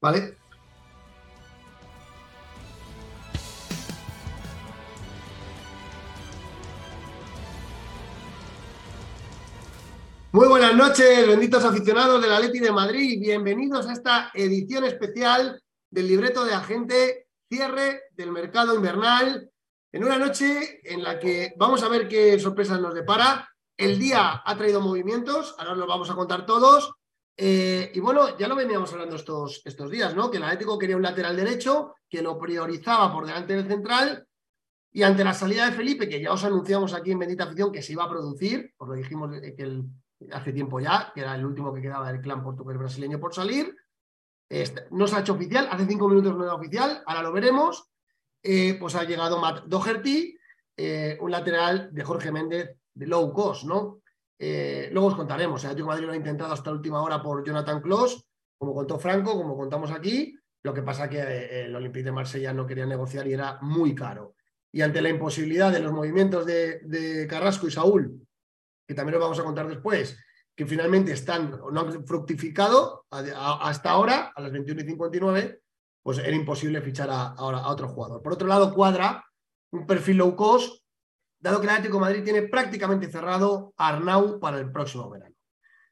¿Vale? Muy buenas noches, benditos aficionados del Atleti de Madrid. Bienvenidos a esta edición especial del libreto de agente cierre del mercado invernal. En una noche en la que vamos a ver qué sorpresas nos depara. El día ha traído movimientos, ahora os los vamos a contar todos. Eh, y bueno, ya lo veníamos hablando estos, estos días, ¿no? Que el Atlético quería un lateral derecho, que lo priorizaba por delante del central. Y ante la salida de Felipe, que ya os anunciamos aquí en Bendita Afición que se iba a producir, os lo dijimos eh, hace tiempo ya, que era el último que quedaba del clan portugués brasileño por salir. Este, no se ha hecho oficial, hace cinco minutos no era oficial, ahora lo veremos. Eh, pues ha llegado Matt Doherty, un lateral de Jorge Méndez de low cost, ¿no? Eh, luego os contaremos. El Atlético de Madrid lo ha intentado hasta la última hora por Jonathan Kloss, como contó Franco, como contamos aquí. Lo que pasa que eh, el Olympique de Marsella no quería negociar y era muy caro. Y ante la imposibilidad de los movimientos de, Carrasco y Saúl, que también lo vamos a contar después, que finalmente están, no han fructificado hasta ahora, a las 21 y 59, pues era imposible fichar a otro jugador. Por otro lado, Cuadra, un perfil low cost, dado que el Atlético de Madrid tiene prácticamente cerrado a Arnau para el próximo verano.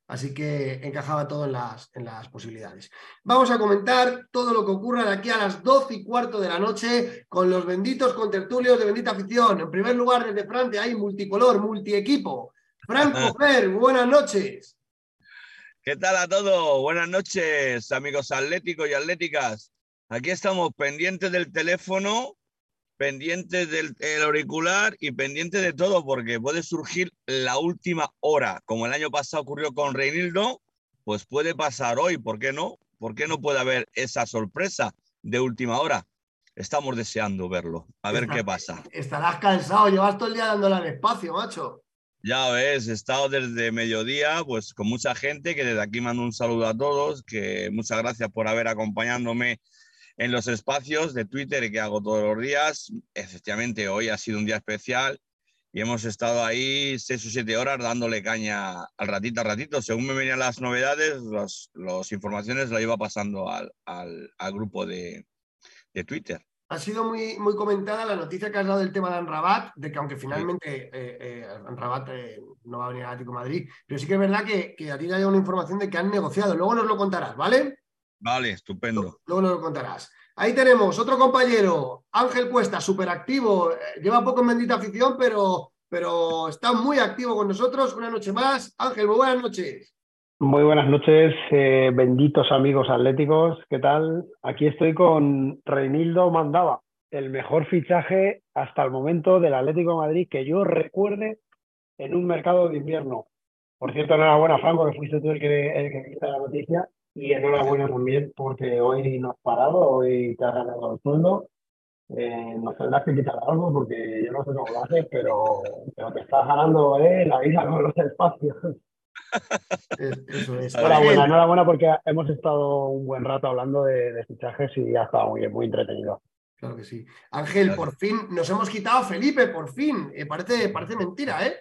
Así que encajaba todo en las, en las posibilidades. Vamos a comentar todo lo que ocurra de aquí a las 12 y cuarto de la noche con los benditos contertulios de Bendita Afición. En primer lugar, desde Francia hay multicolor, multiequipo. Franco Fer, buenas noches. ¿Qué tal a todos? Buenas noches, amigos atléticos y atléticas. Aquí estamos pendientes del teléfono, pendientes del el auricular y pendientes de todo, porque puede surgir la última hora. Como el año pasado ocurrió con Reinildo, pues puede pasar hoy, ¿por qué no? ¿Por qué no puede haber esa sorpresa de última hora? Estamos deseando verlo, a ver qué pasa. Estarás cansado, llevas todo el día dándole al espacio, macho. Ya ves, he estado desde mediodía, pues con mucha gente, que desde aquí mando un saludo a todos, que muchas gracias por haber acompañándome en los espacios de Twitter que hago todos los días. Efectivamente, hoy ha sido un día especial y hemos estado ahí seis o siete horas dándole caña al ratito a ratito. Según me venían las novedades, las los informaciones las iba pasando al, al- al grupo de, de Twitter. Ha sido muy, muy comentada la noticia que has dado del tema de Anrabat, de que aunque finalmente eh, eh, Anrabat eh, no va a venir al Atlético Madrid, pero sí que es verdad que, que a ti te ha llegado una información de que han negociado. Luego nos lo contarás, ¿vale? Vale, estupendo. Luego nos lo contarás. Ahí tenemos otro compañero, Ángel Cuesta, súper activo. eh, Lleva poco en bendita afición, pero, pero está muy activo con nosotros. Una noche más. Ángel, muy buenas noches. Muy buenas noches, eh, benditos amigos atléticos. ¿Qué tal? Aquí estoy con Reinildo Mandaba, el mejor fichaje hasta el momento del Atlético de Madrid que yo recuerde en un mercado de invierno. Por cierto, enhorabuena, Franco, que fuiste tú el que, el que la noticia. Y enhorabuena también porque hoy no has parado, hoy te has ganado el sueldo. Eh, nos tendrás que quitar algo porque yo no sé cómo lo haces, pero, pero te estás ganando eh, la vida con los espacios. Es- Eso es. Enhorabuena, enhorabuena porque hemos estado un buen rato hablando de, de fichajes y ha estado muy, muy entretenido. Claro que sí. Ángel, por fin nos hemos quitado a Felipe, por fin. Eh, parece, parece mentira, ¿eh?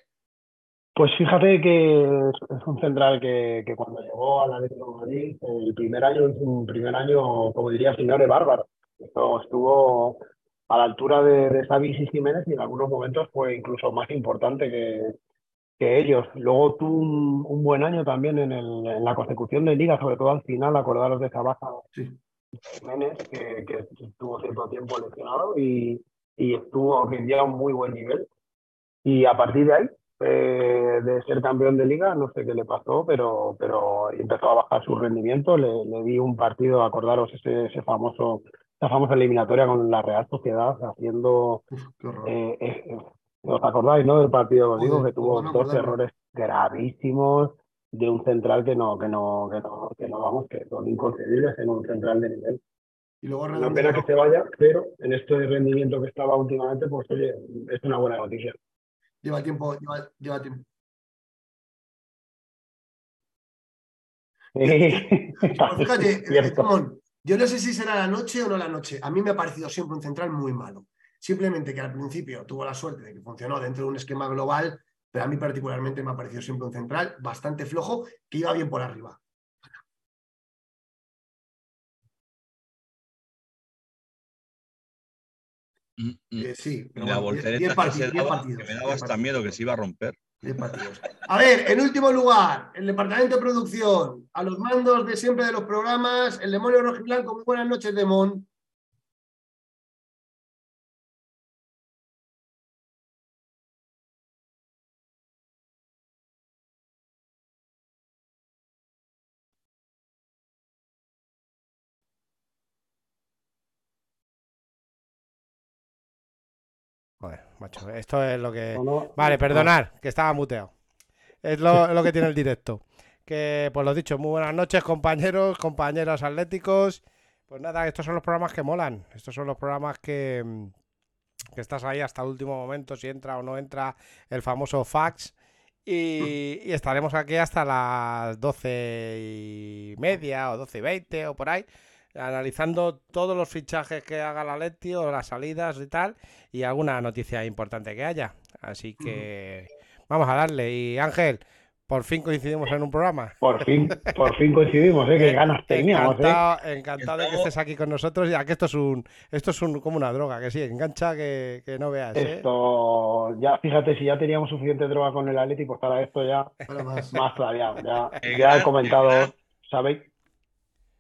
Pues fíjate que es un central que, que cuando llegó al Atlético de Madrid, el primer año es un primer año, como diría señores bárbaro. Esto estuvo a la altura de, de Xavi y Jiménez y en algunos momentos fue incluso más importante que, que ellos. Luego tuvo un, un buen año también en, el- en la consecución de liga, sobre todo al final, acordaros de esa baja Sí. Jiménez, que, que estuvo cierto tiempo lesionado y, y estuvo ya a un muy buen nivel. Y a partir de ahí, eh, de ser campeón de liga, no sé qué le pasó, pero, pero empezó a bajar su rendimiento. Le, le di un partido, acordaros ese, ese famoso esa famosa eliminatoria con la Real Sociedad haciendo, eh, eh, ¿os acordáis, no? Del partido contigo Joder, que tuvo bueno, dos errores gravísimos de un central que no, que no, que no, que no vamos, que son inconcebibles en un central de nivel. Y luego Una pena que se vaya, pero en este rendimiento que estaba últimamente, pues oye, es una buena noticia. Lleva tiempo, lleva, lleva tiempo. Pues fíjate, yo no sé si será la noche o no la noche. A mí me ha parecido siempre un central muy malo. Simplemente que al principio tuvo la suerte de que funcionó dentro de un esquema global, pero a mí particularmente me ha parecido siempre un central bastante flojo que iba bien por arriba. Mm, mm. Eh, sí, pero Y la bueno, diez- voltereta diez que partidos, se diez daba, partidos, que me daba hasta miedo que se iba a romper. Partidos. A ver, en último lugar, el departamento de producción, a los mandos de siempre de los programas, el demonio rojiblanco. Muy buenas noches, Demon. Macho, esto es lo que... No, no, Vale, no. perdonar, que estaba muteado. Es lo, lo que tiene el directo. Que, pues lo dicho, muy buenas noches, compañeros, compañeras atléticos. Pues nada, estos son los programas que molan. Estos son los programas que, que estás ahí hasta el último momento, si entra o no entra el famoso fax. Y, y estaremos aquí hasta las doce y media o doce y veinte o por ahí, analizando todos los fichajes que haga la Leti o las salidas y tal, y alguna noticia importante que haya. Así que vamos a darle. Y Ángel, por fin coincidimos en un programa. Por fin, por fin coincidimos, ¿eh? Qué Eh, ganas teníamos, ¿eh? Encantado, encantado de que estés aquí con nosotros, ya que esto es un, esto es un, como una droga, que sí, engancha que, que no veas, ¿eh? Esto, ya fíjate, si ya teníamos suficiente droga con el Atleti, pues para esto ya más. más todavía. Ya, ya he comentado, el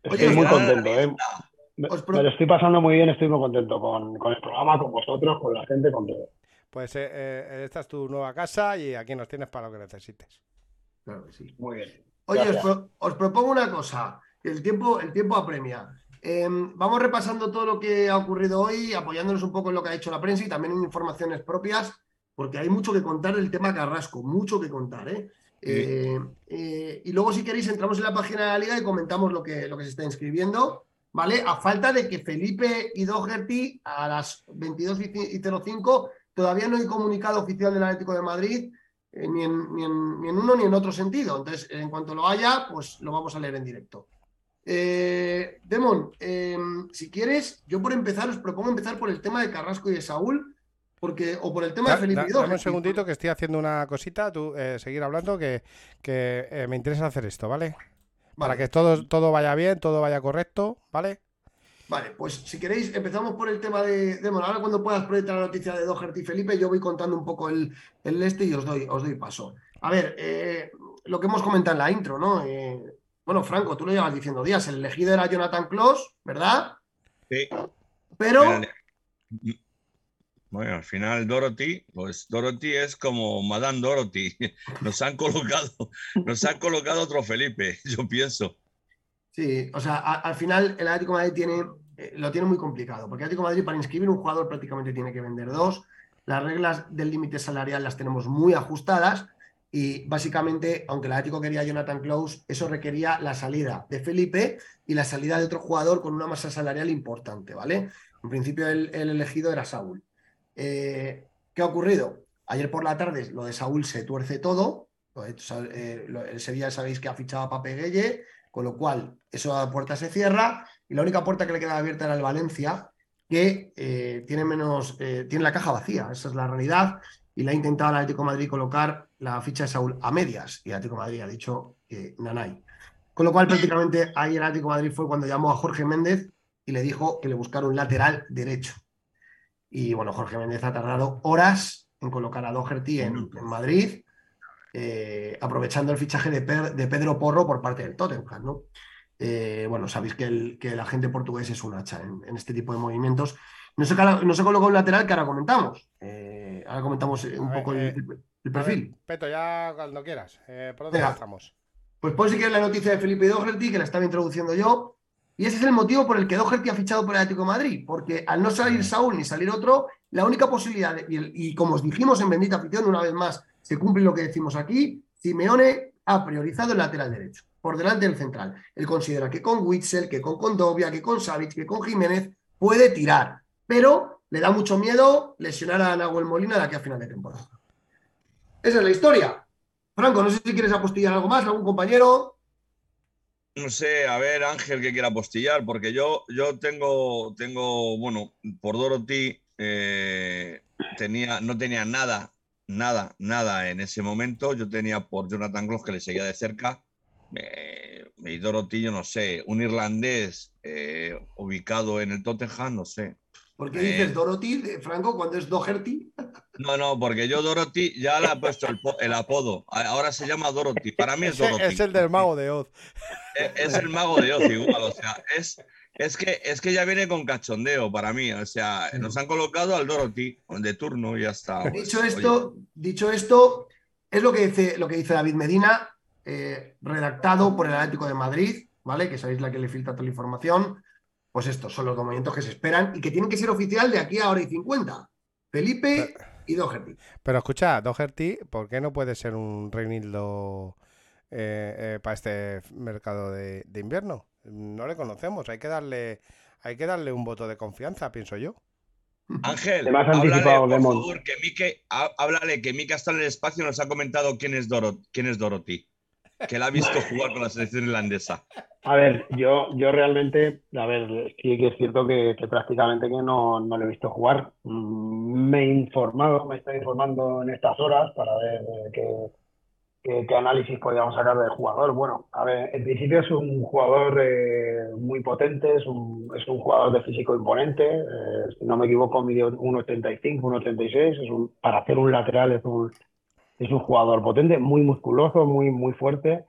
Estoy muy contento, ¿eh? Me, Os pro- me lo estoy pasando muy bien, estoy muy contento con, con el programa, con vosotros, con la gente, con todo. Pues eh, eh, esta es tu nueva casa y aquí nos tienes para lo que necesites. Claro que sí. Muy bien. Oye, os, Gracias. pro- os propongo una cosa. El tiempo, el tiempo apremia. Eh, vamos repasando todo lo que ha ocurrido hoy, apoyándonos un poco en lo que ha hecho la prensa y también en informaciones propias, porque hay mucho que contar del tema Carrasco, mucho que contar, ¿eh? Eh, eh, y luego, si queréis, entramos en la página de la liga y comentamos lo que, lo que se está inscribiendo, ¿vale? A falta de que Felipe y Doherty a las 22 y ci- y 05 todavía no hay comunicado oficial del Atlético de Madrid eh, ni, en, ni, en, ni en uno ni en otro sentido. Entonces, en cuanto lo haya, pues lo vamos a leer en directo. Demon, si quieres, yo por empezar os propongo empezar por el tema de Carrasco y de Saúl, porque, o por el tema Da- de Felipe da- y dame un segundito que estoy haciendo una cosita, tú eh, seguir hablando, que, que eh, me interesa hacer esto, ¿vale? Para Vale. que todo, todo vaya bien, todo vaya correcto, ¿vale? Vale, pues si queréis, empezamos por el tema de, de bueno, ahora cuando puedas proyectar la noticia de Doherty y Felipe, yo voy contando un poco el, el este y os doy, os doy paso. A ver, eh, lo que hemos comentado en la intro, ¿no? Eh, bueno, Franco, tú lo llevas diciendo días, el elegido era Jonathan Close, ¿verdad? Sí. Pero, Bueno, al final Dorothy, pues Dorothy es como Madame Dorothy. Nos han colocado, nos han colocado otro Felipe, yo pienso. sí, o sea, al final el Atlético Madrid tiene, eh, lo tiene muy complicado, porque el Atlético Madrid para inscribir un jugador prácticamente tiene que vender dos. Las reglas del límite salarial las tenemos muy ajustadas y básicamente, aunque el Atlético quería Jonathan Close, eso requería la salida de Felipe y la salida de otro jugador con una masa salarial importante, ¿vale? En principio el, el elegido era Saúl. Eh, ¿Qué ha ocurrido? Ayer por la tarde lo de Saúl se tuerce todo. De- eh, el Sevilla sabéis que ha fichado a Pape Gueye, con lo cual esa puerta se cierra y la única puerta que le queda abierta era el Valencia, que eh, tiene menos, tiene la caja vacía, esa es la realidad, y le ha intentado el Atlético Madrid colocar la ficha de Saúl a medias, y el Atlético Madrid ha dicho que nanay. Con lo cual, prácticamente ahí el Atlético Madrid fue cuando llamó a Jorge Méndez y le dijo que le buscara un lateral derecho. Y bueno, Jorge Méndez ha tardado horas en colocar a Doherty en, en Madrid, eh, aprovechando el fichaje de, Per- de Pedro Porro por parte del Tottenham, ¿no? Eh, bueno, sabéis que el, que el agente portugués es un hacha en, en este tipo de movimientos. No se, no se colocó un lateral que ahora comentamos. Eh, ahora comentamos un ver, poco el, A ver, perfil. Peto, ya cuando quieras. ¿Por dónde Venga. estamos? Pues pues si quieres la noticia de Felipe Doherty, que la estaba introduciendo yo. Y ese es el motivo por el que Doherty ha fichado por el Atlético de Madrid, porque al no salir Saúl ni salir otro, la única posibilidad, de- y, el- y como os dijimos en Bendita Afición, una vez más, se cumple lo que decimos aquí, Simeone ha priorizado el lateral derecho, por delante del central. Él considera que con Witzel, que con Condovia, que con Savic, que con Jiménez puede tirar, pero le da mucho miedo lesionar a Nahuel Molina de aquí a final de temporada. Esa es la historia. Franco, no sé si quieres apostillar algo más, algún compañero. No sé, a ver, Ángel, que quiera apostillar, porque yo, yo tengo, tengo, bueno, por Dorothy eh, tenía, no tenía nada, nada, nada en ese momento. Yo tenía por Jonathan Gross, que le seguía de cerca. Eh, y Dorothy, yo no sé, un irlandés eh, ubicado en el Tottenham, no sé. ¿Por qué Eh. dices Dorothy, de Franco, cuando es Doherty? No, no, porque yo Dorothy ya le he puesto el, el apodo. Ahora se llama Dorothy. Para mí es Dorothy. es el del mago de Oz. Es, es el mago de Oz igual, o sea, es, es, que, es que ya viene con cachondeo para mí. O sea, nos han colocado al Dorothy de turno y ya está. Dicho oye. esto, dicho esto, es lo que dice, lo que dice David Medina, eh, redactado por el Atlético de Madrid, ¿vale? Que sabéis la que le filtra toda la información. Pues estos son los movimientos que se esperan y que tienen que ser oficial de aquí a hora y 50. Felipe y Doherty. Pero escucha, Doherty, ¿por qué no puede ser un Reinildo para este mercado de, de invierno? No le conocemos, hay que darle, hay que darle un voto de confianza, pienso yo. Ángel, háblale, por favor, que Mike, há- háblale, que Mika está en el espacio y nos ha comentado quién es, Doro- quién es Dorothy. Que la ha visto jugar con la selección irlandesa. A ver, yo, yo realmente, a ver, sí que es cierto que, prácticamente que no, no lo he visto jugar. Mm, Me he informado, me estoy informando en estas horas para ver eh, qué, qué- análisis podíamos sacar del jugador. Bueno, a ver, en principio es un jugador eh, muy potente, es un, es un jugador de físico imponente. eh, si no me equivoco, mide 1,85, 1,86. Es un, para hacer un lateral es un, es un jugador potente, muy musculoso, muy, muy fuerte.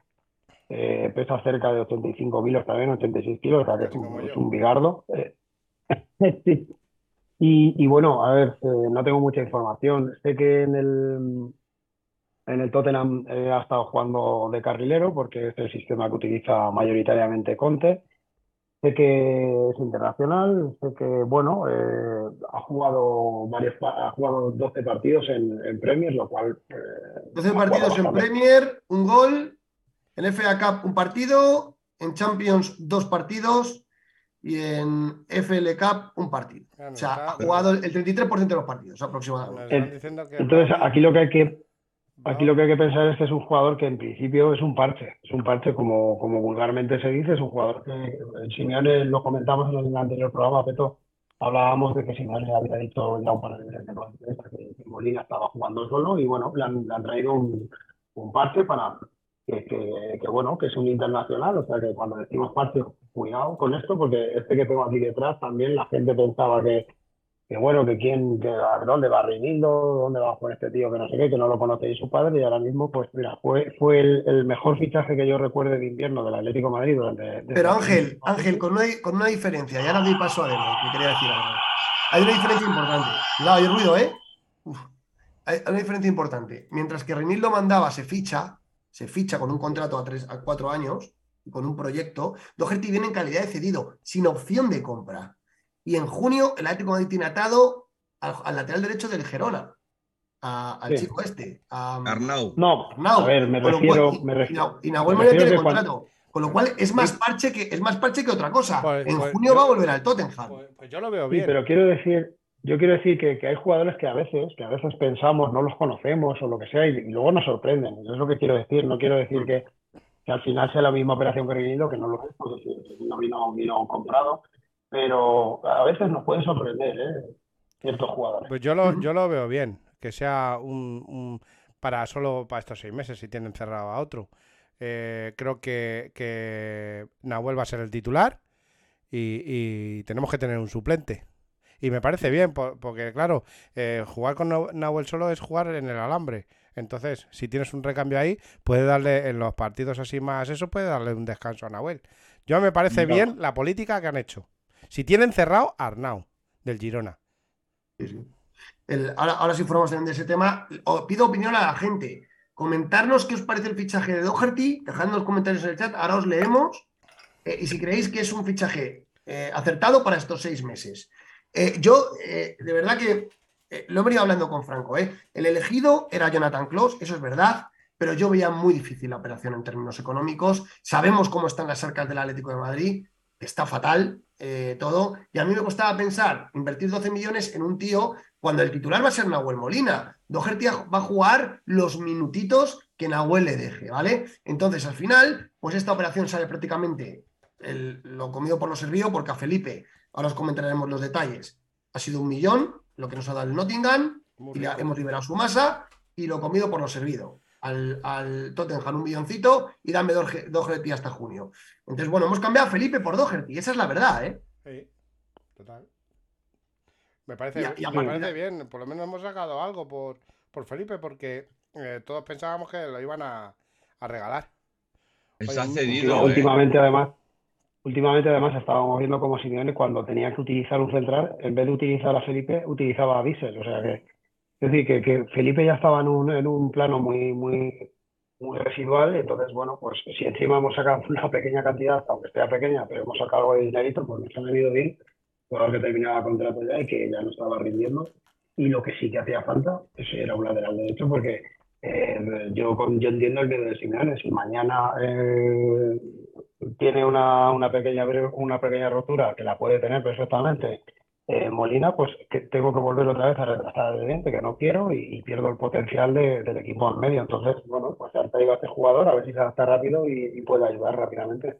Eh, pesa cerca de 85 kilos también, 86 kilos, o sea que es un, es un bigardo. Eh, sí. Y, y bueno, a ver, eh, no tengo mucha información. Sé que en el, en el Tottenham ha estado jugando de carrilero porque es el sistema que utiliza mayoritariamente Conte. Sé que es internacional, sé que, bueno, eh, ha jugado varios, ha jugado 12 partidos en, en Premier, lo cual... eh, 12 ha jugado partidos en. Premier, un gol. En FA Cup, un partido. En Champions, dos partidos. Y en FL Cup, un partido. Claro, O sea, está- ha jugado el 33% de los partidos aproximadamente. Entonces, aquí lo que hay que, Aquí lo que hay que pensar es que es un jugador que en principio es un parche, es un parche como, como vulgarmente se dice, es un jugador que el Simeone lo comentamos en el anterior programa, Peto, hablábamos de que Simeone había dicho ya un par de veces que, que Molina estaba jugando solo y bueno, le han, le han traído un, un parche para que, que, que, bueno, que es un internacional, o sea que cuando decimos parche, cuidado con esto, porque este que tengo aquí detrás también la gente pensaba que que bueno, que quién, que a dónde va Reinildo, dónde va con este tío que no sé qué, que no lo conocéis su padre, y ahora mismo, pues mira, fue, fue el, el mejor fichaje que yo recuerde de invierno del Atlético de Madrid durante. Pero Ángel, Ángel, con una, con una diferencia, ya le doy paso a Demo, que quería decir algo. Hay una diferencia importante. Cuidado, hay ruido, ¿eh? Uf. Hay una diferencia importante. Mientras que Reinildo mandaba, se ficha, se ficha con un contrato a, tres, a cuatro años, y con un proyecto, Doherty viene en calidad de cedido, sin opción de compra. Y en junio el Atlético de Madrid tiene atado al, al lateral derecho del Gerona, a- al Sí. chico este, a Arnau. No, Arnau. a ver, me Con lo refiero, cual- me refiero. Y Nahuel Molina tiene cuando- contrato. Con lo cual es más parche que, es más parche que otra cosa. Pues- en pues junio yo- va a volver al Tottenham. Pues, pues yo lo veo Sí, bien. pero quiero decir, yo quiero decir que, que hay jugadores que a veces, que a veces pensamos, no los conocemos o lo que sea, y, y luego nos sorprenden. Eso es lo que quiero decir. No quiero decir que, que al final sea la misma operación que Reinildo, que no lo es, porque si- si no vino, vino comprado. Pero a veces nos pueden sorprender, ¿eh? Ciertos jugadores. Pues yo lo, yo lo veo bien, que sea un, un- para solo para estos seis meses si tienen cerrado a otro. Eh, creo que, que Nahuel va a ser el titular y, y tenemos que tener un suplente. Y me parece bien, por- porque claro, eh, jugar con Nahuel solo es jugar en el alambre. Entonces, si tienes un recambio ahí, puedes darle en los partidos así más eso, puede darle un descanso a Nahuel. Yo me parece No. bien la política que han hecho. Si tienen cerrado, Arnau, del Girona. Ahora, sí formamos también de ese tema. O- pido opinión a la gente. Comentarnos qué os parece el fichaje de Doherty. Dejadnos comentarios en el chat. Ahora os leemos. eh, y si creéis que es un fichaje eh, acertado para estos seis meses. Eh, yo, de verdad que lo he venido hablando con Franco. El elegido era Jonathan Klaus, eso es verdad, pero yo veía muy difícil la operación en términos económicos. Sabemos cómo están las arcas del Atlético de Madrid, está fatal eh, todo, y a mí me costaba pensar invertir 12 millones en un tío cuando el titular va a ser Nahuel Molina. Doherty va a jugar los minutitos que Nahuel le deje, ¿vale? Entonces, al final, pues esta operación sale prácticamente el- lo comido por lo servido, porque a Felipe, ahora os comentaremos los detalles, ha sido un millón, lo que nos ha dado el Nottingham, y hemos liberado su masa, y lo comido por lo servido. Al, al Tottenham un milloncito y dame Dohe- Doherty hasta junio. Entonces, bueno, hemos cambiado a Felipe por Doherty, esa es la verdad, ¿eh? Sí, total. Me parece, Y a- y a me parece bien. Por lo menos hemos sacado algo por, por Felipe, porque eh, todos pensábamos que lo iban a, a regalar. Oye, cedido. Última- eh. últimamente, además, últimamente, además, estábamos viendo como Simeone cuando tenía que utilizar un central, en vez de utilizar a Felipe, utilizaba a Bissell. O sea que, es decir, que, Felipe ya estaba en un, plano muy, muy, residual. Entonces, bueno, pues si encima hemos sacado una pequeña cantidad, aunque sea pequeña, pero hemos sacado algo de dinerito, pues nos ha venido bien. Jugador que terminaba contrato ya y que ya no estaba rindiendo. Y lo que sí que hacía falta, ese era un lateral derecho, porque eh, yo, yo entiendo el miedo de Simeone. Si mañana eh, tiene una, una pequeña, una pequeña rotura, que la puede tener perfectamente, eh, Molina, pues que tengo que volver otra vez a retrasar el diente, que no quiero, y, y pierdo el potencial de- del equipo en medio. Entonces, bueno, pues han traído a este jugador a ver si se adapta rápido y, y puede ayudar rápidamente.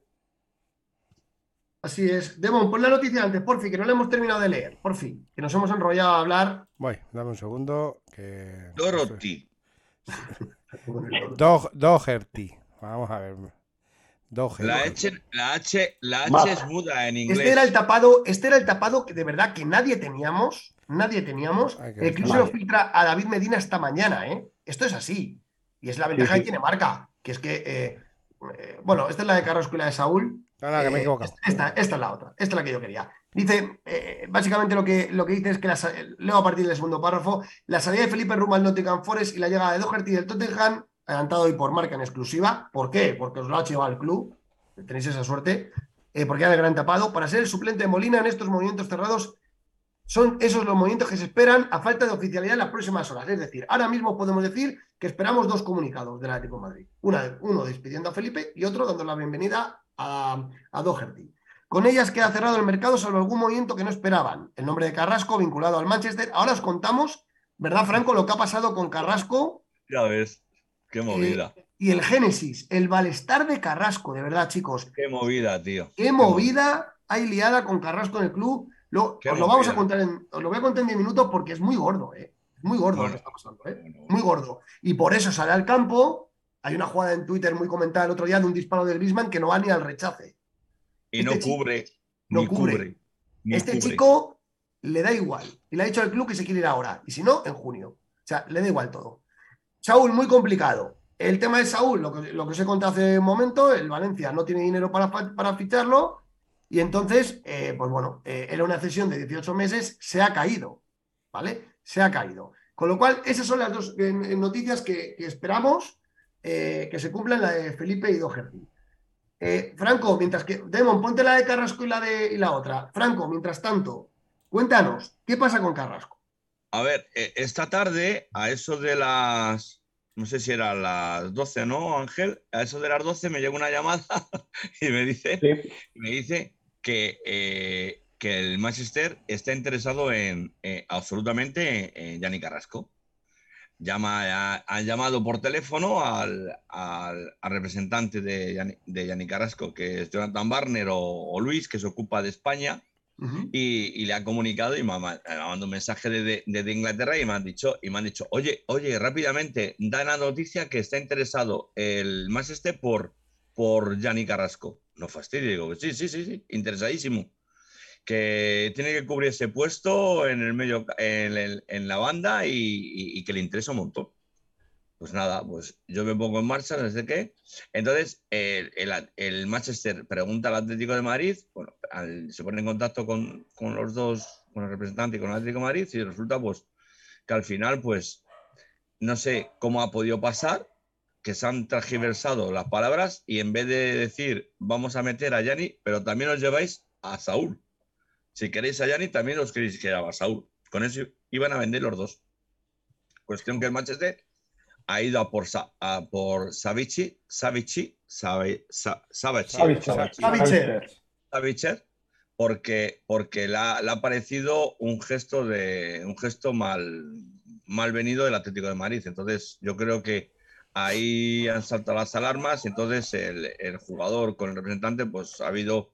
Así es. Demon, pon la noticia antes, por fin, que no la hemos terminado de leer, por fin, que nos hemos enrollado a hablar. Voy, dame un segundo. Que... Dorothy. Do- Doherty. Vamos a ver. La H, la H, la H Ma- es muda en Este inglés. era el tapado, este era el tapado que de verdad que nadie teníamos, nadie teníamos. Ay, El se lo filtra a David Medina esta mañana, ¿eh? Esto es así. Y es la ventaja sí. que tiene marca, que es que, eh, eh, bueno, esta es la de Carrasco y la de Saúl. No, no, que me he Eh, equivocado. Esta, esta es la otra, esta es la que yo quería. Dice, eh, básicamente lo que, lo que dice es que, la leo a partir del segundo párrafo, la salida de Felipe rumbo al Nottingham Forest y la llegada de Doherty del Tottenham, adelantado hoy por marca en exclusiva. ¿Por qué? Porque os lo ha llevado el club, tenéis esa suerte, eh, porque era el gran tapado, para ser el suplente de Molina en estos movimientos cerrados. Son esos los movimientos que se esperan a falta de oficialidad en las próximas horas. Es decir, ahora mismo podemos decir que esperamos dos comunicados del Atlético de Madrid. Una, uno despidiendo a Felipe y otro dando la bienvenida a, a Doherty. Con ellas queda cerrado el mercado, salvo algún movimiento que no esperaban. El nombre de Carrasco vinculado al Manchester. Ahora os contamos, ¿verdad, Franco, lo que ha pasado con Carrasco Ya ves. Qué movida. y el Génesis, el malestar de Carrasco, de verdad, chicos. Qué movida, tío. Qué movida hay liada con Carrasco en el club. Lo, os lo vamos a contar en, os lo voy a contar en 10 minutos porque es muy gordo, ¿eh? Muy gordo lo que está pasando, ¿eh? Bueno, Muy gordo. Y por eso sale al campo. Hay una jugada en Twitter muy comentada el otro día de un disparo de Griezmann que no va ni al rechace. Y no este chico cubre. no cubre. Este cubre. chico le da igual. Y le ha dicho al club que se quiere ir ahora. Y si no, en junio. O sea, le da igual todo. Saúl, muy complicado. El tema de Saúl, lo que, lo que os he contado hace un momento, el Valencia no tiene dinero para, ficharlo. Y entonces, eh, pues bueno, eh, era una cesión de 18 meses, se ha caído. ¿Vale? Se ha caído. Con lo cual, esas son las dos noticias que, que esperamos eh, que se cumplan, la de Felipe y Doherty. Franco, mientras que. Demon, ponte la de Carrasco y la de y la otra. Franco, mientras tanto, cuéntanos, ¿qué pasa con Carrasco? A ver, eh, esta tarde, a eso de las. No sé si eran las 12, ¿no, Ángel? A eso de las 12 me llega una llamada y me dice, Sí. me dice que, eh, que el Manchester está interesado en eh, absolutamente en Yanni Carrasco. Llama, ha- han llamado por teléfono al, al- al representante de Yanni, de Yanni Carrasco, que es Jonathan Barner o, o Luis, que se ocupa de España, Y, le ha comunicado y me ha, ma- me ha mandado un mensaje desde Inglaterra y me han dicho, y me han dicho, oye, oye, rápidamente, da la noticia que está interesado el Manchester por, por Gianni Carrasco. No fastidio, digo, sí, sí, sí, sí, interesadísimo. Que tiene que cubrir ese puesto en el medio, en, la banda y- y que le interesa un montón. Pues nada, pues yo me pongo en marcha, no sé qué. Entonces, el, el- Manchester pregunta al Atlético de Madrid, bueno, se pone en contacto con, con los dos, con el representante y con el Atlético de Madrid, y resulta pues que al final, pues, no sé cómo ha podido pasar, que se han transgiversado las palabras y en vez de decir vamos a meter a Yanni, pero también os lleváis a Saúl. Si queréis a Yanni, también os queréis que a Saúl. Con eso iban a vender los dos. Cuestión que el Manchester ha ido a por, a por Savici, Savici, Savi- Sa- Savici. Savitzer, porque, porque le ha, le ha parecido un gesto de un gesto mal, mal venido del Atlético de Madrid. Entonces, yo creo que ahí han saltado las alarmas entonces el, el jugador con el representante, pues ha habido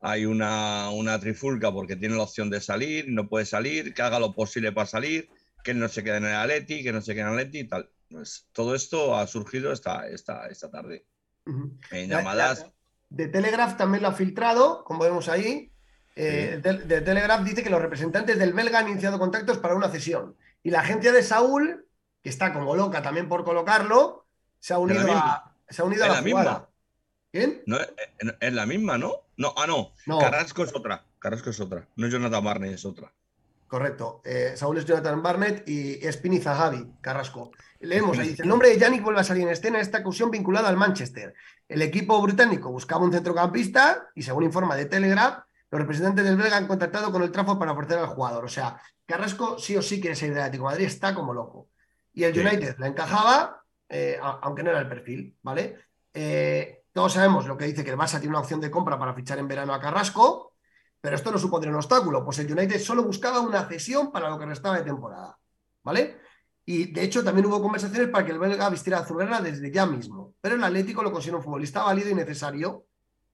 hay una, una trifulca porque tiene la opción de salir, no puede salir, que haga lo posible para salir, que no se quede en el Atleti, que no se quede en el Atleti y tal. Pues todo esto ha surgido esta, esta, esta tarde. En La- llamadas, la- de Telegraph también lo ha filtrado, como vemos ahí. Eh, Sí. de, de Telegraph dice que los representantes del belga han iniciado contactos para una cesión. Y la agencia de Saúl, que está como loca también por colocarlo, se ha unido a, se ha unido a Es la, la misma. ¿Quién? no, es, es la misma, ¿no? No, ah, no. No. Carrasco es otra. Carrasco es otra. No es Jonathan Barney, es otra. Correcto. Eh, Saúl es Jonathan Barnett y Espini Zahavi, Carrasco. Leemos ahí, dice, el nombre de Yannick vuelve a salir en escena en esta ocasión vinculado al Manchester. El equipo británico buscaba un centrocampista y según informa de Telegraph, los representantes del belga han contactado con el Trafford para ofrecer al jugador. O sea, Carrasco sí o sí quiere salir del Atlético de Madrid, está como loco. Y el Sí. United le encajaba, eh, aunque no era el perfil, ¿vale? Eh, todos sabemos lo que dice que el Barça tiene una opción de compra para fichar en verano a Carrasco, pero esto no supondría un obstáculo, pues el United solo buscaba una cesión para lo que restaba de temporada, ¿vale? Y de hecho también hubo conversaciones para que el belga vistiera azulgrana desde ya mismo, pero el Atlético lo considera un futbolista válido y necesario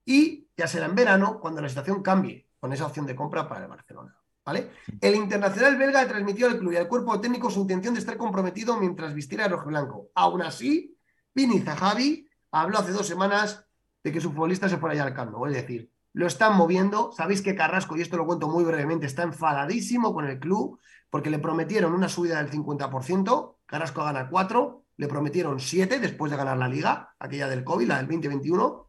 y ya será en verano cuando la situación cambie con esa opción de compra para el Barcelona, ¿vale? El internacional belga transmitió al club y al cuerpo técnico su intención de estar comprometido mientras vistiera el rojiblanco. Aún así, Vini Zahavi habló hace dos semanas de que su futbolista se fuera ya al Camp Nou, es decir, lo están moviendo. Sabéis que Carrasco, y esto lo cuento muy brevemente, está enfadadísimo con el club porque le prometieron una subida del 50%. Carrasco gana 4, le prometieron 7 después de ganar la liga, aquella del COVID, la del 2021.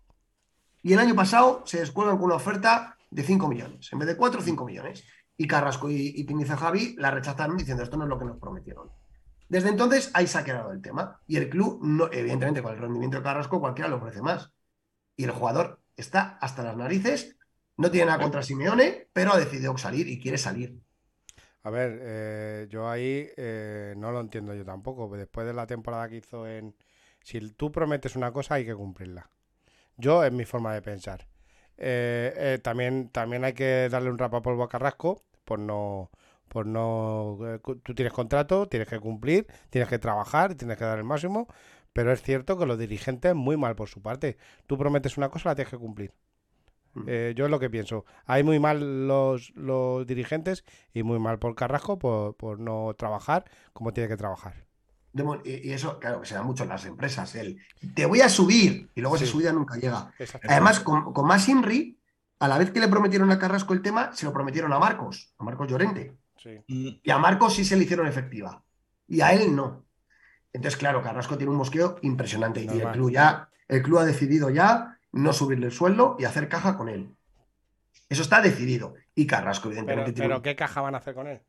Y el año pasado se descuelgan con una oferta de 5 millones. En vez de 4, 5 millones. Y Carrasco y, y Piniza Javi la rechazaron diciendo esto no es lo que nos prometieron. Desde entonces ahí se ha quedado el tema. Y el club, no, evidentemente, con el rendimiento de Carrasco, cualquiera le ofrece más. Y el jugador está hasta las narices, no tiene nada contra Simeone, pero ha decidido salir y quiere salir. A ver, eh, yo ahí eh, no lo entiendo yo tampoco. Después de la temporada que hizo en... Si tú prometes una cosa hay que cumplirla. Yo es mi forma de pensar. Eh, eh, también, también hay que darle un rapapolvo a Carrasco por no... Por no eh, tú tienes contrato, tienes que cumplir, tienes que trabajar, tienes que dar el máximo, pero es cierto que los dirigentes muy mal por su parte. Tú prometes una cosa, la tienes que cumplir. Eh, yo es lo que pienso. Hay muy mal los, los dirigentes y muy mal por Carrasco por, por no trabajar como tiene que trabajar. Y, y eso, claro, que se da mucho en las empresas. El, te voy a subir y luego Sí. esa subida nunca llega. Además, con, con más Inri, a la vez que le prometieron a Carrasco el tema, se lo prometieron a Marcos, a Marcos Llorente. Sí. Y a Marcos sí se le hicieron efectiva. Y a él no. Entonces, claro, Carrasco tiene un mosqueo impresionante. Y el club ya, el club ha decidido ya no subirle el sueldo y hacer caja con él. Eso está decidido. Y Carrasco, Pero, evidentemente, tiene pero ¿qué caja van a hacer con él?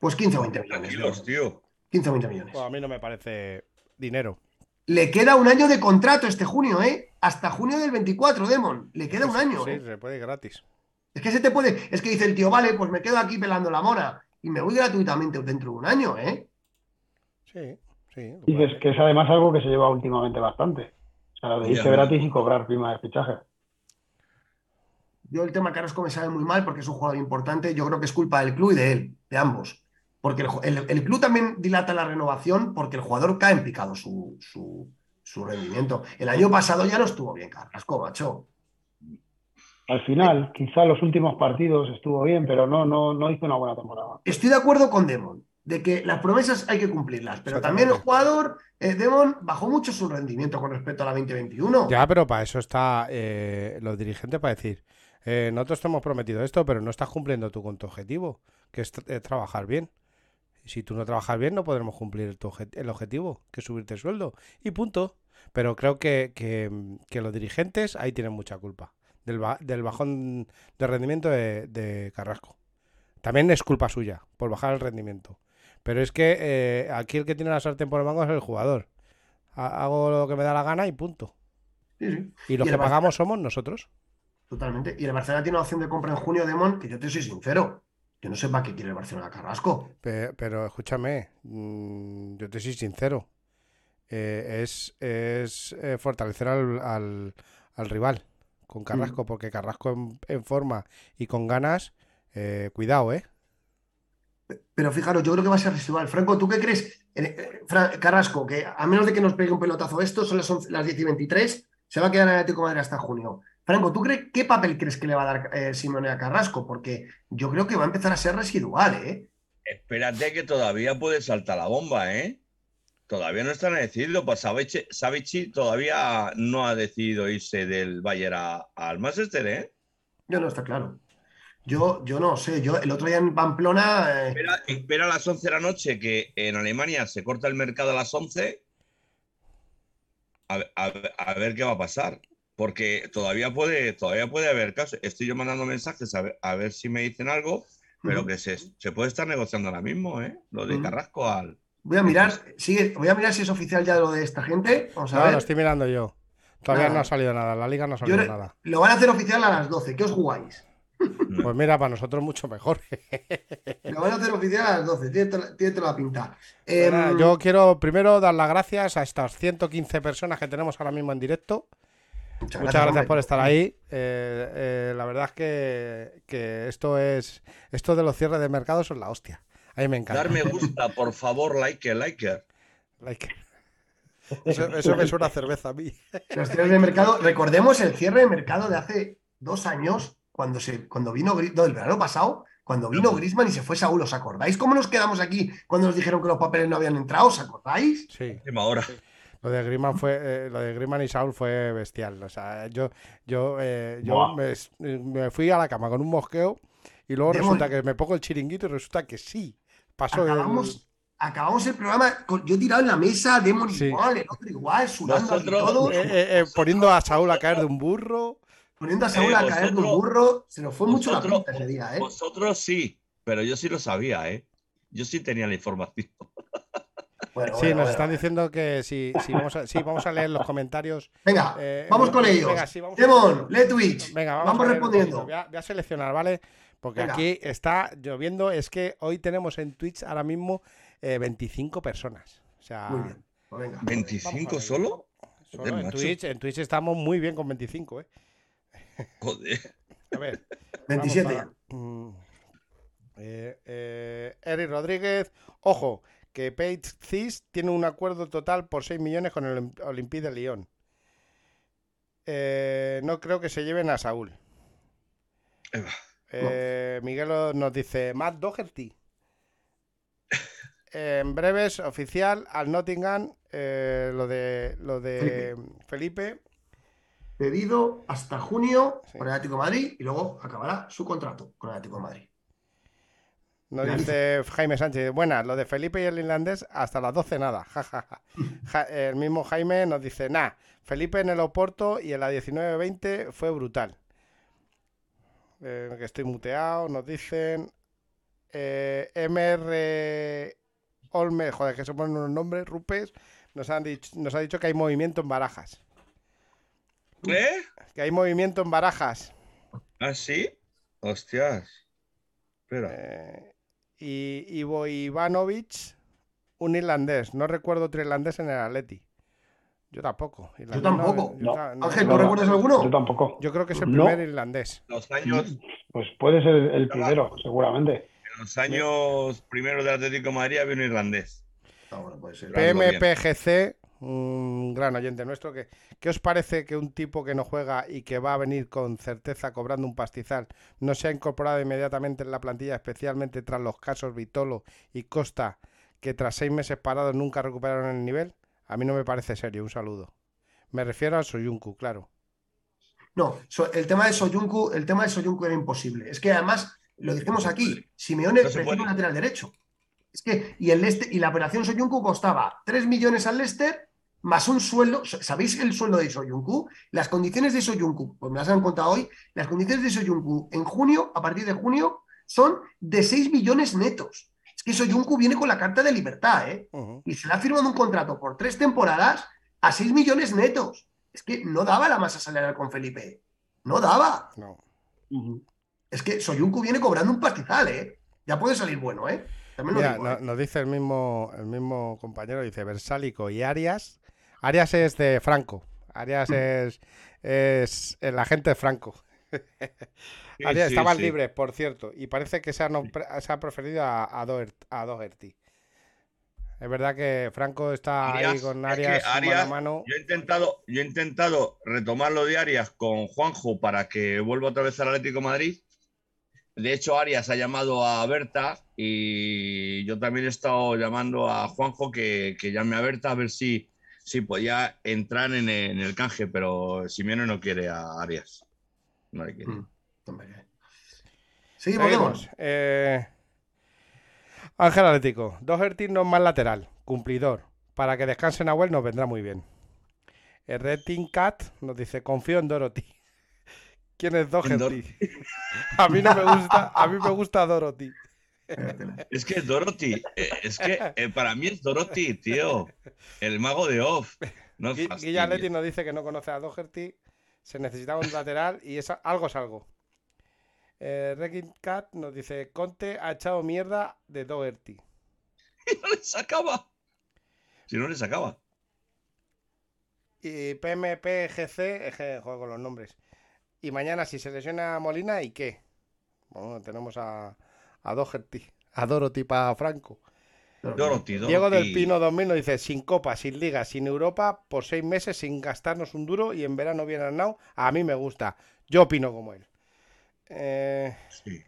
pues 15 o 20 millones. ¿no? tío. 15 o 20 millones. Pues a mí no me parece dinero. Le queda un año de contrato este junio, ¿eh? Hasta junio del 24, Demon. Le queda un año. Sí, ¿eh? se puede ir gratis. Es que se te puede. Es que dice el tío, vale, pues me quedo aquí pelando la mona y me voy gratuitamente dentro de un año, ¿eh? Sí, sí. Dices hacer. que es además algo que se lleva últimamente bastante. Lo de irse gratis y cobrar prima de fichaje. Yo el tema Carrasco me sabe muy mal porque es un jugador importante. Yo creo que es culpa del club y de él, de ambos. Porque el, ju- el- el club también dilata la renovación porque el jugador cae en picado su, su, su rendimiento. El año pasado ya no estuvo bien Carrasco, macho. Al final, quizá los últimos partidos estuvo bien, pero no, no, no hizo una buena temporada. Estoy de acuerdo con Demon, de que las promesas hay que cumplirlas, pero también el jugador, eh, Demon, bajó mucho su rendimiento con respecto a la 2021. Ya, pero para eso está eh, los dirigentes para decir, eh, nosotros te hemos prometido esto, pero no estás cumpliendo tú con tu objetivo, que es, tra- es trabajar bien. Si tú no trabajas bien, no podremos cumplir tu el objetivo, que es subirte el sueldo. Y punto. Pero creo que, que, que los dirigentes ahí tienen mucha culpa del, ba- del bajón de rendimiento de, de Carrasco. También es culpa suya por bajar el rendimiento. Pero es que eh, aquí el que tiene la sartén por el mango es el jugador. Ha- Hago lo que me da la gana y punto. Sí, sí. Y los Y que pagamos somos nosotros. Totalmente. Y el Barcelona tiene una opción de compra en junio, Demon, que yo te soy sincero. Yo no sé para qué quiere el Barcelona Carrasco. Pe- Pero, escúchame, mm, yo te soy sincero. Eh, es es eh, fortalecer al, al- al rival con Carrasco, porque Carrasco en, en forma y con ganas, eh, cuidado, ¿eh? Pero fijaros, yo creo que va a ser residual. Franco, ¿tú qué crees? Eh, eh, Carrasco, que a menos de que nos pegue un pelotazo esto, son las, 11 las 10 y 23, se va a quedar en el Atlético de Madrid hasta junio. Franco, ¿tú crees qué papel crees que le va a dar eh, Simeone a Carrasco? Porque yo creo que va a empezar a ser residual, ¿eh? Espérate que todavía puede saltar la bomba, ¿eh? Todavía no está decidido. Pues Savici, todavía no ha decidido irse del Bayern al Manchester, ¿eh? Yo no está claro. Yo, yo no sé, yo el otro día en Pamplona, eh, Espera, espera a las 11 de la noche, que en Alemania se corta el mercado a las 11. A, ver- a ver- a ver qué va a pasar. Porque todavía puede, todavía puede haber casos. Estoy yo mandando mensajes a ver, a ver si me dicen algo, pero que se, se puede estar negociando ahora mismo, ¿eh? Lo de. Carrasco al. voy a mirar, sigue, voy a mirar si es oficial ya lo de esta gente. Vamos a No, ver. lo estoy mirando yo. Todavía Nada. no ha salido nada, la liga no ha salido nada. Lo van a hacer oficial a las 12. ¿Qué os jugáis? Pues mira, para nosotros mucho mejor. Lo van a hacer oficial a las 12. Tiene la pinta. Em, yo quiero primero dar las gracias a estas 115 personas que tenemos ahora mismo en directo. muchas Muchas gracias por estar ahí. Eh, eh, la verdad es que, que esto es esto de los cierres de mercado son la hostia. A mí me encanta. Dar me gusta, por favor, like, like. Like. Eso, eso me suena a cerveza a mí. Los cierres de mercado. Recordemos el cierre de mercado de hace dos años, cuando, se, cuando vino no, el verano pasado, cuando vino Grisman y se fue Saúl. ¿Os acordáis cómo nos quedamos aquí cuando nos dijeron que los papeles no habían entrado? ¿Os acordáis? Sí. Última hora. Lo de Griezmann fue, eh, lo de Griezmann y Saúl fue bestial. O sea, yo, yo, eh, yo me, me fui a la cama con un mosqueo y luego resulta que me pongo el chiringuito y resulta que sí. Pasó el- Acabamos, acabamos el programa con yo tirado en la mesa, Demon Sí. igual, el otro igual, sudando Nosotros- todos, eh, eh, eh, poniendo a Saúl a caer de un burro. Poniendo a Saúl Eh, a caer de un burro. Se nos fue mucho la pinta ese día, ¿eh? Vosotros sí, pero yo sí lo sabía, ¿eh? Yo sí tenía la información. Bueno, Sí, bueno, nos bueno. están diciendo que sí, sí, vamos a, sí, vamos a leer los comentarios. Venga, Eh, vamos con venga, ellos. sí, vamos a- Demon, lee Twitch. Venga, vamos, vamos, a leer un respondiendo. Voy a, voy a seleccionar, ¿vale? Porque Venga. aquí está lloviendo. Es que hoy tenemos en Twitch ahora mismo eh, 25 personas. O sea, Muy bien, pues venga. Vamos a ¿25 ver. solo? solo en. Twitch, en Twitch estamos muy bien con 25, ¿eh? Joder. A ver. 27. vamos a- mm, eh, eh, Eric Rodríguez, ojo, que Page Cis tiene un acuerdo total por 6 millones con el Olympique de Lyon. Eh, no creo que se lleven a Saúl. Eva. Eh, Miguel nos dice Matt Doherty. En breves, oficial, al Nottingham, eh, lo de lo de Felipe. Pedido hasta junio Sí. por el Atlético de Madrid y luego acabará su contrato con el Atlético de Madrid. Nos dice Jaime Sánchez, buenas, lo de Felipe y el irlandés hasta las 12 nada. ja, ja, ja. Ja- el mismo Jaime nos dice, nah, Felipe en el Oporto y en la 19-20 fue brutal. Eh, que estoy muteado, nos dicen. Eh, MR Olme, joder, que se ponen unos nombres, Rupes, nos, han dicho, nos ha dicho que hay movimiento en barajas. ¿Eh? Que hay movimiento en barajas. ¿Ah, sí? Hostias. Espera. Eh, y Ivo Ivanovic, un irlandés. No recuerdo otro irlandés en el Atleti. Yo tampoco. Irlandés no, tampoco. yo No. no- Ángel, ¿tú no- recuerdas Yo alguno? tampoco. Yo creo que es el No. primer irlandés. Los años, Pues puede ser el primero, seguramente. en los años primeros del Atlético de Madrid había un irlandés. Ah, bueno, puede ser. Algo bien. PMPGC, un gran oyente nuestro. Que, ¿Qué os parece que un tipo que no juega y que va a venir con certeza cobrando un pastizal no se ha incorporado inmediatamente en la plantilla, especialmente tras los casos Vitolo y Costa, que tras seis meses parados nunca recuperaron el nivel? A mí no me parece serio. Un saludo. Me refiero al Soyuncu, claro. No, el tema de Soyuncu, el tema de Soyuncu era imposible. Es que además, lo dijimos aquí, Simeone No prefiere un lateral derecho. Es que, y el Leicester, y la operación Soyuncu costaba 3 millones al Leicester más un sueldo. ¿Sabéis el sueldo de Soyuncu? Las condiciones de Soyuncu, pues me las han contado hoy, las condiciones de Soyuncu en junio, a partir de junio, son de 6 millones netos. Es que Soyuncu viene con la carta de libertad, ¿eh? Y se le ha firmado un contrato por tres temporadas a 6 millones netos. Es que no daba la masa salarial con Felipe. No daba. No. Es que Soyuncu viene cobrando un pastizal, ¿eh? Ya puede salir bueno, ¿eh? También Mira, digo, no- ¿eh? nos dice el mismo, el mismo compañero, dice Versálico y Arias. Arias es de Franco. Arias Mm. es, es el agente Franco. Sí, Arias sí, estaban sí. libres, por cierto, y parece que se ha, se ha preferido a, a, Doher- a Doherty. Es verdad que Franco está ahí Arias, con es que Arias, mano a Arias, mano. Yo he intentado, yo he intentado retomar lo de Arias con Juanjo para que vuelva otra vez al Atlético de Madrid. De hecho, Arias ha llamado a Berta y yo también he estado llamando a Juanjo que, que llame a Berta a ver si, si podía entrar en el, en el canje, pero Simeone no quiere a Arias. No le quiere. Mm, Seguimos. Demon. Eh, Ángel Atlético. Doherty no más lateral. Cumplidor. Para que descanse Nahuel nos vendrá muy bien. El Red Team Cat nos dice, confío en Dorothy. ¿Quién es Doherty? a mí no me gusta, a mí me gusta Dorothy. Es que Dorothy, eh, es que eh, para mí es Dorothy, tío. El mago de Off. No. Guilla Leti nos dice que no conoce a Doherty. Se necesitaba un lateral y es, algo es algo. Eh, Cat nos dice, Conte ha echado mierda de Doherty. Y no le sacaba. Si no le sacaba. Y PMPGC, juego con los nombres. Y mañana, si se lesiona Molina, ¿y qué? Bueno, tenemos a, a Doherty, a Dorothy para Franco. Dorothy, Dorothy. Diego del Pino 2000 nos dice: sin Copa, sin Liga, sin Europa, por seis meses, sin gastarnos un duro y en verano bien ganado. A mí me gusta. Yo opino como él. Eh, Sí.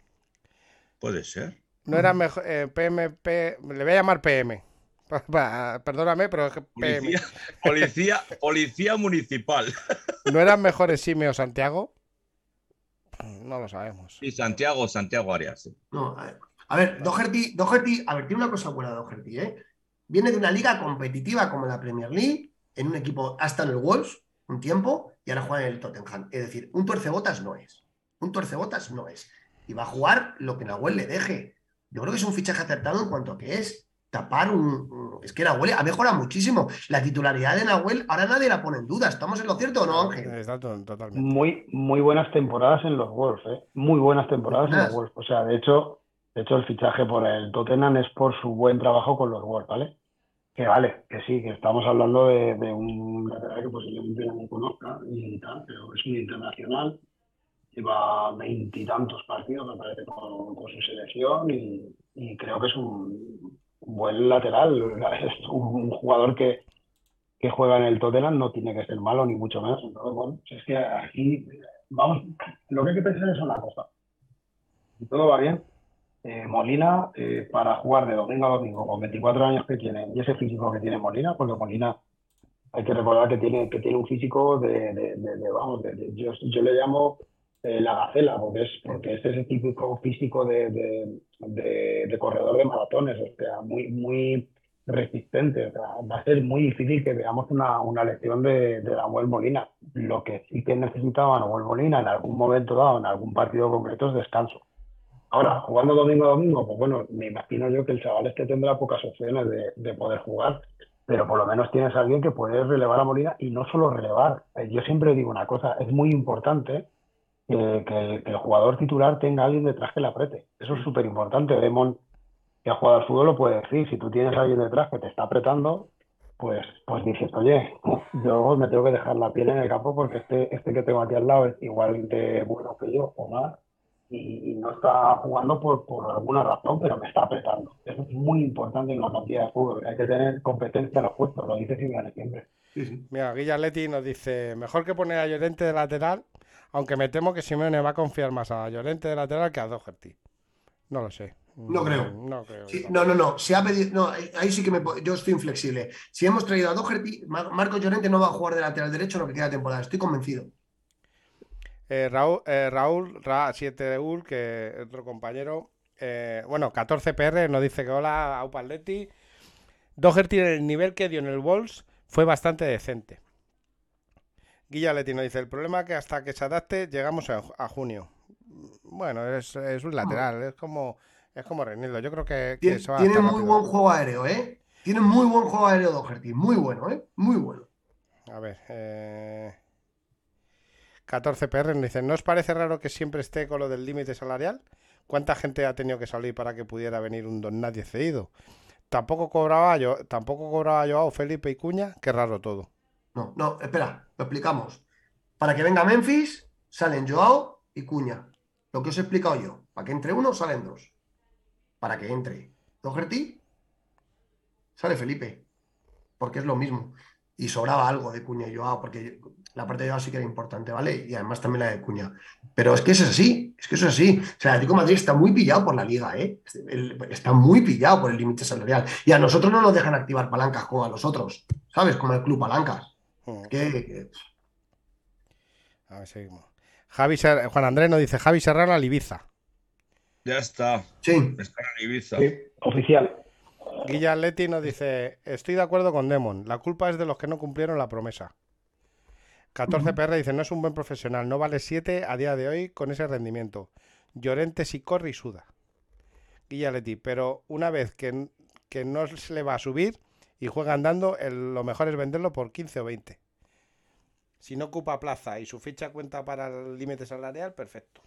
Puede ser. no era mejor. eh, PMP, le voy a llamar PM. Perdóname, pero es que PM. Policía, policía, policía municipal. ¿No eran mejores Simeo o Santiago? No lo sabemos. Y Santiago, Santiago Arias. sí. No, a ver, a ver, Doherty, Doherty, a ver, tiene una cosa buena Doherty, ¿eh? Viene de una liga competitiva como la Premier League, en un equipo hasta en el Wolves, un tiempo, y ahora juega en el Tottenham. Es decir, un tuercebotas no es. Un tuercebotas no es. Y va a jugar lo que Nahuel le deje. Yo creo que es un fichaje acertado en cuanto a que es tapar un... Es que Nahuel ha mejorado muchísimo. La titularidad de Nahuel ahora nadie la pone en duda. ¿Estamos en lo cierto o no, Ángel? Totalmente. Muy, muy buenas temporadas en los Wolves, ¿eh? Muy buenas temporadas en los. Wolves. O sea, de hecho, de hecho el fichaje por el Tottenham es por su buen trabajo con los Wolves, ¿vale? Que vale, que sí, que estamos hablando de, de un lateral que posiblemente no conozca y tal, pero es un internacional. Lleva veintitantos partidos, me parece, con, con su selección y, y creo que es un buen lateral. Es un, jugador que, que juega en el Tottenham no tiene que ser malo, ni mucho menos. Entonces, bueno, es que aquí, vamos, lo que hay que pensar es una cosa. Si todo va bien, eh, Molina, eh, para jugar de domingo a domingo, con 24 años que tiene, y ese físico que tiene Molina, porque Molina, hay que recordar que tiene, que tiene un físico de, de- de- de, vamos, yo, yo le llamo eh, la gacela, porque es, porque es ese típico físico de, de, corredor de maratones, o sea, muy, muy resistente. Va a ser muy difícil que veamos una, una lección de, de Nahuel Molina. Lo que sí que necesitaba Nahuel Molina en algún momento dado, en algún partido concreto, es descanso. Ahora, jugando domingo a domingo, pues bueno, me imagino yo que el chaval este tendrá pocas opciones de, de poder jugar, pero por lo menos tienes a alguien que puede relevar a Molina y no solo relevar. Eh, Yo siempre digo una cosa, es muy importante eh, que, el, que el jugador titular tenga a alguien detrás que le apriete. Eso es súper importante. Demon, que ha jugado al fútbol, lo puede decir. Si tú tienes a alguien detrás que te está apretando, pues, pues dices, oye, yo me tengo que dejar la piel en el campo porque este, este que tengo aquí al lado es igual de bueno que yo o más y, y no está jugando por, por alguna razón, pero me está apretando. Eso es muy importante en la partida de fútbol. Hay que tener competencia en los puestos, lo dice Simeone siempre. Mira, Guilla Leti nos dice: mejor que poner a Llorente de lateral, aunque me temo que Simeone va a confiar más a Llorente de lateral que a Doherty. No lo sé. No creo. No creo. Sí, no, no, no. Se ha pedido. No, ahí sí que me, yo estoy inflexible. Si hemos traído a Doherty, Mar- Marcos Llorente no va a jugar de lateral derecho en lo que queda de temporada. Estoy convencido. Eh, Raúl, eh, Raúl Ra 7 de Ul, que es otro compañero. eh, bueno, 14 PR nos dice que hola, Aupa Atleti. Doherty en el nivel que dio en el Wolves fue bastante decente. Guilla Leti nos dice: el problema es que hasta que se adapte llegamos a, a junio. Bueno, es, es un lateral, es como es como Reinildo. Yo creo que, que Tiene, se va a tiene muy rápido. buen juego aéreo, ¿eh? Tiene muy buen juego aéreo Doherty. Muy bueno, ¿eh? Muy bueno. A ver. Eh... 14 PR nos dice, ¿no os parece raro que siempre esté con lo del límite salarial? ¿Cuánta gente ha tenido que salir para que pudiera venir un don nadie cedido? Tampoco cobraba yo, tampoco cobraba Joao, Felipe y Cuña, qué raro todo. No, no, espera, lo explicamos. Para que venga Memphis, salen Joao y Cuña. Lo que os he explicado yo. Para que entre uno, salen dos. Para que entre Doherty, sale Felipe. Porque es lo mismo. Y sobraba algo de Cuña y Joao, porque la parte de Joao sí que era importante, ¿vale? Y además también la de Cuña. Pero es que es así, es que eso es así. O sea, el Atlético Madrid está muy pillado por la liga, ¿eh? Está muy pillado por el límite salarial. Y a nosotros no nos dejan activar palancas como a los otros, ¿sabes? Como el Club Palancas. Que- A ver, seguimos. Javi Ser- Juan Andrés nos dice, Javi Serrano al Ibiza. Ya está. sí, Está en Ibiza. Sí, oficial. Guilla Atleti nos dice, estoy de acuerdo con Demon, la culpa es de los que no cumplieron la promesa. 14 PR dice, no es un buen profesional, no vale 7 a día de hoy con ese rendimiento. Llorente si corre y suda. Guilla Atleti, pero una vez que, que no se le va a subir y juega andando, el- lo mejor es venderlo por 15 o 20. Si no ocupa plaza y su ficha cuenta para el límite salarial, perfecto.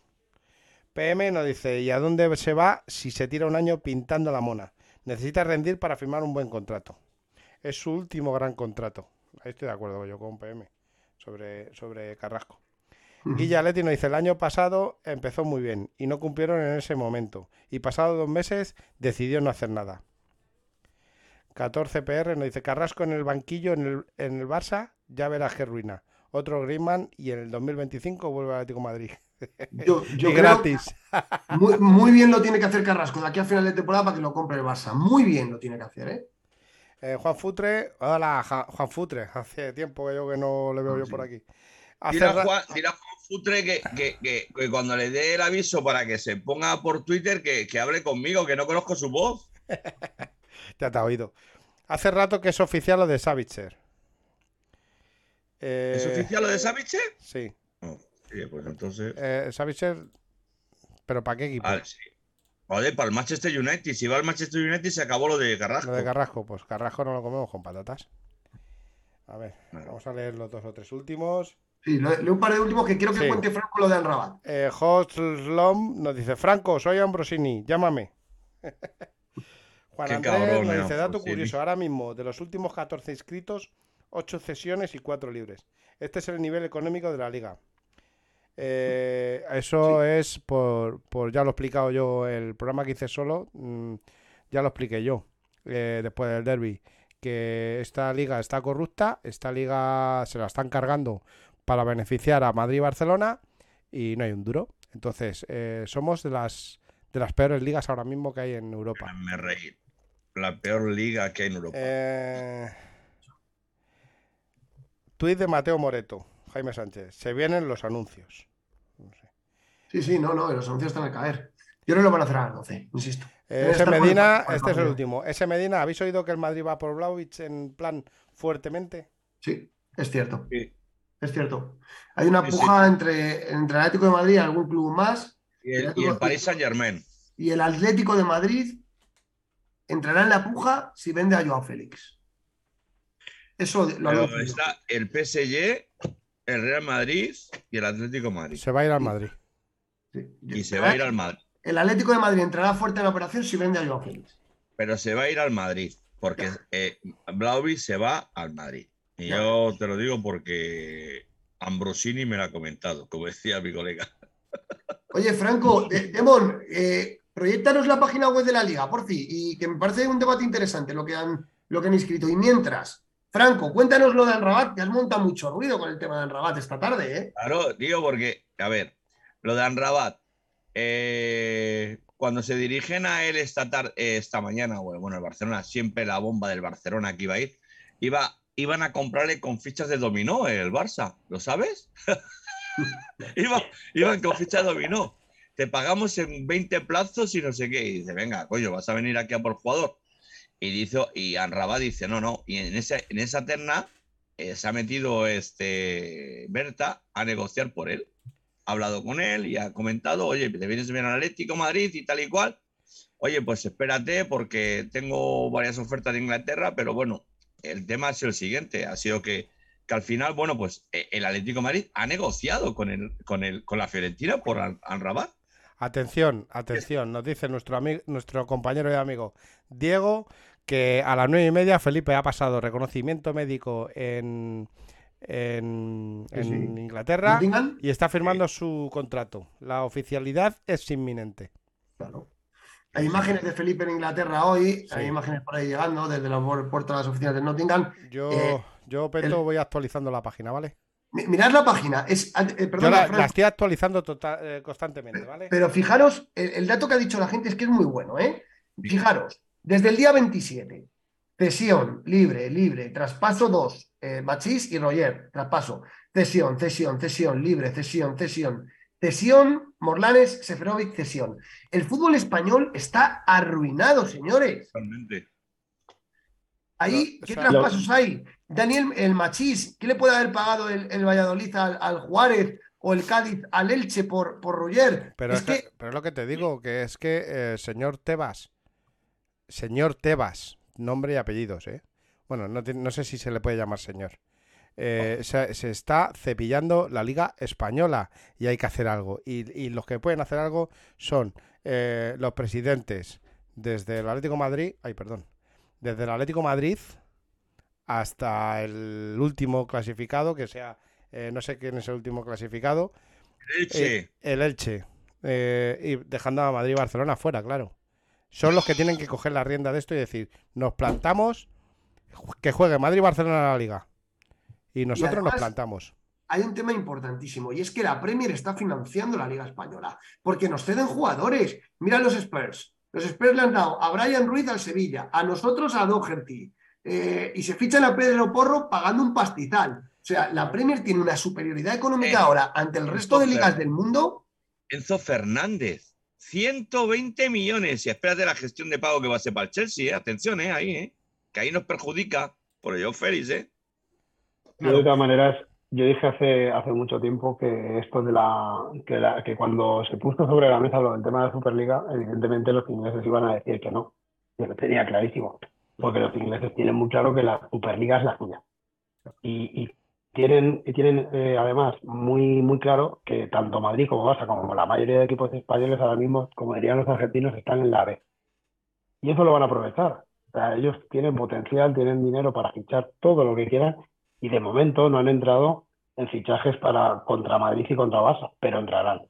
PM nos dice, ¿y a dónde se va si se tira un año pintando la mona? Necesita rendir para firmar un buen contrato. Es su último gran contrato. Ahí estoy de acuerdo yo con PM sobre, sobre Carrasco. Guilla Leti nos dice, el año pasado empezó muy bien y no cumplieron en ese momento. Y pasado dos meses decidió no hacer nada. 14 PR nos dice, Carrasco en el banquillo en el, en el Barça, ya verás qué ruina. Otro Griezmann y en el 2025 vuelve al Atlético de Madrid. yo, yo y creo gratis. muy, muy bien lo tiene que hacer Carrasco de aquí a final de temporada para que lo compre el Barça. Muy bien lo tiene que hacer, ¿eh? Eh, Juan Futre, hola Juan Futre, hace tiempo que yo que no le veo yo Sí. por aquí. A ra- Juan, a Juan Futre que, que- que- que cuando le dé el aviso para que se ponga por Twitter, que, que hable conmigo, que no conozco su voz. Ya te ha oído. Hace rato que es oficial lo de Savitzer. Eh, ¿Es oficial lo de Saviche? Sí. No, sí, pues entonces. Eh, Savitzer, ¿pero para qué equipo? Vale, sí. Para el Manchester United. Si va al Manchester United, se acabó lo de Carrasco. Lo de Carrasco, pues Carrasco no lo comemos con patatas. A ver, vamos a leer los dos o tres últimos. Sí, le- leo un par de últimos que quiero que Sí. cuente Franco lo de Anrabat. Eh, nos dice, Franco, soy Ambrosini, llámame. Juan Qué Andrés cabrón, nos dice, dato curioso, ahora mismo, de los últimos 14 inscritos, 8 cesiones y 4 libres. Este es el nivel económico de la liga. Eh, eso es por, por, ya lo he explicado yo, el programa que hice solo, mm, ya lo expliqué yo, eh, después del derby, que esta liga está corrupta, esta liga se la están cargando para beneficiar a Madrid y Barcelona y no hay un duro. Entonces, eh, somos de las, de las peores ligas ahora mismo que hay en Europa. Me reí. La peor liga que hay en Europa. Eh... Tuit de Mateo Moreto, Jaime Sánchez. Se vienen los anuncios. No sé. Sí, sí, no, no, los anuncios están a caer. Yo que lo van a hacer a las 12, insisto. Eh, ese el Medina, el este es el último. Ese Medina, ¿habéis oído que el Madrid va por Blauvich en plan fuertemente? Sí, es cierto, Sí. es cierto. Hay una Sí, entre, entre el Atlético de Madrid y algún club más, Y el, y el Paris Saint Germain. y el Atlético de Madrid entrará en la puja si vende a Joao Félix. Eso lo Pero está el PSG, el Real Madrid y el Atlético de Madrid. Se va a ir al Madrid. Sí. Y se va a ir al Madrid. El Atlético de Madrid entrará fuerte en la operación si vende a Joao Félix. Pero se va a ir al Madrid. Porque eh, Blaovic se va al Madrid. Y Ya. yo te lo digo porque Ambrosini me lo ha comentado, como decía mi colega. Oye, Franco, de- Demon, eh, proyectanos la página web de la liga, por fin, y que me parece un debate interesante lo que han, lo que han inscrito. Y mientras, Franco, cuéntanos lo de Anrabat, que has montado mucho ruido con el tema de Anrabat esta tarde, ¿eh? Claro, digo porque, a ver, lo de Anrabat, eh, cuando se dirigen a él esta tarde, esta mañana, bueno, el Barcelona, siempre la bomba del Barcelona que iba a ir, iba, iban a comprarle con fichas de dominó el Barça, ¿lo sabes? Iba- iban con fichas de dominó. Te pagamos en 20 plazos y no sé qué. Y dice, venga, coño, vas a venir aquí a por jugador. Y dice, y Anrabat dice, no, no. Y en, ese, en esa terna eh, se ha metido este Berta a negociar por él. Ha hablado con él y ha comentado, oye, te vienes bien al Atlético Madrid y tal y cual. Oye, pues espérate porque tengo varias ofertas de Inglaterra, pero bueno, el tema ha sido el siguiente, ha sido que, que al final, bueno, pues eh, el Atlético de Madrid ha negociado con, el, con, el, con la Fiorentina por Amrabat. Atención, atención, nos dice nuestro amigo, nuestro compañero y amigo Diego que a las nueve y media Felipe ha pasado reconocimiento médico en, en, en sí. Inglaterra Nottingham, y está firmando su contrato. La oficialidad es inminente. claro. Hay imágenes de Felipe en Inglaterra hoy, hay imágenes por ahí llegando desde la puer- puerta de las oficinas de Nottingham. Yo, Eh, yo Peto, voy actualizando la página, ¿vale? Mi- Mirad la página, es, eh, Yo la, estoy actualizando tota- eh, constantemente, ¿vale? pero fijaros, el, el dato que ha dicho la gente es que es muy bueno, ¿eh? Fijaros, desde el día 27, cesión, libre, libre, traspaso 2, eh, Machís y Roger, traspaso, cesión, cesión, cesión, libre, cesión, cesión, cesión, Morlanes, Seferovic, cesión. El fútbol español está arruinado, señores. Totalmente. Ahí, ¿qué traspasos hay? Daniel, el Machís, ¿qué le puede haber pagado el, el Valladolid al, al Juárez o el Cádiz al Elche por, por Roger? Pero es que que- pero lo que te digo, que es que, eh, señor Tebas, señor Tebas, nombre y apellidos, ¿eh? Bueno, no, no sé si se le puede llamar señor. Eh, se, se está cepillando la Liga Española y hay que hacer algo. Y, y los que pueden hacer algo son eh, los presidentes desde el Atlético de Madrid, ay, perdón, desde el Atlético de Madrid hasta el último clasificado, que sea, eh, no sé quién es el último clasificado, Leche. eh, el Elche. eh, y dejando a Madrid y Barcelona fuera, claro. Son los que tienen que coger la rienda de esto y decir, nos plantamos, que juegue Madrid y Barcelona en la liga. Y nosotros nos además- plantamos. hay un tema importantísimo y es que la Premier está financiando la Liga Española porque nos ceden jugadores. Mira los Spurs. Los Spurs le han dado a Brian Ruiz al Sevilla, a nosotros a Doherty. eh, y se fichan a Pedro Porro pagando un pastizal. O sea, la Premier tiene una superioridad económica Eh, ahora ante el resto de ligas del mundo. Enzo Fernández. 120 millones. Y espérate la gestión de pago que va a ser para el Chelsea, ¿eh? Atención, ¿eh? Ahí, ¿eh? Que ahí nos perjudica. Por ello, Félix, ¿eh? Yo, de todas maneras, yo dije hace, hace mucho tiempo que esto de la que, la- que cuando se puso sobre la mesa lo del tema de la Superliga, evidentemente los ingleses iban a decir que no. Yo lo tenía clarísimo, porque los ingleses tienen muy claro que la Superliga es la suya. Y, tienen, y tienen eh, además muy, muy claro que tanto Madrid como Barça, como la mayoría de equipos españoles ahora mismo, como dirían los argentinos, están en la B. Y eso lo van a aprovechar. O sea, ellos tienen potencial, tienen dinero para fichar todo lo que quieran y de momento no han entrado en fichajes para contra Madrid y contra Barça, pero entrarán.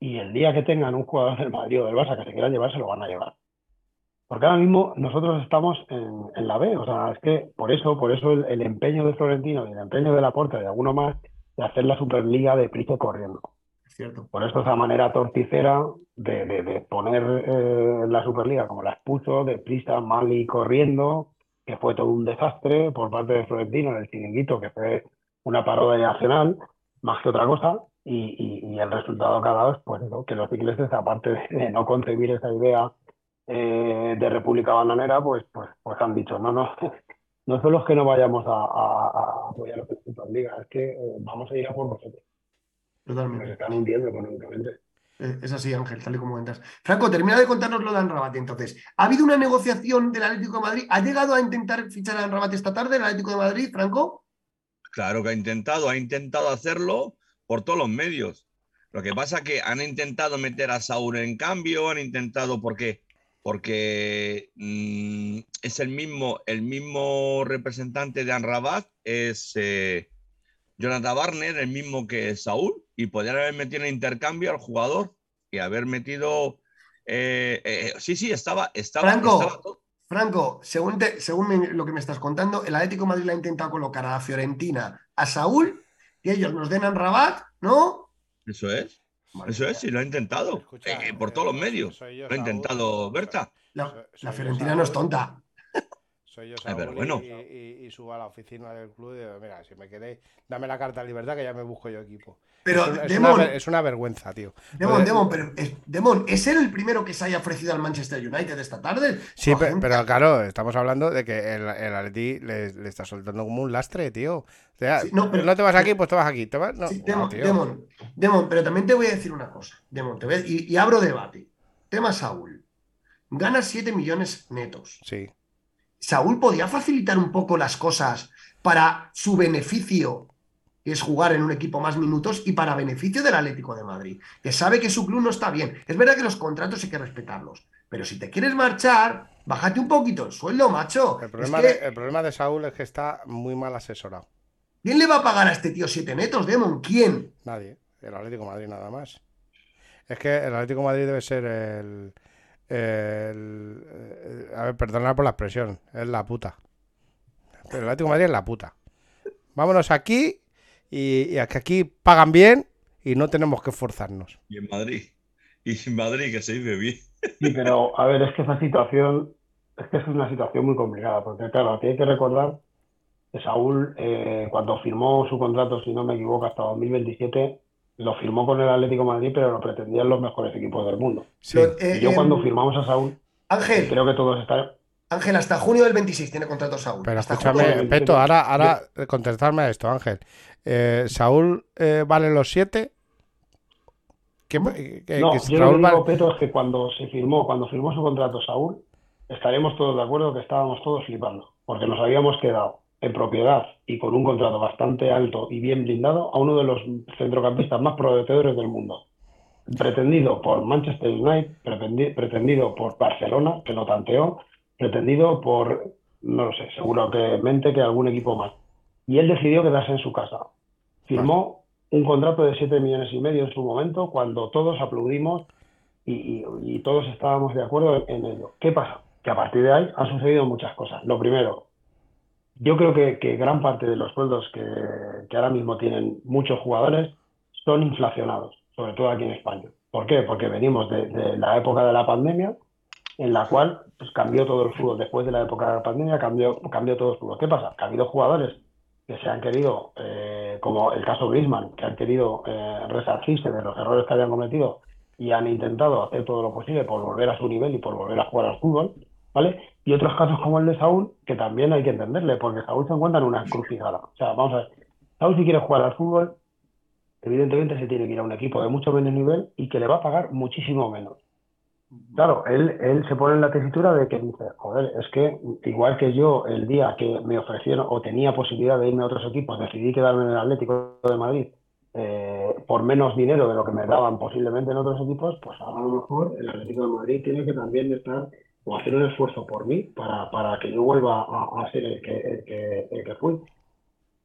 Y el día que tengan un jugador del Madrid o del Barça que se quiera llevar, se lo van a llevar. Porque ahora mismo nosotros estamos en, en la B, o sea, es que por eso, por eso el, el empeño de Florentino y el empeño de Laporta y de alguno más de hacer la Superliga de prisa corriendo. Es cierto. Por eso esa manera torticera de, de- de poner eh, la Superliga como la expuso, de prisa, mal y corriendo, que fue todo un desastre por parte de Florentino en el chiringuito, que fue una parodia nacional, más que otra cosa, y, y- y el resultado que ha dado es pues, que los ingleses, aparte de, no concebir esa idea eh, de república bananera, pues, pues, pues han dicho, no, no, no solo es que no vayamos a, a- a apoyar a la Superliga, es que eh, vamos a ir a por vosotros. Nos Totalmente. están hundiendo económicamente. Eh, Es así, Ángel, tal y como comentas. Franco, termina de contarnos lo de Anrabat entonces. ¿Ha habido una negociación del Atlético de Madrid? ¿Ha llegado a intentar fichar a Anrabat esta tarde el Atlético de Madrid, Franco? Claro que ha intentado, ha intentado hacerlo por todos los medios. Lo que pasa que han intentado meter a Saúl en cambio, han intentado, ¿por qué? Porque mm, es el mismo, el mismo representante de Anrabat, es eh, Jonathan Barner, el mismo que Saúl, y podrían haber metido en intercambio al jugador y haber metido. eh, eh, sí, sí, estaba. estaba, Franco. estaba todo. Franco, según, te- según me- lo que me estás contando, el Atlético de Madrid le ha intentado colocar a la Fiorentina, a Saúl, y ellos nos den a Anrabat, ¿no? Eso es. Madre Eso es, sí, lo ha intentado. Escucha, eh, por todos los medios. yo, Lo ha intentado Berta. La, la Fiorentina no es tonta. Soy yo, Ay, pero Saúl, bueno. y, y- y subo a la oficina del club y digo, mira, si me queréis, dame la carta de libertad que ya me busco yo equipo. Pero, es, un- es una, Demon, es una vergüenza, tío. Demon, Joder. Demon, pero, es, Demon, ¿es él el primero que se haya ofrecido al Manchester United esta tarde? Sí, O pe- gente- pero, claro, estamos hablando de que el, el Atleti le, le está soltando como un lastre, tío. O sea, Sí, no, no, pero- te vas aquí, pues te vas aquí. Te vas, no, Sí, no, Demon, tío. Demon, Demon, pero también te voy a decir una cosa. Demon, te voy a- y, y abro debate. Tema Saúl. Gana 7 millones netos. Sí, Saúl podía facilitar un poco las cosas para su beneficio, que es jugar en un equipo más minutos, y para beneficio del Atlético de Madrid, que sabe que su club no está bien. Es verdad que los contratos hay que respetarlos, pero si te quieres marchar, bájate un poquito el sueldo, macho. El problema, Es que, de, el problema de Saúl es que está muy mal asesorado. ¿Quién le va a pagar a este tío siete netos, Demon? ¿Quién? Nadie. El Atlético de Madrid nada más. Es que el Atlético de Madrid debe ser el. El- el- a ver, perdonad por la expresión. Es la puta. Pero el Atlético de Madrid es la puta. Vámonos aquí y, y a que aquí pagan bien y no tenemos que esforzarnos. Y en Madrid. Y en Madrid, que se dice bien. Sí, pero a ver, es que esa situación, es que es una situación muy complicada, porque claro, aquí hay que recordar que Saúl, eh, cuando firmó su contrato, si no me equivoco, hasta 2027, lo firmó con el Atlético de Madrid, pero lo pretendían los mejores equipos del mundo. Sí. Lo- eh, Y yo em, cuando firmamos a Saúl, Ángel, creo que todos están... Ángel, hasta junio del 26 tiene contrato Saúl. Pero Hasta escúchame, junio. Peto, ahora, ahora contestarme a esto, Ángel. Eh, ¿Saúl eh, vale los siete? ¿Qué- que- No, que yo lo que digo, Peto, es que cuando se firmó, cuando firmó su contrato Saúl, estaremos todos de acuerdo que estábamos todos flipando, porque nos habíamos quedado en propiedad y con un contrato bastante alto y bien blindado a uno de los centrocampistas más prometedores del mundo. Pretendido por Manchester United, pretendi- pretendido por Barcelona, que lo tanteó, pretendido por, no lo sé, seguramente que algún equipo más. Y él decidió quedarse en su casa. Firmó un contrato de 7 millones y medio en su momento cuando todos aplaudimos y, y- todos estábamos de acuerdo en ello. ¿Qué pasa? Que a partir de ahí han sucedido muchas cosas. Lo primero, yo creo que, gran parte de los sueldos que, ahora mismo tienen muchos jugadores son inflacionados, sobre todo aquí en España. ¿Por qué? Porque venimos de, la época de la pandemia, en la cual pues, cambió todo el fútbol. Después de la época de la pandemia cambió, cambió todo el fútbol. ¿Qué pasa? Que ha habido jugadores que se han querido, eh, como el caso Griezmann, que han querido eh, resarcirse de los errores que habían cometido y han intentado hacer todo lo posible por volver a su nivel y por volver a jugar al fútbol, ¿vale? Y otros casos como el de Saúl, que también hay que entenderle, porque Saúl se encuentra en una encrucijada. O sea, vamos a ver, Saúl si quiere jugar al fútbol, evidentemente se tiene que ir a un equipo de mucho menos nivel y que le va a pagar muchísimo menos. Claro, él, él se pone en la tesitura de que dice, joder, es que igual que yo el día que me ofrecieron o tenía posibilidad de irme a otros equipos, decidí quedarme en el Atlético de Madrid eh, por menos dinero de lo que me daban posiblemente en otros equipos, pues a lo mejor el Atlético de Madrid tiene que también estar o hacer un esfuerzo por mí para, para que yo vuelva a, a ser el que, el que, el que fui.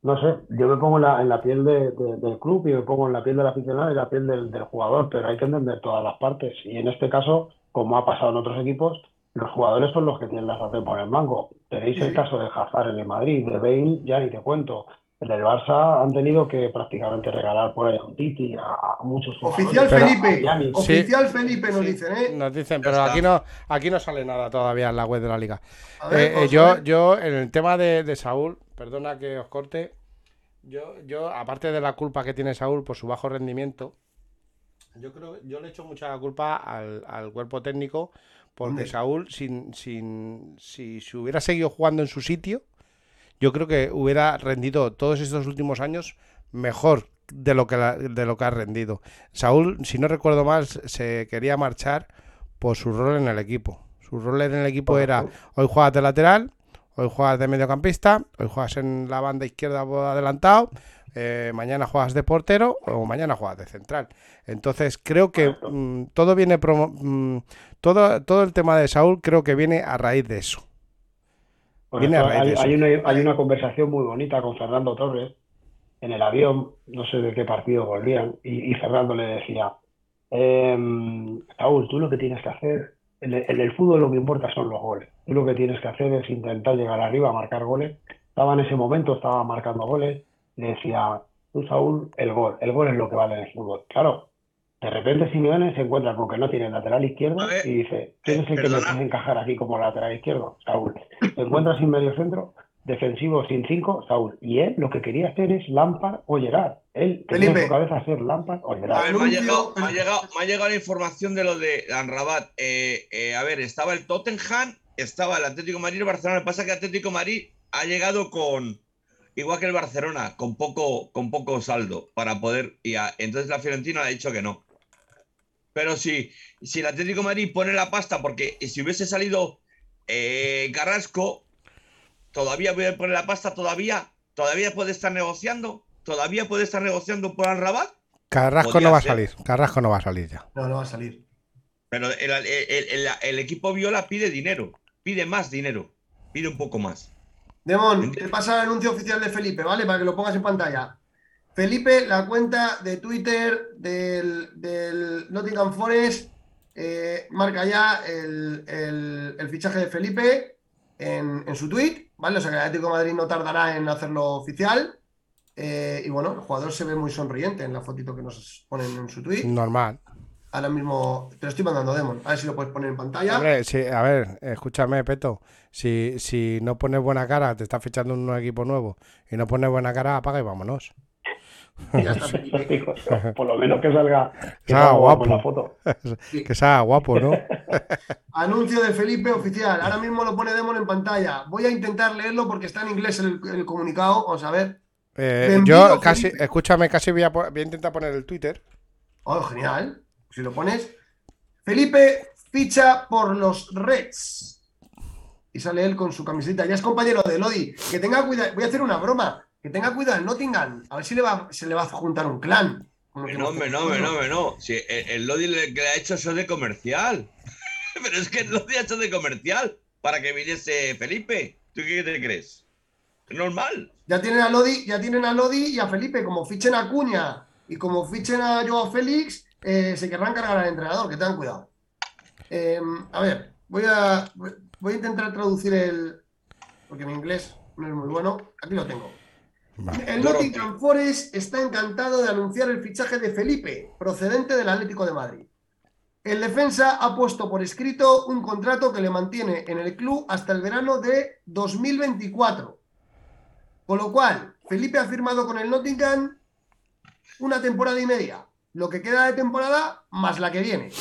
No sé, yo me pongo en la, en la piel de- de- del club y me pongo en la piel del aficionado y la piel del, del jugador, pero hay que entender todas las partes. Y en este caso, como ha pasado en otros equipos, los jugadores son los que tienen la sartén por el mango. Tenéis el caso de Hazard en el Madrid, de Bale, ya ni te cuento. El del Barça han tenido que prácticamente regalar por ahí a un Titi, a, a muchos jugadores. Oficial Pero- Felipe. Sí. Oficial Felipe nos Sí, dicen, ¿eh? Nos dicen, pero aquí no, aquí no sale nada todavía en la web de la liga. Ver, Eh, eh, yo, yo, en el tema de, de Saúl, perdona que os corte, yo, yo, aparte de la culpa que tiene Saúl por su bajo rendimiento, yo creo, yo le echo mucha culpa al, al cuerpo técnico, porque. Saúl, sin, sin, si se hubiera seguido jugando en su sitio, yo creo que hubiera rendido todos estos últimos años mejor de lo que, la- de lo que ha rendido. Saúl, si no recuerdo mal, se quería marchar por su rol en el equipo. Su rol en el equipo era hoy juegas de lateral, hoy juegas de mediocampista, hoy juegas en la banda izquierda por adelantado, eh, mañana juegas de portero o mañana juegas de central. Entonces creo que mm, todo viene promo- mm, todo, todo el tema de Saúl creo que viene a raíz de eso. Hay, una, hay una conversación muy bonita con Fernando Torres en el avión, no sé de qué partido volvían, y, y Fernando le decía, em, Saúl, tú lo que tienes que hacer, en el, en el fútbol lo que importa son los goles, tú lo que tienes que hacer es intentar llegar arriba a marcar goles. Estaba en ese momento, estaba marcando goles, le decía, tú Saúl, el gol, el gol es lo que vale en el fútbol. Claro, de repente Simeone se encuentra con que no tiene lateral izquierdo A ver, y dice, ¿quién es el que me puede encajar aquí como lateral izquierdo? Saúl. Se encuentra sin medio centro, defensivo sin cinco, Saúl. Y él lo que quería hacer es Lampard o Gerard. Él tenía en su cabeza ser Lampard o A Gerard. ver, me ha, llegado, me, ha llegado, me ha llegado la información de lo de Anrabat. Eh, eh, a ver, estaba el Tottenham, estaba el Atlético de Madrid y el Barcelona. Lo que pasa es que Atlético de Madrid ha llegado con, igual que el Barcelona, con poco, con poco saldo para poder. Y a- entonces la Fiorentina le ha dicho que no. Pero si, si el Atlético de Madrid pone la pasta, porque si hubiese salido eh, Carrasco, ¿Todavía voy a poner la pasta? ¿Todavía? ¿Todavía puede estar negociando? ¿Todavía puede estar negociando por Rabat? Carrasco no va a salir. Carrasco no va a salir ya. No, no va a salir. Pero el, el- el- el equipo Viola pide dinero, pide más dinero, pide un poco más. Demón, te pasa el anuncio oficial de Felipe, ¿vale? Para que lo pongas en pantalla. Felipe, la cuenta de Twitter del, del Nottingham Forest, eh, marca ya el, el- el fichaje de Felipe en, en su tweet, ¿vale? O sea que el Atlético de Madrid no tardará en hacerlo oficial. Eh, y bueno, el jugador se ve muy sonriente en la fotito que nos ponen en su tweet. Normal. Ahora mismo te lo estoy mandando, Demon. A ver si lo puedes poner en pantalla. Hombre, sí, a ver, escúchame, Peto. Si, si no pones buena cara, te estás fichando un equipo nuevo y no pones buena cara, apaga y vámonos. Ya está Felipe. Digo, Por lo menos que salga, que salga guapo. la foto. Que sea guapo, ¿no? Anuncio de Felipe oficial. Ahora mismo lo pone Demon en pantalla. Voy a intentar leerlo porque está en inglés el, el comunicado. Vamos a ver. Eh, yo casi, Felipe. escúchame, casi voy a, voy a intentar poner el Twitter. Oh, genial. Si lo pones. Felipe ficha por los Reds. Y sale él con su camiseta. Ya es compañero de Lodi. Que tenga cuidado. Voy a hacer una broma. Que tenga cuidado en Nottingham. A ver si le va, se le va a juntar un clan. No, hombre, no, hombre, no, hombre, no. Si el, el Lodi le, que le ha hecho eso de comercial. Pero es que el Lodi ha hecho de comercial para que viniese Felipe. ¿Tú qué te crees? Es normal. Ya tienen a Lodi, ya tienen a Lodi y a Felipe. Como fichen a Cuña y como fichen a Joao Félix, eh, se querrán cargar al entrenador, que tengan cuidado. Eh, a ver, voy a, voy a intentar traducir el. Porque mi inglés no es muy bueno. Aquí lo tengo. Vale. El Nottingham Forest está encantado de anunciar el fichaje de Felipe, procedente del Atlético de Madrid. El defensa ha puesto por escrito un contrato que le mantiene en el club hasta el verano de 2024. Con lo cual, Felipe ha firmado con el Nottingham una temporada y media. Lo que queda de temporada más la que viene.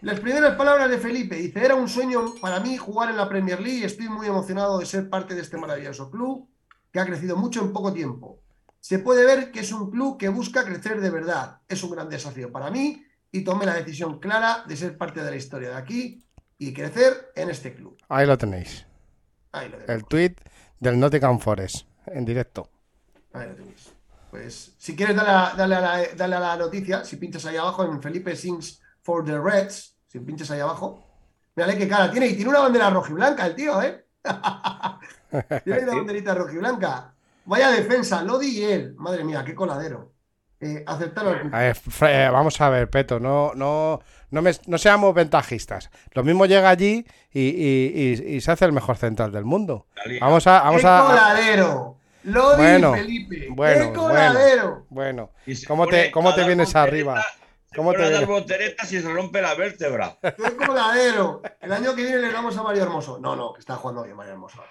Las primeras palabras de Felipe dice, era un sueño para mí jugar en la Premier League y estoy muy emocionado de ser parte de este maravilloso club que ha crecido mucho en poco tiempo. Se puede ver que es un club que busca crecer de verdad. Es un gran desafío para mí y tomé la decisión clara de ser parte de la historia de aquí y crecer en este club. Ahí lo tenéis. Ahí lo El tenemos. tweet del Nottingham Forest en directo. Ahí lo tenéis. Pues si quieres darle a, darle a la, darle a la noticia, si pinchas ahí abajo en Felipe Sings for the Reds, si pinchas ahí abajo, mírale qué cara tiene y tiene una bandera roja y blanca el tío, ¿eh? tiene una banderita roja y blanca. Vaya defensa, Lodi y él. Madre mía, qué coladero. Eh, aceptar al A ver, eh, vamos a ver, Peto, no, no, no, me- no seamos ventajistas. Lo mismo llega allí y, y- y- y se hace el mejor central del mundo. La. Vamos a, vamos ¡Qué a, coladero! Lodi Bueno, y Felipe. bueno, ¡Qué coladero! bueno, ¿cómo te, cómo te vienes arriba? se ¿Cómo pone te a dar vienes? volteretas y se rompe la vértebra. ¡Qué coladero! El año que viene le damos a Mario Hermoso. No, no, que está jugando bien Mario Hermoso.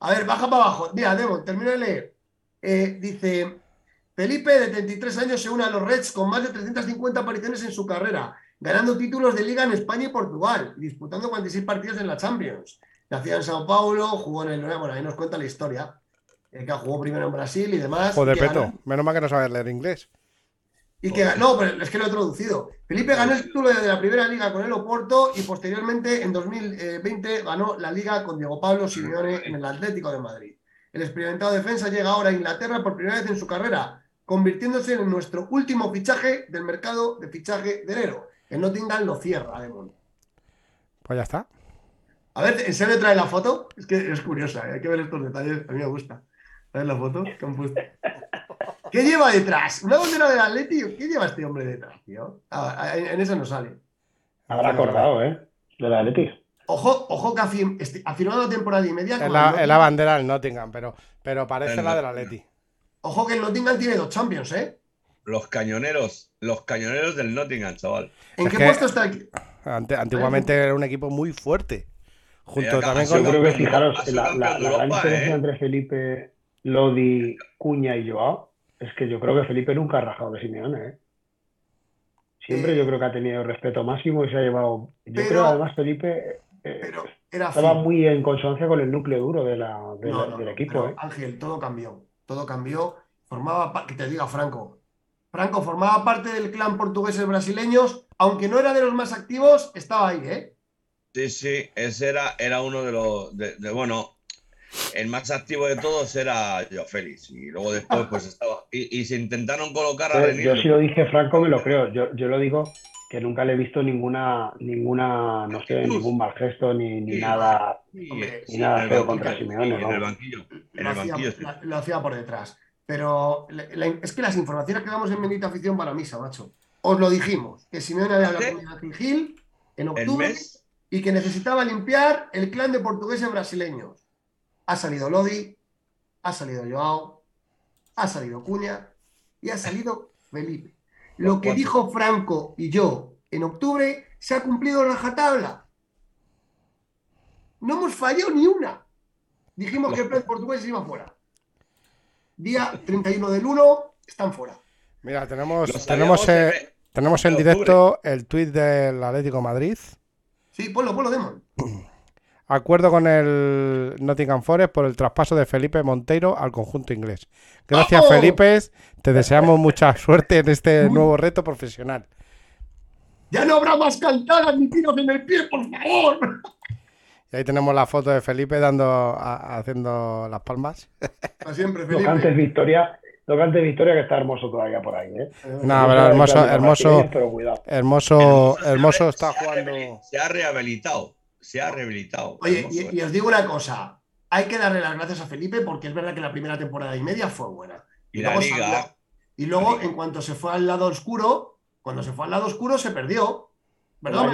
A ver, baja para abajo. Mira, Demo, termino de leer. Eh, dice, Felipe, de 33 años, se une a los Reds con más de 350 apariciones en su carrera, ganando títulos de liga en España y Portugal, disputando 46 partidos en la Champions. Nació en Sao Paulo, jugó en el... Bueno, ahí nos cuenta la historia. eh, que jugó primero en Brasil y demás. Joder, ganó- Peto, menos mal que no sabes leer inglés. Y que no, pero es que lo he traducido. Felipe ganó el título de la primera liga con el Oporto y posteriormente en 2020 ganó la liga con Diego Pablo Simeone en el Atlético de Madrid. El experimentado defensa llega ahora a Inglaterra por primera vez en su carrera, convirtiéndose en nuestro último fichaje del mercado de fichaje de enero. El Nottingham lo cierra, Demon. Pues ya está. A ver, ¿en serio trae la foto? Es que es curiosa, ¿eh? hay que ver estos detalles, a mí me gusta. ¿Sabes la foto que han puesto? ¿Qué lleva detrás? ¿Una bandera del Atleti? ¿Qué lleva este hombre detrás, tío? Ah, en, esa no sale. Habrá acordado, ¿eh? De la Atleti. Ojo, ojo que ha, fir- este- firmado temporada y media. Es la, es la bandera del Nottingham, pero, pero parece El la del. Atleti. Ojo que el Nottingham tiene dos Champions, ¿eh? Los cañoneros, los cañoneros del Nottingham, chaval. ¿En Es qué puesto está aquí? Ante- antiguamente era un equipo muy fuerte. Junto también con... Yo creo que fijaros, la, gran diferencia ¿eh? entre Felipe, Lodi, Cuña y Joao es que yo creo que Felipe nunca ha rajado de Simeone, ¿eh? Siempre Eh, yo creo que ha tenido respeto máximo y se ha llevado. Yo pero- creo además Felipe eh, Pero era estaba fin. muy en consonancia con el núcleo duro de la, de No, la- no, del no, equipo, pero, ¿eh? Ángel, todo cambió. Todo cambió. Formaba pa- que te diga Franco. Franco formaba parte del clan portugueses brasileños, aunque no era de los más activos, estaba ahí, ¿eh? Sí, sí, ese era, era uno de los. De, de- bueno, el más activo de todos era yo Félix. Y luego después, pues estaba. Y, y se intentaron colocar a Yo, yo si lo dije Franco me lo creo. Yo, yo lo digo que nunca le he visto ninguna, ninguna, no sé, ningún mal gesto ni, ni Sí. nada. Hombre, y nada feo contra Simeone, En ¿no? el banquillo. En lo el hacía, banquillo. sí. la- lo hacía por detrás. Pero la- la- es que las informaciones que damos en Bendita Afición para misa, macho. Os lo dijimos, que Simeone había hablado con Ángel Gil en octubre y que necesitaba limpiar el clan de portugueses brasileños. Ha salido Lodi, ha salido Joao, ha salido Cuña y ha salido Felipe. Lo que dijo Franco y yo en octubre se ha cumplido en rajatabla. No hemos fallado ni una. Dijimos que el plan portugués iba fuera. Día 31 del 1, están fuera. Mira, tenemos, tenemos, eh, en- tenemos en directo el tuit del Atlético Madrid. Sí, ponlo, ponlo, Demon. Acuerdo con el Nottingham Forest por el traspaso de Felipe Monteiro al conjunto inglés. Gracias, ¡Oh! Felipe. Te deseamos mucha suerte en este nuevo reto profesional. Ya no habrá más cantadas ni tiros en el pie, por favor. Y ahí tenemos la foto de Felipe dando, a- haciendo las palmas. Para siempre, Lo que antes Felipe. Victoria, lo que antes Victoria que está hermoso todavía por ahí, ¿eh? No, pero Victoria hermoso, hermoso, hermoso, hermoso está jugando. Se ha rehabilitado. Se ha rehabilitado. Oye, y, y os digo una cosa. Hay que darle las gracias a Felipe porque es verdad que la primera temporada y media fue buena. Y la luego liga. y luego, en cuanto se fue al lado oscuro, cuando se fue al lado oscuro, se perdió. ¿Verdad?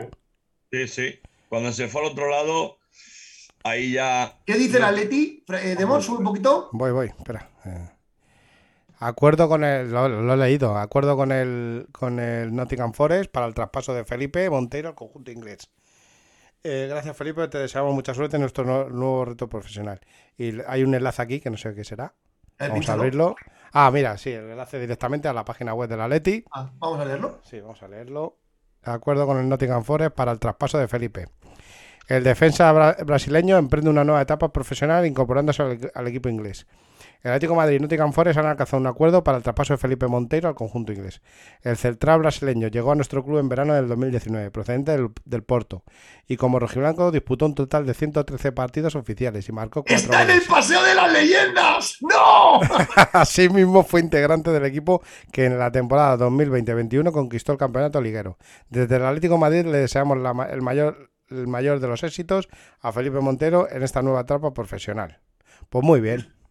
¿eh? Sí, sí. Cuando se fue al otro lado, ahí ya. ¿Qué dice el Atleti? Eh, Demon, sube un poquito. Voy, voy, espera. Eh, Acuerdo con el, lo, lo he leído, acuerdo con el, con el Nottingham Forest para el traspaso de Felipe Monteiro al conjunto inglés. Eh, gracias Felipe, te deseamos mucha suerte en nuestro no- nuevo reto profesional. Y hay un enlace aquí que no sé qué será. Eh, Vamos a abrirlo. Ah, mira, sí, el enlace directamente a la página web de la Leti. Ah, vamos a leerlo. Sí, vamos a leerlo. De acuerdo con el Nottingham Forest para el traspaso de Felipe. El defensa bra- brasileño emprende una nueva etapa profesional incorporándose al, al equipo inglés. El Atlético de Madrid y Nottingham Forest han alcanzado un acuerdo para el traspaso de Felipe Monteiro al conjunto inglés. El central brasileño llegó a nuestro club en verano del 2019, procedente del, del Porto, y como rojiblanco disputó un total de 113 partidos oficiales y marcó cuatro ¡Está en el paseo de las leyendas! ¡No! Asimismo, fue integrante del equipo que en la temporada 2020-21 conquistó el campeonato liguero. Desde el Atlético de Madrid le deseamos la el, mayor, el mayor de los éxitos a Felipe Montero en esta nueva etapa profesional. Pues muy bien.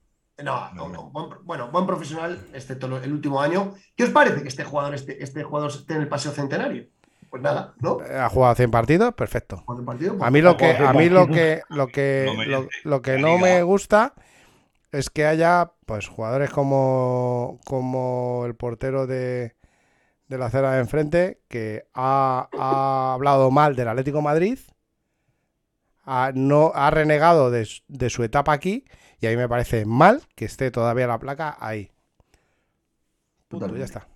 No, no, no, buen- bueno, buen profesional, excepto lo- el último año. ¿Qué os parece que este jugador, este, este jugador esté en el paseo centenario? Pues nada, ¿no? Ha jugado 100 partidos, perfecto. Partido, pues, A mí lo que, a 100 mí lo que, lo que, No merece. lo, lo que La no me gusta es que haya, pues, jugadores como, como el portero de, de la acera de enfrente que ha, ha hablado mal del Atlético de Madrid, ha, no, ha renegado de su etapa aquí y a mí me parece mal que esté todavía la placa ahí. Punto, ya está.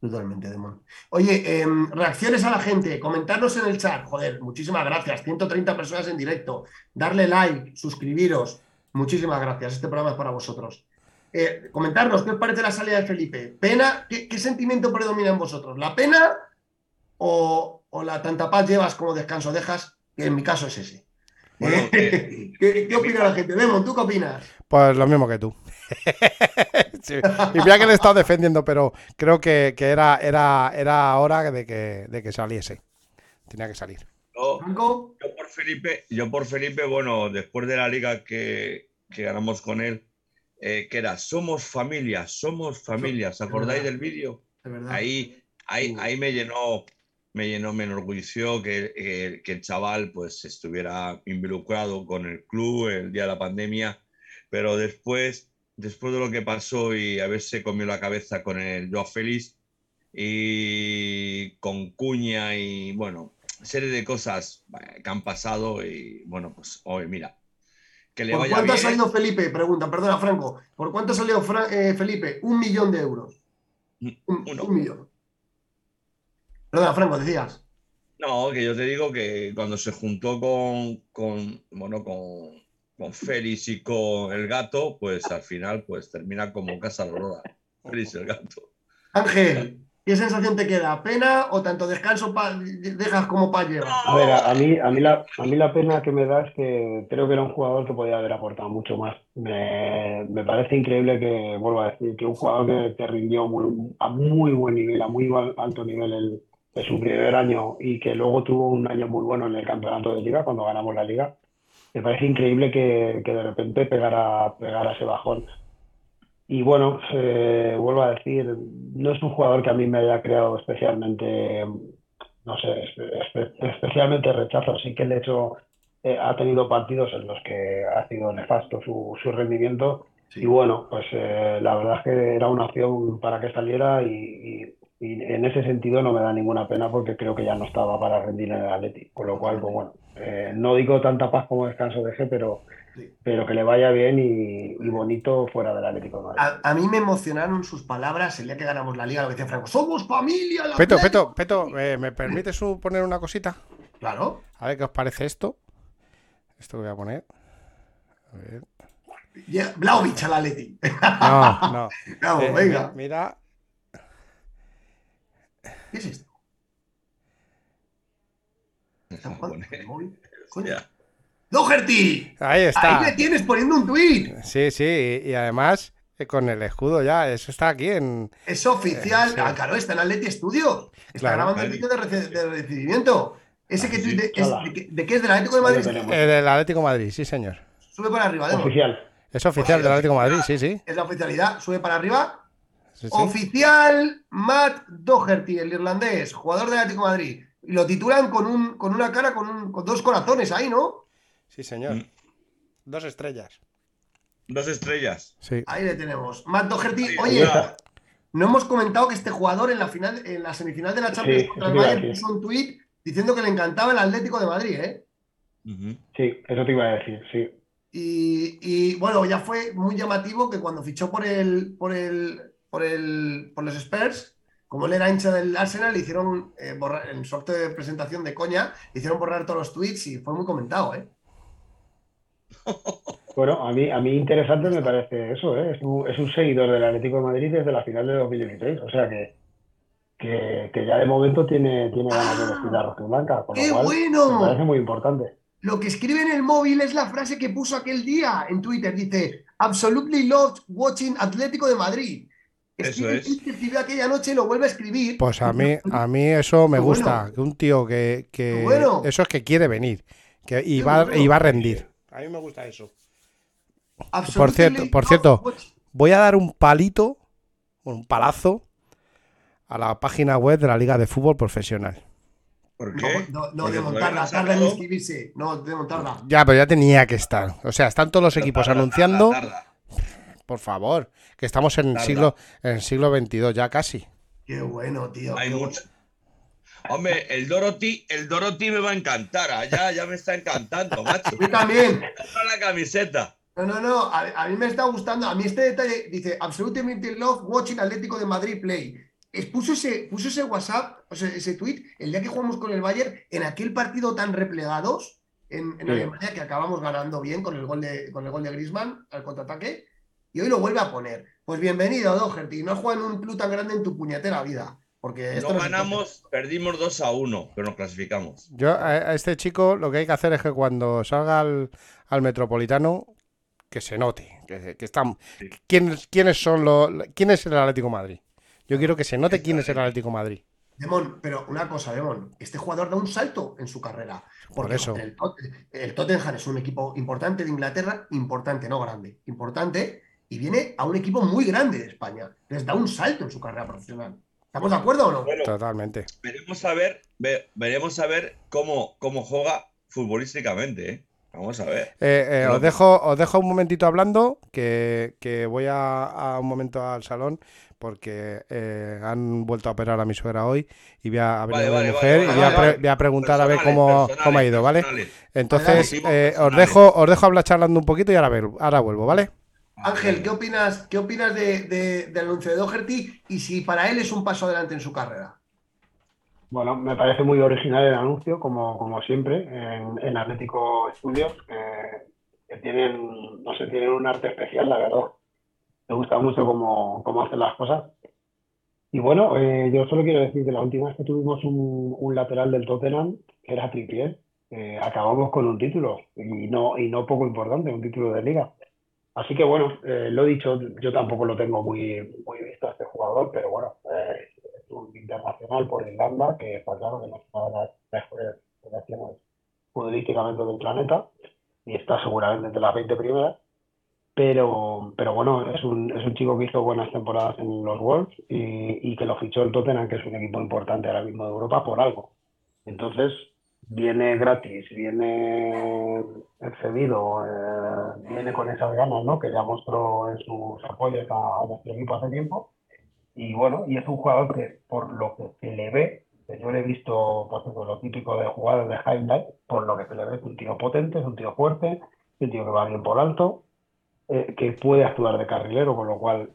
Totalmente, Demon. Oye, em, reacciones a la gente, comentarnos en el chat. Joder, muchísimas gracias. 130 personas en directo. Darle like, suscribiros. Muchísimas gracias. Este programa es para vosotros. Eh, comentarnos, ¿qué os parece la salida de Felipe? ¿Pena? ¿Qué, qué sentimiento predomina en vosotros? ¿La pena o, o la tanta paz llevas como descanso dejas? Que en mi caso es ese. Bueno, ¿Qué, qué opina la gente? Demon, ¿tú qué opinas? Pues lo mismo que tú. Sí, Y mira que le he estado defendiendo, pero creo que, que era, era, era hora de que, de que saliese. Tenía que salir. Yo, por Felipe, yo por Felipe, bueno, después de la liga que, que ganamos con él, eh, que era Somos familia, somos familia. ¿Os acordáis del vídeo? De. Ahí, ahí, Sí. ahí me llenó, me llenó, me enorgulleció que, que- que el chaval pues estuviera involucrado con el club el día de la pandemia, pero después, después de lo que pasó y haberse comido la cabeza con el Joao Félix y con Cuña y bueno, serie de cosas eh, que han pasado y bueno, pues hoy mira, que le ¿Por vaya cuánto ha salido Felipe? Pregunta, perdona, Franco. ¿Por cuánto ha salido Fra- eh, Felipe? Un millón de euros. Un, Uno. un millón. Perdona, Franco, decías. No, que yo te digo que cuando se juntó con, con bueno, con, con Félix y con el gato, pues al final pues termina como Casa Aurora. Félix el gato. Ángel, ¿Qué sensación te queda? ¿Pena o tanto descanso pa- dejas como para llevar? A ver, a, a mí, a, mí la, a mí la pena que me da es que creo que era un jugador que podía haber aportado mucho más. Me, me parece increíble que, vuelvo a decir, que un jugador que, que rindió muy- a muy buen nivel, a muy al- alto nivel en, en su primer año y que luego tuvo un año muy bueno en el campeonato de liga, cuando ganamos la liga, me parece increíble que, que de repente pegara, pegara ese bajón. Y bueno, eh, vuelvo a decir, no es un jugador que a mí me haya creado especialmente, no sé, espe- espe- especialmente rechazo. Sí que el hecho eh, ha tenido partidos en los que ha sido nefasto su, su rendimiento. Y bueno, pues eh, la verdad es que era una opción para que saliera y, y- y en ese sentido no me da ninguna pena porque creo que ya no estaba para rendir en el Atleti. Con lo cual, pues bueno, eh, no digo tanta paz como descanso deje, pero, Sí. pero que le vaya bien y, y bonito fuera del Atlético de Madrid. A, a mí me emocionaron sus palabras el día que ganamos la liga, lo que decía Franco, somos familia. el Peto, Atlético". Peto, Peto, eh, ¿me permites un- poner una cosita? Claro. A ver qué os parece esto. Esto que voy a poner. A ver. Ya- Vlahovic al Atleti. No, no. Vamos, Eh, venga. mi- Mira, ¿Qué es esto? ¿Están jugando con el móvil? Coño. ¡Doherty! ahí está. Ahí me tienes poniendo un tuit. Sí, sí, y, y además eh, con el escudo ya, eso está aquí en... Es oficial. Eh, sí. Ah, claro, está en Atleti Studio. Está Claro. grabando el vídeo de, de recibimiento. Ese que Ah, tú sí. de, es, de, que- de qué es del Atlético de Madrid. El del Atlético de Madrid, sí, señor. Sube para arriba, Demo. Oficial. Es oficial del Atlético de Madrid, sí, sí. Es la oficialidad. Sube para arriba. Sí, sí. Oficial Matt Doherty, el irlandés, jugador del Atlético de Madrid. Y lo titulan con, un, con una cara, con, un- con dos corazones ahí, ¿no? Sí, señor. Mm. Dos estrellas. Dos estrellas. Sí. Ahí le tenemos. Matt Doherty. Ahí Oye, está. no hemos comentado que este jugador en la final, en la semifinal de la Champions Sí, contra el Bayern puso un tuit diciendo que le encantaba el Atlético de Madrid, ¿eh? Sí, eso te iba a decir, sí. Y, y, bueno, ya fue muy llamativo que cuando fichó por el, por el, por el, por los Spurs, como él era hincha del Arsenal, le hicieron eh, borrar, en su acto de presentación de coña, le hicieron borrar todos los tweets y fue muy comentado, ¿eh? Bueno, a mí, a mí interesante me parece eso, ¿eh? Es un, es un seguidor del Atlético de Madrid desde la final de 2016, o sea que, que, que ya de momento tiene, tiene ganas de vestir la roja blanca, con lo ¡Qué cual bueno! me parece muy importante. Lo que escribe en el móvil es la frase que puso aquel día en Twitter. Dice, absolutely loved watching Atlético de Madrid. Eso es. escribió aquella noche y lo vuelve a escribir. Pues a mí, a mí eso me gusta, bueno. un tío que, que bueno. eso es que quiere venir, que y va, bueno. y va a rendir. A mí me gusta eso. Por cierto- por cierto, Voy a dar un palito, un palazo a la página web de la Liga de Fútbol Profesional. ¿Por No, qué? no, no, de montarla, tarda en inscribirse. No, de montarla. Ya, pero ya tenía que estar. O sea, están todos los Pero equipos tarda, anunciando, tarda, tarda. Por favor, que estamos en el siglo en el siglo XXII ya casi. Qué bueno, tío. Hay mucho. Hombre, el Dorothy, el Dorothy me va a encantar. ah, Ya, ya me está encantando, macho. Mí también. La camiseta. No, no, no. A, a mí me está gustando. A mí este detalle dice: Absolutely love watching Atlético de Madrid play. Es, puso, ese, puso ese WhatsApp, o sea, ese tweet, el día que jugamos con el Bayern, en aquel partido tan replegados en, en Sí. Alemania, que acabamos ganando bien con el gol de, con el gol de Griezmann al contraataque. Y hoy lo vuelve a poner. Pues bienvenido, Doherty. No has jugado en un club tan grande en tu puñetera vida. Porque esto No ganamos, perdimos 2 a 1, pero nos clasificamos. Yo a, este chico lo que hay que hacer es que cuando salga al, al metropolitano que se note, que, que están Sí. quiénes quiénes son los quién es el Atlético de Madrid. Yo quiero que se note quién es el Atlético de Madrid. Demon, pero una cosa, Demon, este jugador da un salto en su carrera. Porque eso. El, Tot- el Tottenham es un equipo importante de Inglaterra, importante, no grande, importante, y viene a un equipo muy grande de España. Les da un salto en su carrera profesional. ¿Estamos de acuerdo o no? Bueno, Totalmente. veremos a ver, ve- veremos a ver cómo, cómo juega futbolísticamente, ¿eh? Vamos a ver. Eh, eh, os, dejo, os dejo un momentito hablando, que, que voy a, a un momento al salón, porque eh, han vuelto a operar a mi suegra hoy y voy a, a venir Vale, mi vale, mujer vale, y voy a, voy a preguntar a ver cómo, cómo ha ido, ¿vale? Entonces, eh, os, dejo, os dejo hablar charlando un poquito y ahora, ahora vuelvo, ¿vale? Ángel, ¿qué opinas, qué opinas de, de- del anuncio de Doherty y si para él es un paso adelante en su carrera? Bueno, me parece muy original el anuncio, como, como siempre, en, en Atlético Studios, que, que tienen, no sé, tienen un arte especial, la verdad. Me gusta mucho cómo, cómo hacen las cosas. Y bueno, eh, yo solo quiero decir que la última vez que tuvimos un, un lateral del Tottenham, que era Trippier, eh, acabamos con un título y no, y no poco importante, un título de liga. Así que bueno, eh, lo dicho, yo tampoco lo tengo muy, muy visto a este jugador, pero bueno, eh, es un internacional por Irlanda, que está claro que no es una de las mejores selecciones futbolísticamente del planeta y está seguramente entre las 20 primeras. Pero, pero bueno, es un, es un chico que hizo buenas temporadas en los Wolves y, y que lo fichó el Tottenham, que es un equipo importante ahora mismo de Europa, por algo. Entonces, viene gratis, viene excedido, eh, viene con esas ganas ¿no? que ya mostró en sus apoyos a, a nuestro equipo hace tiempo. Y bueno, y es un jugador que por lo que se le ve, que yo le he visto por ejemplo, lo típico de jugadores de highlight, por lo que se le ve es un tío potente, es un tío fuerte, es un tío que va bien por alto, eh, que puede actuar de carrilero, con lo cual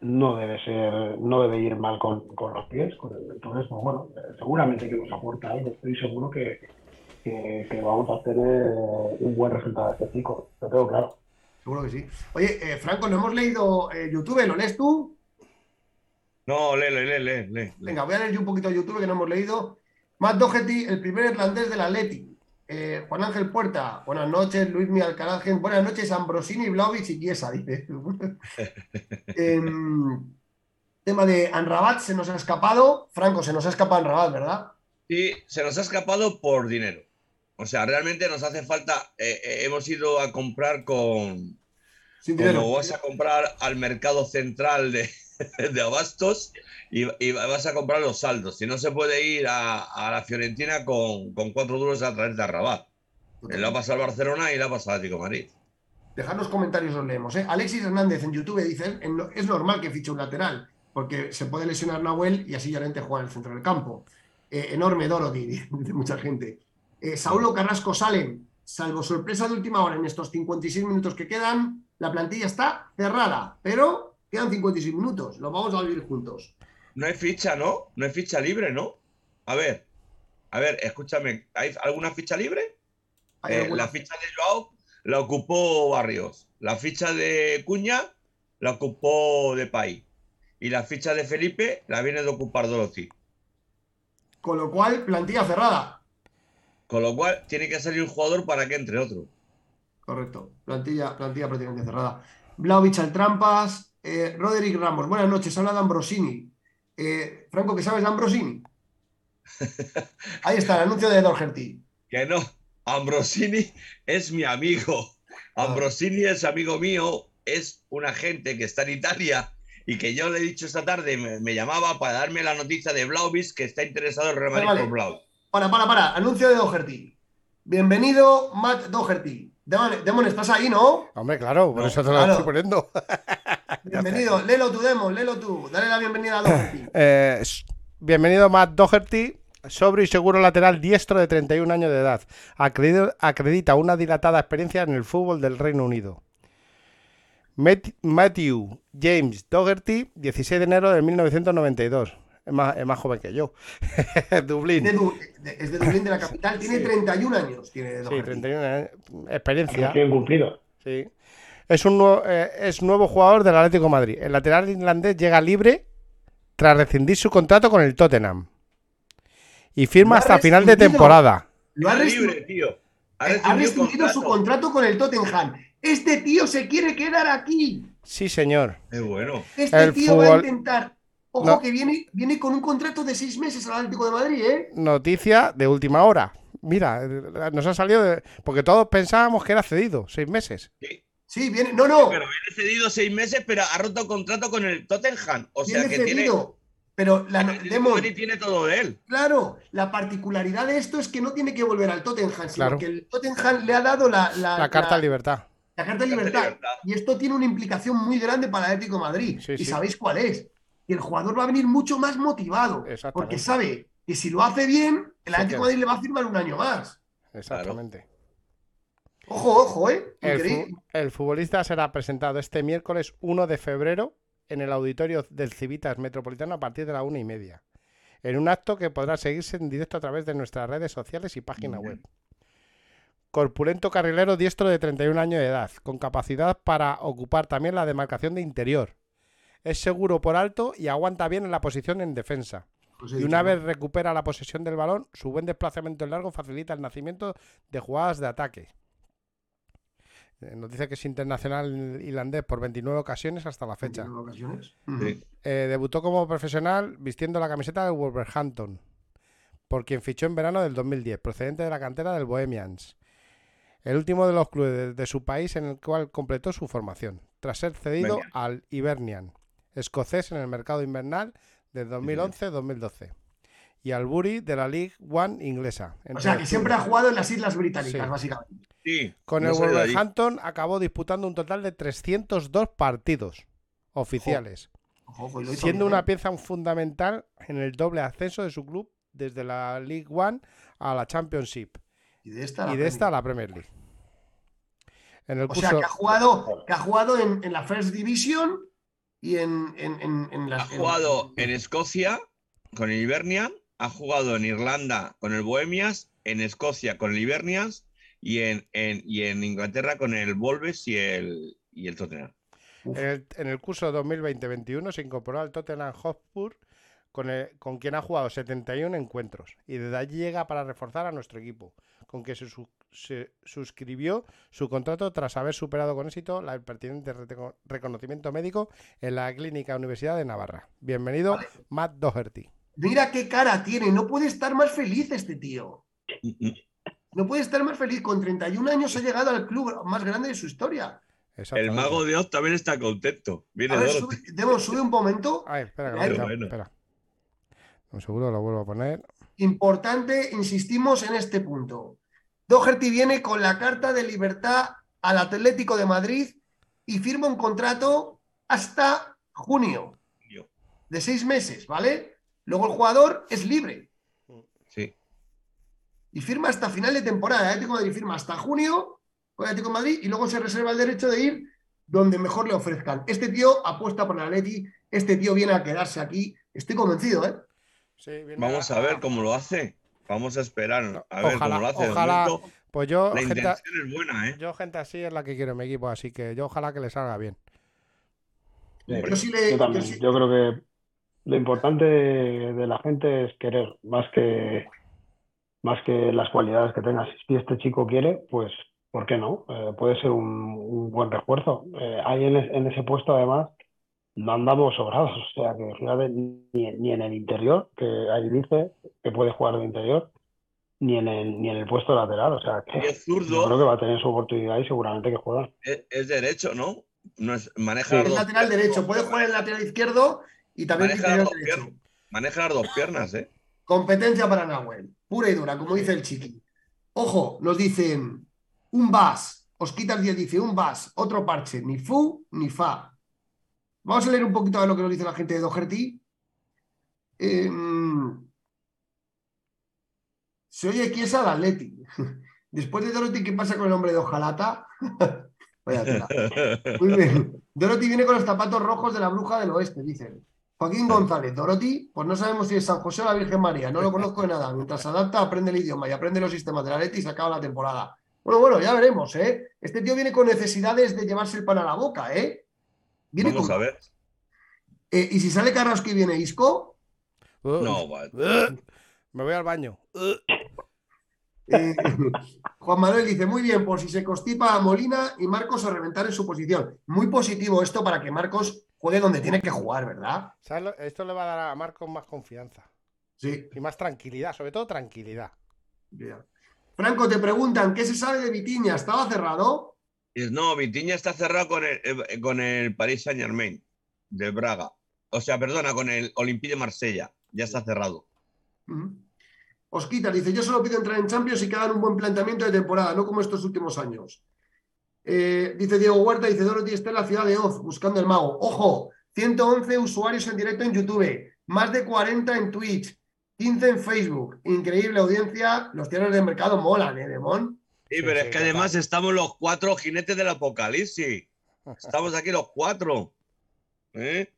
no debe ser, no debe ir mal con, con los pies. Con el- entonces, pues bueno, eh, seguramente que nos aporta algo, estoy seguro que, que, que vamos a tener eh, un buen resultado de este chico, lo tengo claro. Seguro que sí. Oye, eh, Franco, no hemos leído eh, YouTube, ¿lo lees tú? No, lee, lee, lee, lee, lee. Venga, voy a leer yo un poquito de YouTube que no hemos leído. Matt Doherty, el primer irlandés del Atleti. Eh, Juan Ángel Puerta, buenas noches. Luis Mi Alcaraz, Gen- buenas noches. Ambrosini, Vlaovic y Chiesa, dice. Em, tema de Anrabat, se nos ha escapado. Franco, se nos ha escapado Anrabat, ¿verdad? Y se nos ha escapado por dinero. O sea, realmente nos hace falta. eh, eh, hemos ido a comprar con. Sin dinero. Como vas a comprar al mercado central de, de Abastos y, vas a comprar los saldos. Si no se puede ir a, a la Fiorentina con, cuatro duros a través de Rabat. Él la pasa al Barcelona y la pasa al Atlético Madrid. Dejadnos comentarios, os leemos. ¿eh? Alexis Hernández en YouTube dice: "En lo- es normal que fiche un lateral, porque se puede lesionar Nahuel y así Llorente juega en el centro del campo. Eh, enorme Dorothy, dice mucha gente. Eh, Saulo Carrasco Salen, salvo sorpresa de última hora en estos 56 minutos que quedan, la plantilla está cerrada, pero quedan 56 minutos, lo vamos a vivir juntos. No hay ficha, ¿no? No hay ficha libre, ¿no? A ver, a ver, escúchame, ¿hay alguna ficha libre? Hay Eh, alguna- la ficha de Joao la ocupó Barrios. La ficha de Cuña la ocupó Depay. Y la ficha de Felipe la viene de ocupar Dorothy. Con lo cual, plantilla cerrada. Con lo cual, tiene que salir un jugador para que entre otro. Correcto, plantilla, plantilla prácticamente cerrada. Vlaovic al trampas, eh, Roderick Ramos, buenas noches, habla de Ambrosini. Eh, Franco, ¿qué sabes de Ambrosini? Ahí está, el anuncio de Doherty. Que no, Ambrosini es mi amigo. Ambrosini es amigo mío, es un agente que está en Italia y que yo le he dicho esta tarde, me, me llamaba para darme la noticia de Vlaovic que está interesado en Real Madrid Vale. por Vlaovic. Para, para, para, anuncio de Doherty. Bienvenido, Matt Doherty. Demon, Demon, ¿estás ahí, no? Hombre, claro, por No, eso te lo claro. estoy poniendo. Bienvenido, léelo tú, Demon, léelo tú. Dale la bienvenida a Doherty. Eh, bienvenido Matt Doherty, sobrio y seguro lateral diestro de 31 años de edad. Acredi- Acredita una dilatada experiencia en el fútbol del Reino Unido. Matthew James Doherty, 16 de enero de 1992. Es más, es más joven que yo. Dublín. De Du- de- es de Dublín, de la capital, tiene 31 años. Tiene Sí, Doherty. 31 años. Experiencia. Recién cumplido. Sí. Es un nuevo, eh, es nuevo jugador del Atlético de Madrid. El lateral irlandés llega libre tras rescindir su contrato con el Tottenham. Y firma hasta final de temporada. Lo ha rescindido- libre, tío. Ha ha rescindido su contrato. con el Tottenham. Este tío se quiere quedar aquí. Sí, señor. Qué bueno. Este El tío va a intentar. Ojo, No. que viene, viene con un contrato de seis meses al Atlético de Madrid, ¿eh? Noticia de última hora. Mira, eh, nos ha salido de... Porque todos pensábamos que era cedido, seis meses. Sí, Sí, viene. No, no. Pero viene cedido seis meses, pero ha roto contrato con el Tottenham. O sea que tiene. Pero la, Demon, Madrid tiene todo de él. claro, la particularidad de esto es que no tiene que volver al Tottenham, sino Claro. que el Tottenham le ha dado la, la, La carta de libertad. la carta de libertad. libertad. Y esto tiene una implicación muy grande para el Atlético de Madrid. Sí, y sí. sabéis cuál es. Que el jugador va a venir mucho más motivado. Porque sabe que si lo hace bien, el Atlético de. Madrid le va a firmar un año más. Exactamente. Ojo, ojo, ¿eh? El, futbolista será presentado este miércoles 1 de febrero en el auditorio del Civitas Metropolitano a partir de la una y media. En un acto que podrá seguirse en directo a través de nuestras redes sociales y página web. Corpulento carrilero diestro de 31 años de edad, con capacidad para ocupar también la demarcación de interior. Es seguro por alto y aguanta bien en la posición en defensa. Pues Y una vez recupera la posesión del balón, su buen desplazamiento en largo facilita el nacimiento de jugadas de ataque. Eh, Nos dice que es internacional irlandés por 29 ocasiones hasta la fecha. En ocasiones. Sí. Eh, debutó como profesional vistiendo la camiseta del Wolverhampton, por quien fichó en verano del 2010, procedente de la cantera del Bohemians. El último de los clubes de, de su país en el cual completó su formación, tras ser cedido Venga. al Hibernian, escocés en el mercado invernal de 2011-2012, y al Bury de la League One inglesa. O sea, que siempre ha jugado en las Islas Británicas, Sí. básicamente. Sí, Con no el. Wolverhampton acabó disputando un total de 302 partidos oficiales. Ojo, ojo, y lo hizo siendo bien, una pieza fundamental en el doble ascenso de su club desde la League One a la Championship Y de esta, la y de esta a Premier. la Premier League. En el O curso, sea, que ha jugado, que ha jugado en, en la First Division y en, en, en, en Ha jugado en Escocia con el Hibernian, ha jugado en Irlanda con el Bohemias, en Escocia con el Hibernians y en, en- y en Inglaterra con el Wolves y el, y el Tottenham. en el, en el curso 2020-21 se incorporó al Tottenham Hotspur con, el- con quien ha jugado 71 encuentros y desde allí llega para reforzar a nuestro equipo, con que se, su- se suscribió su contrato tras haber superado con éxito la- el pertinente reconocimiento médico en la Clínica Universidad de Navarra. Bienvenido, Vale. Matt Doherty. Mira qué cara tiene, no puede estar más feliz este tío. No puede estar más feliz. Con 31 años ha llegado al club más grande de su historia. El mago de Oz también está contento. Viene A ver, sube, un momento. Ay, espera, que bueno. espera. Un seguro, lo vuelvo a poner. Importante, insistimos en este punto. Doherty viene con la carta de libertad al Atlético de Madrid y firma un contrato hasta junio de seis meses, ¿vale? Luego el jugador es libre Sí. y firma hasta final de temporada. El Atlético de Madrid firma hasta junio con el Atlético de Madrid y luego se reserva el derecho de ir donde mejor le ofrezcan. Este tío apuesta por el Atleti, este tío viene a quedarse aquí. Estoy convencido, ¿eh? Sí, viene Vamos a ver cómo lo hace. Vamos a esperar a ver Ojalá- cómo lo hace. Ojalá- momento, Pues yo la gente, intención es buena, ¿eh? yo, gente así es la que quiero en mi equipo, así que yo ojalá que le salga bien. Yo sí le- Yo también. yo sí- Yo creo que lo importante de la gente es querer, más que, más que las cualidades que tengas. Si este chico quiere, pues, ¿por qué no? Eh, puede ser un, un buen refuerzo. Eh, ahí en, es- en ese puesto, además, no andamos sobrados. O sea, que fíjate, ni, ni en el interior, que ahí dice que puede jugar de interior, ni en el, ni en el puesto lateral. O sea, que es yo creo zurdo, que va a tener su oportunidad y seguramente que juega. es, es derecho, ¿no? no es, maneja Sí. dos lateral derecho, puede jugar en el lateral izquierdo y también Maneja las, dos piernas, maneja las dos piernas, ¿eh? Competencia para Nahuel, pura y dura, como dice el chiqui. Ojo, nos dicen un vas, os quitas 10, dice un vas, otro parche, ni fu ni fa. Vamos a leer un poquito de lo que nos dice la gente de Doherty. Em, se oye quiesa al Atleti. Después de Dorothy, ¿qué pasa con el hombre de Ojalata? Vaya tela. Muy bien. Dorothy viene con los zapatos rojos de la bruja del oeste, dicen. Joaquín González, Dorothy, pues no sabemos si es San José o la Virgen María, no lo conozco de nada. Mientras se adapta, aprende el idioma y aprende los sistemas de la Leti y se acaba la temporada. Bueno, bueno, ya veremos, ¿eh? Este tío viene con necesidades de llevarse el pan a la boca, ¿eh? Viene Vamos con- a ver. Eh, y si sale Carrasco y viene Isco, Uh, No, vale. uh, me voy al baño. Uh, eh, Juan Manuel dice, muy bien, por si se constipa a Molina y Marcos a reventar en su posición. Muy positivo esto para que Marcos juegue donde tiene que jugar, ¿verdad? ¿sabes lo- Esto le va a dar a Marcos más confianza Sí. y más tranquilidad, sobre todo tranquilidad. Ya. Franco, te preguntan, ¿qué se sabe de Vitiña? ¿Estaba cerrado? Y No, Vitiña está cerrado con el, eh, con el Paris Saint Germain de Braga. O sea, perdona, con el Olympique de Marsella. Ya está cerrado. Ujú. Osquitas dice, yo solo pido entrar en Champions y que hagan un buen planteamiento de temporada, no como estos últimos años. Eh, dice Diego Huerta, dice Dorothy está en la ciudad de Oz buscando el mago. Ojo, 111 usuarios en directo en YouTube, más de 40 en Twitch, 15 en Facebook. Increíble audiencia, los cierres de mercado molan, ¿eh, Demón? Sí, pero sí, es que total. además estamos los cuatro jinetes del apocalipsis. Estamos aquí los cuatro. ¿Eh?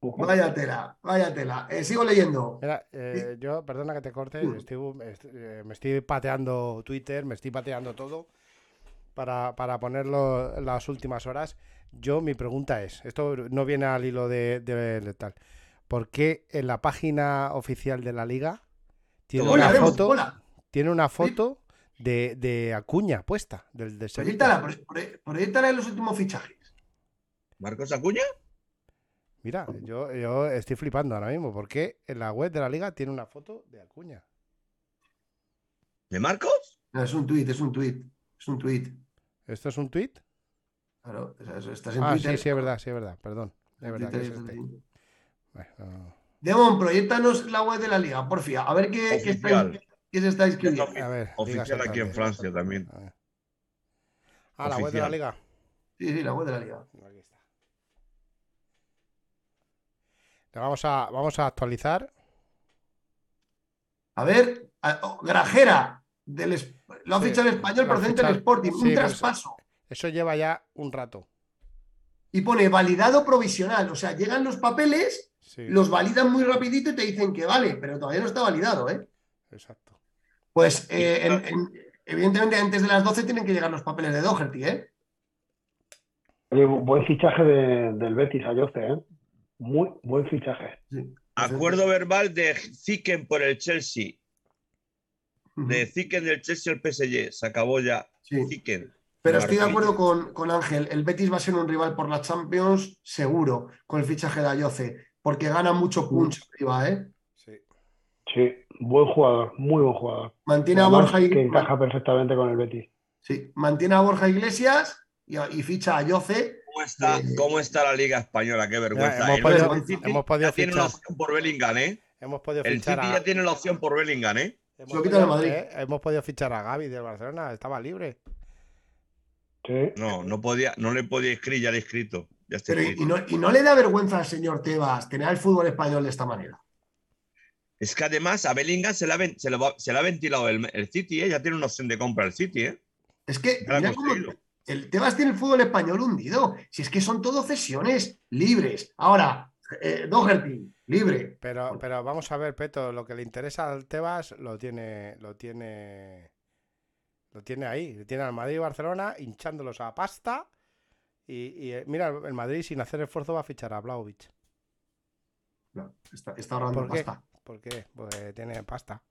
Vaya tela, vaya tela. Eh, sigo leyendo. Mira, eh, yo, perdona que te corte, estoy- est- me estoy pateando Twitter, me estoy pateando todo para, para ponerlo en las últimas horas. Yo, mi pregunta es, esto no viene al hilo de, de- de tal, ¿por qué en la página oficial de la liga tiene Hola, una foto, hola. tiene una foto de, de Acuña puesta, del de? Proyectala, pro- pro- proyectala en los últimos fichajes. ¿Marcos Acuña? Mira, yo, yo estoy flipando ahora mismo, porque en la web de la liga tiene una foto de Acuña. ¿De Marcos? No, es un tuit, es un tuit. Es un tuit. ¿Esto es un tuit? Claro, o sea, eso- estás en Ah, Twitter. sí, sí, es verdad, sí, es verdad, perdón. Es verdad que es este. Bueno, no. Demon, proyectanos la web de la liga, porfia. A ver qué, qué, estáis- qué se está escribiendo. A ver, Oficial aquí en. Francia también. A ver. Ah, la web de la liga. Sí, sí, la web de la liga. Aquí está. Le vamos a, vamos a actualizar. A ver, a- oh, Grajera, del, es- lo ha Sí, fichado el español procedente del. Sporting, Sí, un pues- traspaso. Eso lleva ya un rato. Y pone validado provisional. O sea, llegan los papeles, Sí, los validan muy rapidito y te dicen que vale, pero todavía no está validado, ¿eh? exacto. Pues eh, en- en- evidentemente antes de las 12 tienen que llegar los papeles de Doherty, ¿eh? Oye, buen fichaje de- del Betis a Jose, ¿eh? Muy buen fichaje. Sí. Acuerdo verbal de Zicken por el Chelsea. De Zicken del Chelsea al PSG. Se acabó ya. Sí. Zicken. Pero estoy de acuerdo con, con Ángel. El Betis va a ser un rival por la Champions, seguro, con el fichaje de Ayoce, porque gana mucho punch arriba, ¿eh? Sí. Sí, buen jugador, muy buen jugador. Mantiene a Borja, y- que encaja perfectamente con el Betis. sí, mantiene a Borja Iglesias y, ficha a Ayoce. ¿Cómo está, Eh, ¿Cómo está la Liga Española? Qué vergüenza. hemos El podido- Manchester City hemos podido ya tiene la opción por Bellingham, ¿eh? Hemos podido El fichar City a, ya tiene la opción por Bellingham, ¿eh? Hemos Se lo quitan de podido- Madrid. eh, hemos podido fichar a Gaby del Barcelona, estaba libre. No, no podía, no le podía escribir, ya le he escrito. Ya está Pero y, escrito. y no, y no le da vergüenza al señor Tebas tener al fútbol español de esta manera. Es que además a Bellingham se le ha, ven- se le va- se le ha ventilado el, el City, ¿eh? Ya tiene una opción de compra el City, ¿eh? Es que mira cómo el Tebas tiene el fútbol español hundido. Si es que son todo cesiones libres. Ahora, eh, Doherty, libre. Pero, pero vamos a ver, Peto, lo que le interesa al Tebas lo tiene, lo tiene, lo tiene ahí. Le tiene al Madrid y Barcelona hinchándolos a pasta. Y, y, eh, mira, el Madrid sin hacer esfuerzo va a fichar a Blaovic. No, está, está ahorrando ¿Por qué? pasta. ¿Por qué? Porque tiene pasta.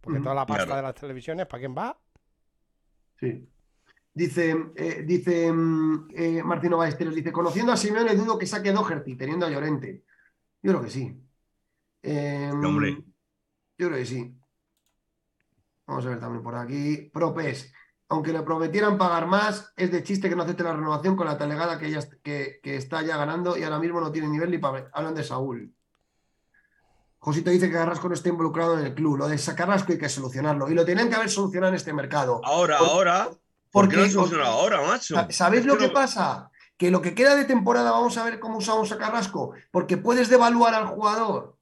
Porque Ujú. toda la pasta Claro. de las televisiones, ¿para quién va? Sí. Dice, eh, dice mm, eh, Martino Ballesteros, dice, conociendo a Simeone dudo que saque Doherty teniendo a Llorente. Yo creo que sí. Eh, Sí, hombre. Yo creo que sí. Vamos a ver también por aquí. Propes. Aunque le prometieran pagar más, es de chiste que no acepte la renovación con la talegada que, ella, que, que está ya ganando y ahora mismo no tiene nivel ni para... Hablan de Saúl. Josito dice que Carrasco no está involucrado en el club. Lo de Carrasco hay que solucionarlo. Y lo tienen que haber solucionado en este mercado. Ahora, Por- ahora. ¿Por qué no funciona ahora, macho? Sa- ¿Sabéis lo que pasa? Que lo que queda de temporada vamos a ver cómo usamos a Carrasco, porque puedes devaluar al jugador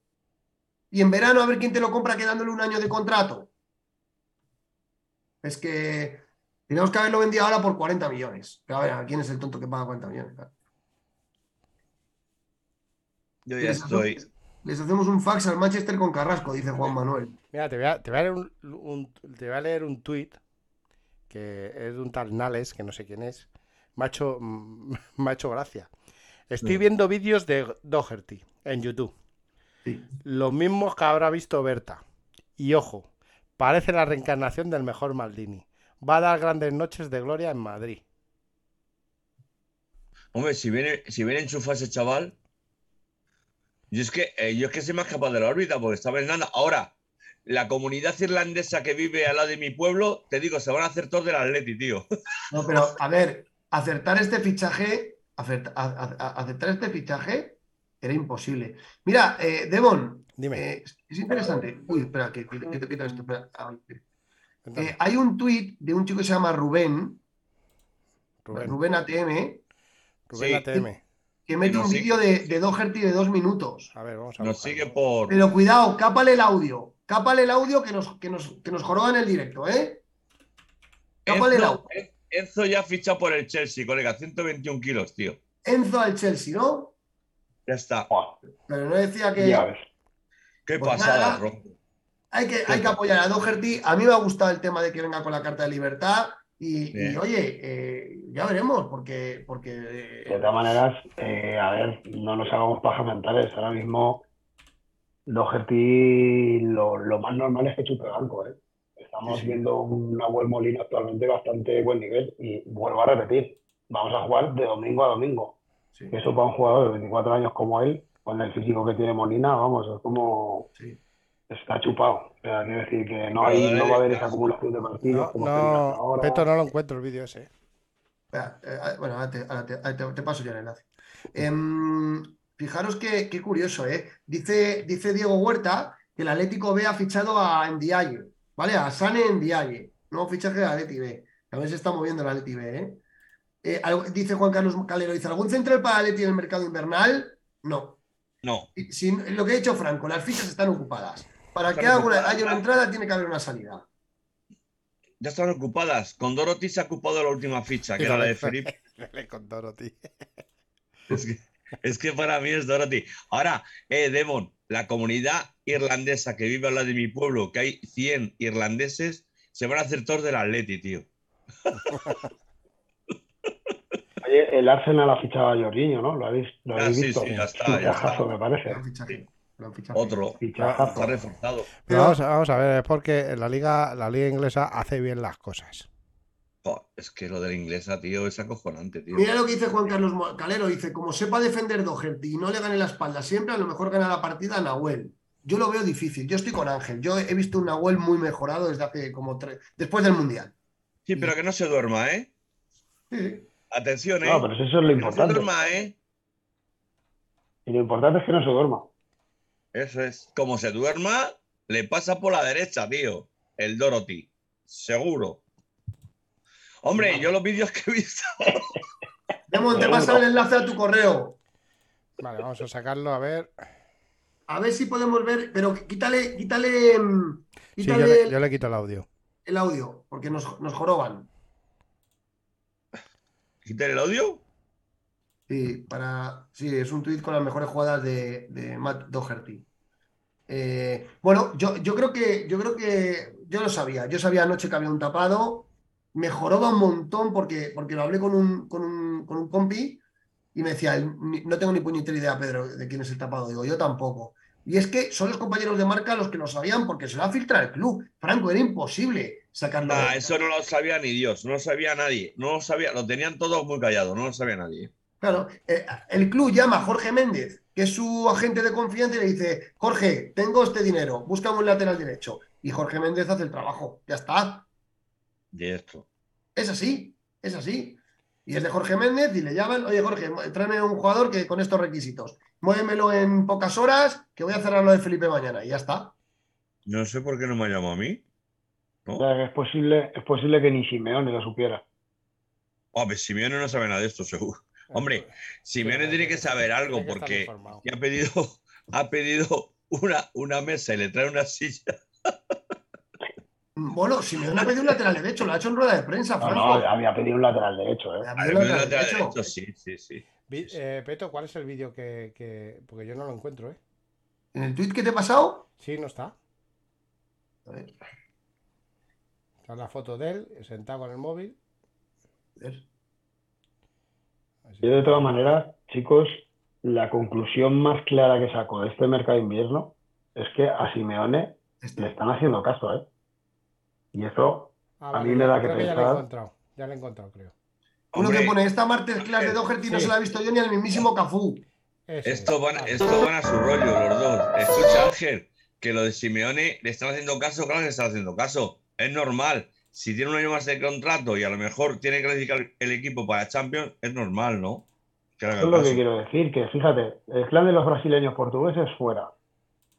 y en verano a ver quién te lo compra quedándole un año de contrato. Es que tenemos que haberlo vendido ahora por 40 millones. Pero a ver, ¿quién es el tonto que paga 40 millones? Yo ya Les estoy. hacemos- Les hacemos un fax al Manchester con Carrasco, dice Juan Manuel. Mira, te voy a, te voy a leer un, un- te voy a leer un tuit que es de un tal Nales, que no sé quién es. Me ha hecho, me ha hecho gracia. Estoy Sí. viendo vídeos de Doherty en YouTube. Sí. Los mismos que habrá visto Berta. Y ojo, parece la reencarnación del mejor Maldini. Va a dar grandes noches de gloria en Madrid. Hombre, si viene, si viene enchufado ese chaval. Yo es que, eh, yo es que se me ha escapado de la órbita porque estaba en nada. Ahora, la comunidad irlandesa que vive al lado de mi pueblo, te digo, se van a hacer todos del Atleti, tío. No, pero a ver, acertar este fichaje, acerta- a- a- a- aceptar este fichaje era imposible. Mira, eh, Devon, Dime. eh, es interesante. Uy, espera, que, que- que te quito esto. espera. Ah, eh, hay un tuit de un chico que se llama Rubén, Rubén, Rubén ATM, Rubén sí. ATM. que mete un vídeo de, de Doherty de dos minutos. A ver, vamos a Nos sigue por. Pero cuidado, cápale el audio. Cápale el audio que nos, que nos, que nos joroban el directo, ¿eh? Cápale el Enzo, audio. En- Enzo ya ha fichado por el Chelsea, colega, 121 kilos, tío. Enzo al Chelsea, ¿no? Ya está. Pero no decía que. Ya ves. Qué Pues pasada. Ron. Hay que, hay que apoyar a Doherty. A mí me ha gustado el tema de que venga con la carta de libertad. Y, oye, eh, ya veremos, porque, porque eh, De todas maneras, eh, a ver, no nos hagamos pajas mentales. Ahora mismo, Doherty, lo, lo más normal es que chupe banco, ¿eh? Estamos Sí, sí. viendo un Nahuel Molina actualmente bastante buen nivel. Y vuelvo a repetir, vamos a jugar de domingo a domingo. sí, Eso para un jugador de 24 años como él, con el físico que tiene Molina, vamos, es como sí. está chupado. O sea, quiero decir que no, hay, no va a haber esa acumulación de partidos No, como no, ahora. Peto, no lo encuentro el vídeo ese. Espera, eh, ah, bueno, ahora te, ahora te- ahora te- te paso yo el enlace. Em, fijaros qué, qué curioso, ¿eh? Dice, dice Diego Huerta que el Atlético B ha fichado a Ndiaye, ¿vale? A Sane Ndiaye, nuevo fichaje del Atleti B. A ver si está moviendo el Atleti B, ¿eh? Eh, algo- dice Juan Carlos Calero, dice, ¿algún central para Atleti en el mercado invernal? No. No, Y si- lo que ha dicho Franco, las fichas están ocupadas. Para que una- haya una entrada, tiene que haber una salida. ya están ocupadas. Con Dorothy se ha ocupado la última ficha, que era la de Felipe. Con Dorothy. Es que, es que para mí es Dorothy. Ahora, eh, Devon, la comunidad irlandesa que vive al lado de mi pueblo, que hay 100 irlandeses, se van a hacer todos del Atleti, tío. Oye, el Arsenal ha fichado a Jorginho, ¿no? ¿Lo habéis, lo Ah, habéis sí, visto? sí, ya está, ya Fichajazo, está. me parece. Otro. Fichajazo. Está reforzado. Pero vamos, a- vamos a ver, es porque la liga, la liga inglesa hace bien las cosas. Jo, es que lo de la inglesa, tío, es acojonante, tío. Mira lo que dice Juan Carlos Calero, dice, como sepa defender Doherty y no le gane la espalda siempre, a lo mejor gana la partida a Nahuel. Yo lo veo difícil, yo estoy con Ángel, yo he visto un Nahuel muy mejorado desde hace como tres, después del Mundial. Sí, pero que no se duerma, ¿eh? Sí. Atención, ¿eh? No, pero eso es lo Que no se importante. duerma, ¿eh? Y lo importante es que no se duerma. Eso es. Como se duerma, le pasa por la derecha, tío. El Dorothy. Seguro. Hombre, yo los vídeos que he visto. Demon, te pasa el enlace a tu correo. Vale, vamos a sacarlo, a ver. A ver si podemos ver, pero quítale, quítale, mm, Sí, yo quítale le, yo le quito el audio. el audio, porque nos, nos joroban. ¿Quitar el audio? Sí, para, sí, es un tuit con las mejores jugadas de, de Matt Doherty. Eh, bueno, yo, yo creo que, yo creo que yo lo sabía. Yo sabía anoche que había un tapado. Mejoraba un montón porque, porque lo hablé con un, con un, con un compi y me decía, "El- ni- no tengo ni puñetera idea, Pedro, de quién es el tapado. Digo, yo tampoco. Y es que son los compañeros de marca los que lo sabían porque se lo ha filtrado el club. Franco, era imposible sacarlo. De- eso no lo sabía ni Dios, no lo sabía nadie. No lo sabía, lo tenían todos muy callados, no lo sabía nadie. Claro, eh, el club llama a Jorge Méndez, que es su agente de confianza, y le dice, Jorge, tengo este dinero, búscame un lateral derecho. Y Jorge Méndez hace el trabajo. Ya está. De esto. Es así, es así. Y es de Jorge Méndez y le llaman, oye Jorge, tráeme un jugador que con estos requisitos. Muévemelo en pocas horas, que voy a cerrar lo de Felipe mañana. Y ya está. No sé por qué no me ha llamado a mí. O sea, que es posible, es posible que ni Simeone lo supiera. Hombre, Simeone no sabe nada de esto, seguro. Hombre, Simeone tiene que saber algo porque ha pedido, ha pedido una, una mesa y le trae una silla. Bueno, si me ha pedido un lateral derecho, lo ha hecho en rueda de prensa, No, Franco. no, había pedido un lateral derecho, ¿eh? Ha Ha pedido un pedido lateral lateral derecho. derecho, sí, sí, sí. Vi- eh, Peto, ¿cuál es el vídeo que, que- Porque yo no lo encuentro, ¿eh? En el tuit que te he pasado, Sí, no está. a ver, Está la foto de él, sentado con el móvil. a ver. Así. Yo de todas maneras, chicos, la conclusión más clara que saco de este mercado de invierno es que a Simeone Este. le están haciendo caso, ¿eh? Y eso, Ah, a vale, mí me da creo que ya lo he pensar. encontrado. Ya lo he encontrado, creo. Uno Hombre, que pone, esta martes clase de Doherty no Sí. se la ha visto yo ni al mismísimo Cafú. Ese es. Estos van, Vale. estos van a su rollo, los dos. Escucha, Ángel, que lo de Simeone le están haciendo caso, claro que le están haciendo caso. Es normal. Si tiene un año más de contrato y a lo mejor tiene que clasificar el equipo para Champions, es normal, ¿no? Que eso es lo que quiero decir, que fíjate, el clan de los brasileños portugueses fuera.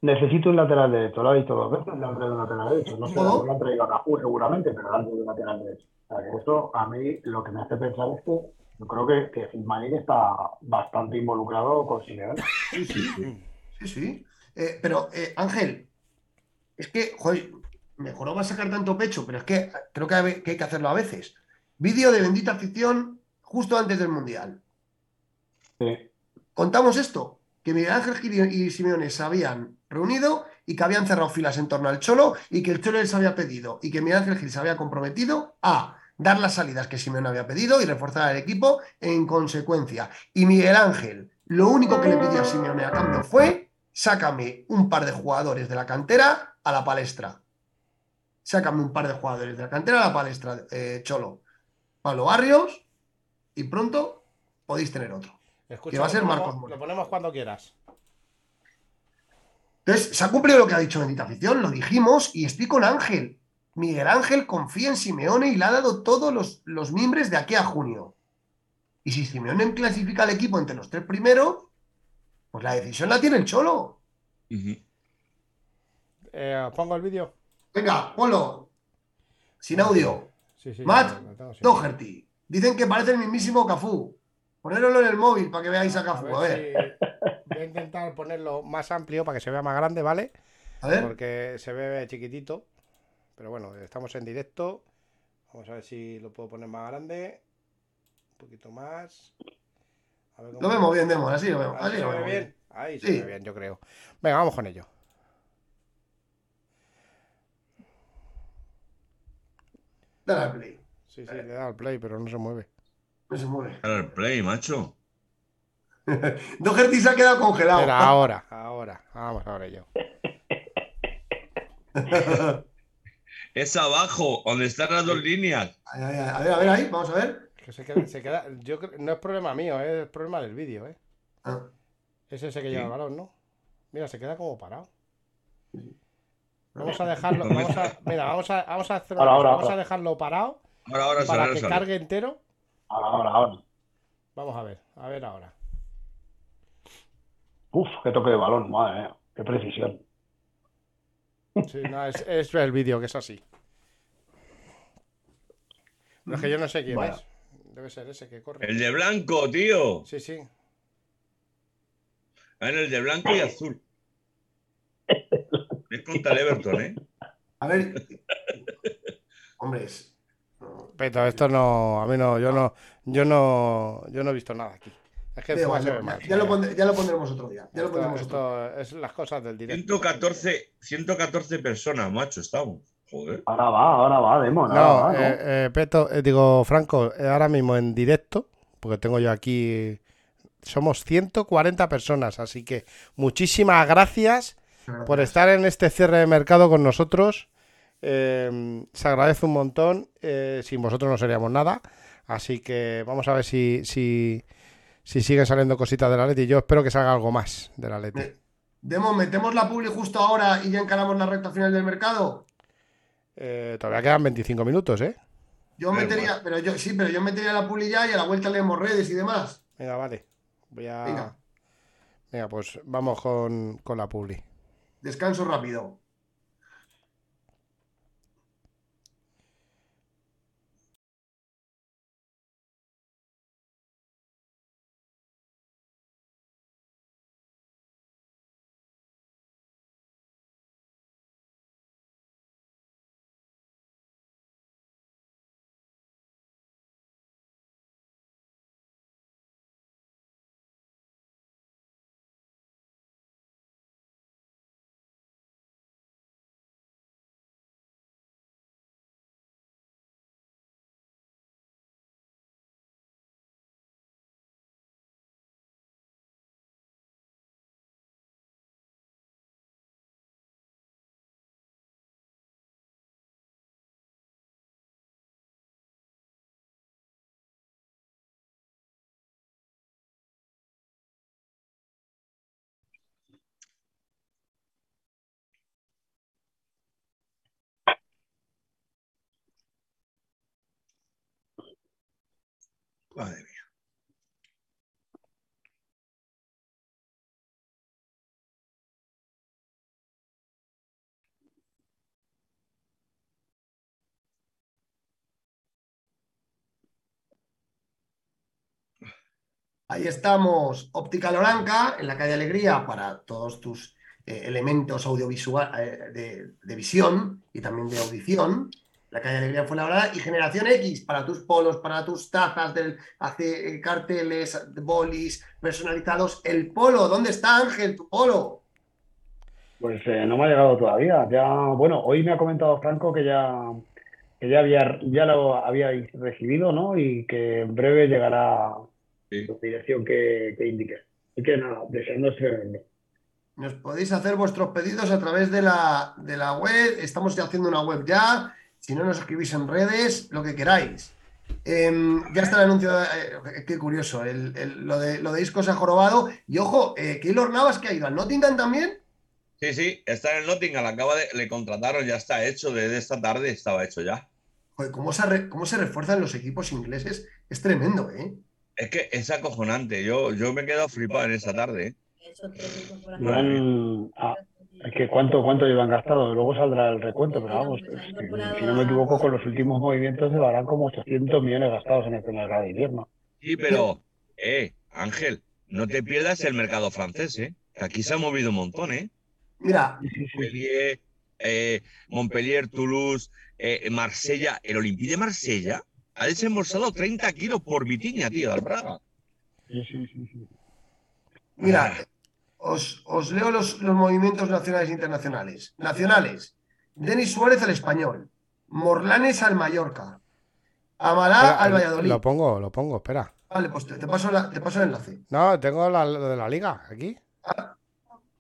Necesito un lateral derecho, lo ha dicho dos veces, le han traído un lateral derecho. No sé, lo han traído a Cajú seguramente, pero le han traído un lateral derecho. O sea, que eso a mí lo que me hace pensar es que yo creo que, que Filmarín está bastante involucrado con Simeone. Sí, sí, sí. Sí, sí. Eh, pero, eh, Ángel, es que, joder, mejor no va a sacar tanto pecho, pero es que creo que hay que, hay que hacerlo a veces. Vídeo de bendita afición justo antes del Mundial. Sí. Contamos esto, que Miguel Ángel Gil y Simeone se habían reunido y que habían cerrado filas en torno al Cholo y que el Cholo les había pedido y que Miguel Ángel Gil se había comprometido a dar las salidas que Simeone había pedido y reforzar al equipo en consecuencia. Y Miguel Ángel, lo único que le pidió a Simeone a cambio fue sácame un par de jugadores de la cantera a la palestra. Sácame un par de jugadores de la cantera a la palestra, eh, Cholo. Pablo Barrios y pronto podéis tener otro. Escucha, Que va a ser Marcos Moreno. Lo ponemos cuando quieras. Entonces, se ha cumplido lo que ha dicho Bendita Afición, lo dijimos y estoy con Ángel. Miguel Ángel confía en Simeone y le ha dado todos los, los mimbres de aquí a junio. Y si Simeone clasifica al equipo entre los tres primeros, pues la decisión la tiene el Cholo. Eh, ¿os ¿Pongo el vídeo? Venga, ponlo. Sin audio. Sí, sí. Matt Doherty. Dicen que parece el mismísimo Cafú. Ponéroslo en el móvil para que veáis a A A ver, si- Voy a intentar ponerlo más amplio para que se vea más grande, ¿vale? a ver. Porque se ve chiquitito. Pero bueno, estamos en directo. Vamos a ver si lo puedo poner más grande. Un poquito más. A ver cómo- Lo vemos bien, Demos. Así lo vemos. Así se lo ve vemos bien. bien. Ahí se Sí. ve bien, yo creo. Venga, vamos con ello. Dale al play. Sí, sí, le da al play, pero no se mueve. No se mueve. Dale al play, macho. Doherty se ha quedado congelado. Ahora, ahora. Vamos ahora yo. Es abajo, donde están las dos líneas. A ver, a ver ahí, vamos a ver. Que se queda, se queda- yo no es problema mío, es problema del vídeo, ¿eh? Ah, Es ese que lleva Sí. el balón, ¿no? Mira, se queda como parado. Vamos a dejarlo, vamos a, mira, vamos a, vamos a hacer una Ahora, cosa, ahora, vamos a ahora. dejarlo parado Ahora, ahora para sale, que sale. cargue entero. Ahora, ahora, ahora. Vamos a ver, a ver ahora. Uf, qué toque de balón, madre mía. Qué precisión. Sí, no, es, es el vídeo que es así. Pero es que yo no sé quién Bueno. es. Debe ser ese que corre. El de blanco, tío. Sí, sí. En el de blanco y azul. Es contra el Everton, ¿eh? a ver. Hombre, es. no. Pero esto no, a mí no, yo no, yo no, yo no he visto nada aquí. Es que igual, ya, mal. ya lo pondré- ya lo pondremos otro día. Ya lo Esto, pondremos otro esto es las cosas del directo. 114, 114 personas, macho, estamos. Joder. Ahora va, ahora va, Demo. ahora No, va, ¿no? eh, eh, Peto, eh, digo, Franco, eh, ahora mismo en directo, porque tengo yo aquí, somos 140 personas, así que muchísimas gracias por estar en este cierre de mercado con nosotros. Eh, se agradece un montón, eh, sin vosotros no seríamos nada, así que vamos a ver si, si, si siguen saliendo cositas de la Leti. Yo espero que salga algo más de la Leti. Demo, ¿metemos la publi justo ahora y ya encaramos la recta final del mercado? Eh, todavía quedan 25 minutos, ¿eh? Yo Da metería, pero yo sí, pero yo metería la publi ya y a la vuelta leemos redes y demás. Venga, vale. Voy a... Venga. Venga, pues vamos con, con la publi. Descanso rápido. Madre mía. Ahí estamos, Óptica Loranca, en la calle Alegría, para todos tus eh, elementos audiovisuales de, de visión y también de audición. La calle Alegría fue la y Generación X para tus polos, para tus tazas, del, hace eh, carteles, bolis personalizados. El polo, ¿dónde está Ángel, tu polo? Pues eh, no me ha llegado todavía. Ya, bueno, hoy me ha comentado Franco que ya, que ya había ya lo habíais recibido, ¿no? Y que en breve llegará Sí. la dirección que, que indique. Así que nada, deseando. Nos podéis hacer vuestros pedidos a través de la, de la web. Estamos ya haciendo una web ya. Si no, nos escribís en redes, lo que queráis. Em, ya está el anuncio. eh, qué curioso. el- el- lo, de, lo de Isco se ha jorobado. Y ojo, eh, Keylor Navas que ha ido al Nottingham también. Sí, sí, está en el Nottingham, acaba de, le contrataron, ya está hecho, desde esta tarde estaba hecho ya. Joder, ¿cómo se, re- cómo se refuerzan los equipos ingleses? Es tremendo, ¿eh? Es que es acojonante, yo, yo me he quedado flipado en esta tarde. ¿eh? Es que cuánto, cuánto llevan gastado, luego saldrá el recuento, pero vamos, si no me equivoco, con los últimos movimientos llevarán como 800 millones gastados en el primer grado de invierno. Sí, pero, eh, Ángel, no te pierdas el mercado francés, ¿eh? Que aquí se ha movido un montón, ¿eh? Mira. Montpellier, eh, Montpellier, Toulouse, eh, Marsella, el Olympique de Marsella ha desembolsado 30 kilos por Vitiña, tío, al Braga. Sí, sí, sí, sí. mira, os, os leo los, los movimientos nacionales e internacionales. Nacionales. Denis Suárez al Español. Morlanes al Mallorca. Amalá Espera, al Valladolid. Lo pongo, lo pongo, espera. Vale, pues te, te paso la- te paso el enlace. No, tengo la, lo de la liga aquí.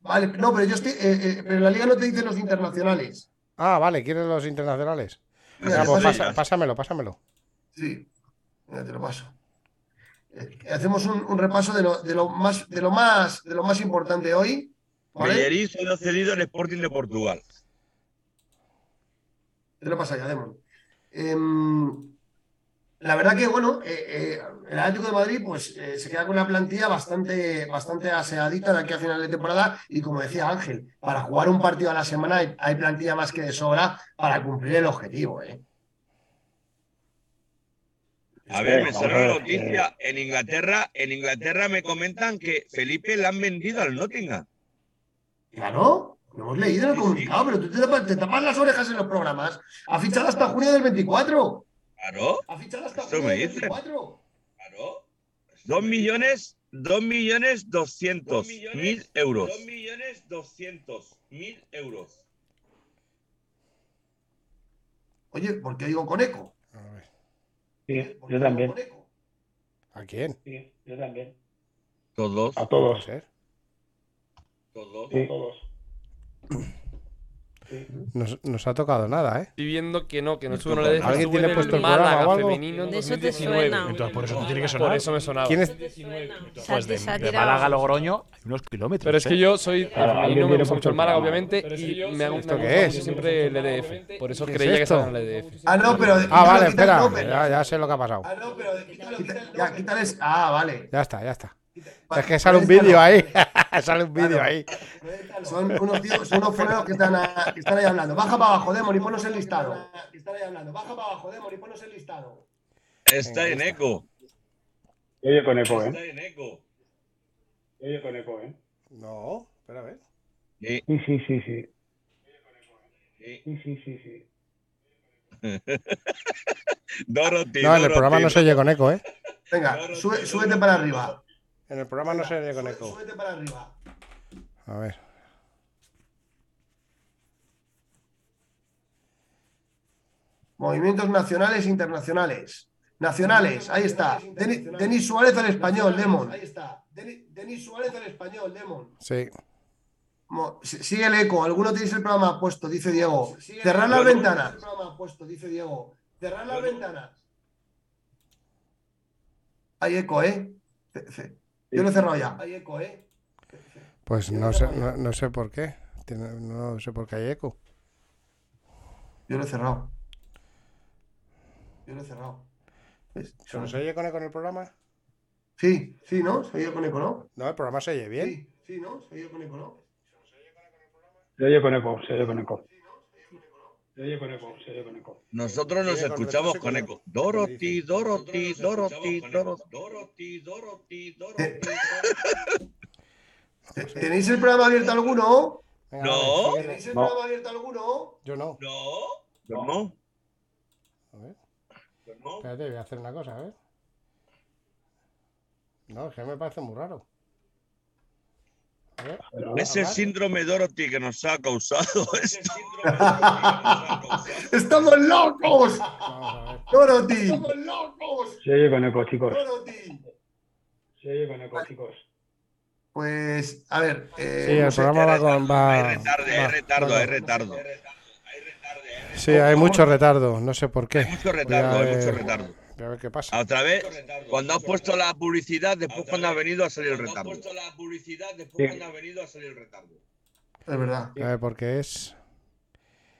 Vale, no, pero yo estoy. eh, eh, pero en la liga no te dicen los internacionales. Ah, vale, ¿quieres los internacionales? Mira, Ya, pues paso- pasa- pásamelo, pásamelo. Sí, mira, te lo paso. Hacemos un, un repaso de lo, de lo más, de lo más, de lo más importante hoy. ¿vale? Bellerín solo cedido al Sporting de Portugal. Te lo pasa ya, Demon. Em, la verdad que, bueno, eh, eh, el Atlético de Madrid pues eh, se queda con una plantilla bastante, bastante aseadita de aquí a final de temporada y como decía Ángel, para jugar un partido a la semana hay, hay plantilla más que de sobra para cumplir el objetivo. ¿eh? A ver, me Vamos sale a una ver, noticia. En Inglaterra, en Inglaterra me comentan que Felipe le han vendido al Nottingham. Claro, lo hemos leído en el comunicado, pero tú te tapas, te tapas las orejas en los programas. Ha fichado hasta junio del 24. Claro, Ha fichado hasta junio me del dicen. 24. claro. Dos millones, dos millones doscientos mil euros. Dos millones doscientos mil euros. Oye, ¿por qué digo con eco? A Sí, ¿Por qué yo también. ¿A quién? Sí, yo también. Todos, A todos. ser. todos. Sí, todos. Nos, nos ha tocado nada, ¿eh? Estoy viendo que no, que no estuvo en toca. la ¿Alguien tiene puesto el Málaga programa o algo? femenino en De eso te 2019. suena. Entonces por eso te tiene que Por sonar. eso me sonaba. ¿Quién es? Pues de, de. Málaga a Logroño hay unos kilómetros. Pero es que ¿eh? yo soy femenino, me gusta mucho puesto el Málaga, obviamente, y me ha ¿Esto gustado qué es? siempre el EDF. Por eso ¿Qué es creía que estaba en el EDF. Ah, no, pero. Ah, vale, espera. no, Ya, sé lo que ha pasado. Ah, no, pero. quita- ya, quítales. Ah, vale. Ya está, ya está. Es que sale un vídeo ahí. sale un vídeo ahí. Son unos tíos, son unos foneros que están, a- que están ahí hablando. Baja para abajo, Demon, y ponos el listado. Que están ahí hablando. Baja para abajo, Demon, y ponos el listado. Está en eco. Yo oye con eco, ¿eh? Está en eco. Yo oye con eco, ¿eh? No, espera a ver. Sí, Sí, sí, sí, sí. sí. Sí, sí. Dorothy, No, en el Dorothy, programa no se oye con eco, ¿eh? Venga, sube- súbete para arriba. En el programa no se oye con eco. Súbete para arriba. A ver. Movimientos nacionales e internacionales. Nacionales, ahí está. Denis, Denis Suárez al español, Demon. Ahí está. Denis, Denis Suárez al español, Demon. Sí. Mo- si- Sigue el eco. ¿Alguno tenéis el programa puesto? Dice Diego. Cerrar las ventanas. El programa puesto, dice Diego. Cerrar las ventanas. Hay eco, ¿eh? Ce- Yo lo he cerrado ya. Hay eco, ¿eh? Pues no sé, no, no sé por qué. Tiene- no sé por qué hay eco. Yo lo he cerrado. Yo lo he cerrado. ¿Ves? ¿Pero se oye con eco en el programa? Sí, sí, ¿no? Se oye con eco, ¿no? No, el programa se oye bien. Sí, sí, ¿no? Se oye con eco, ¿no? Se oye con eco, se oye con eco. Se oye con eco, se oye con eco. Nosotros nos escuchamos con eco. Dorothy, Dorothy, Dorothy, Dorothy, Dorothy, Dorothy, Dorothy. ¿Te- ¿Tenéis el programa abierto alguno? No. ¿Tenéis el programa abierto alguno? Yo no. No, pues no, A ver, no. espérate, voy a hacer una cosa, a ver. No, es que me parece muy raro. Es el síndrome Dorothy que nos ha causado esto. ¡Estamos locos! ¡Dorothy! ¡Estamos locos! Se oye con eco, chicos. ¡Dorothy! Se oye con eco, chicos. Pues, a ver. eh, Sí, no el sé. programa va con. Va, Hay retardo, hay va- retardo, va- hay retardo. Sí, hay mucho retardo, no sé por qué. Hay mucho retardo, hay mucho retardo. Voy a ver qué pasa. Otra vez, cuando has puesto la publicidad, después cuando ha venido a salir el retardo. Sí. ha venido a salir el retardo. Es verdad, A ver por qué es.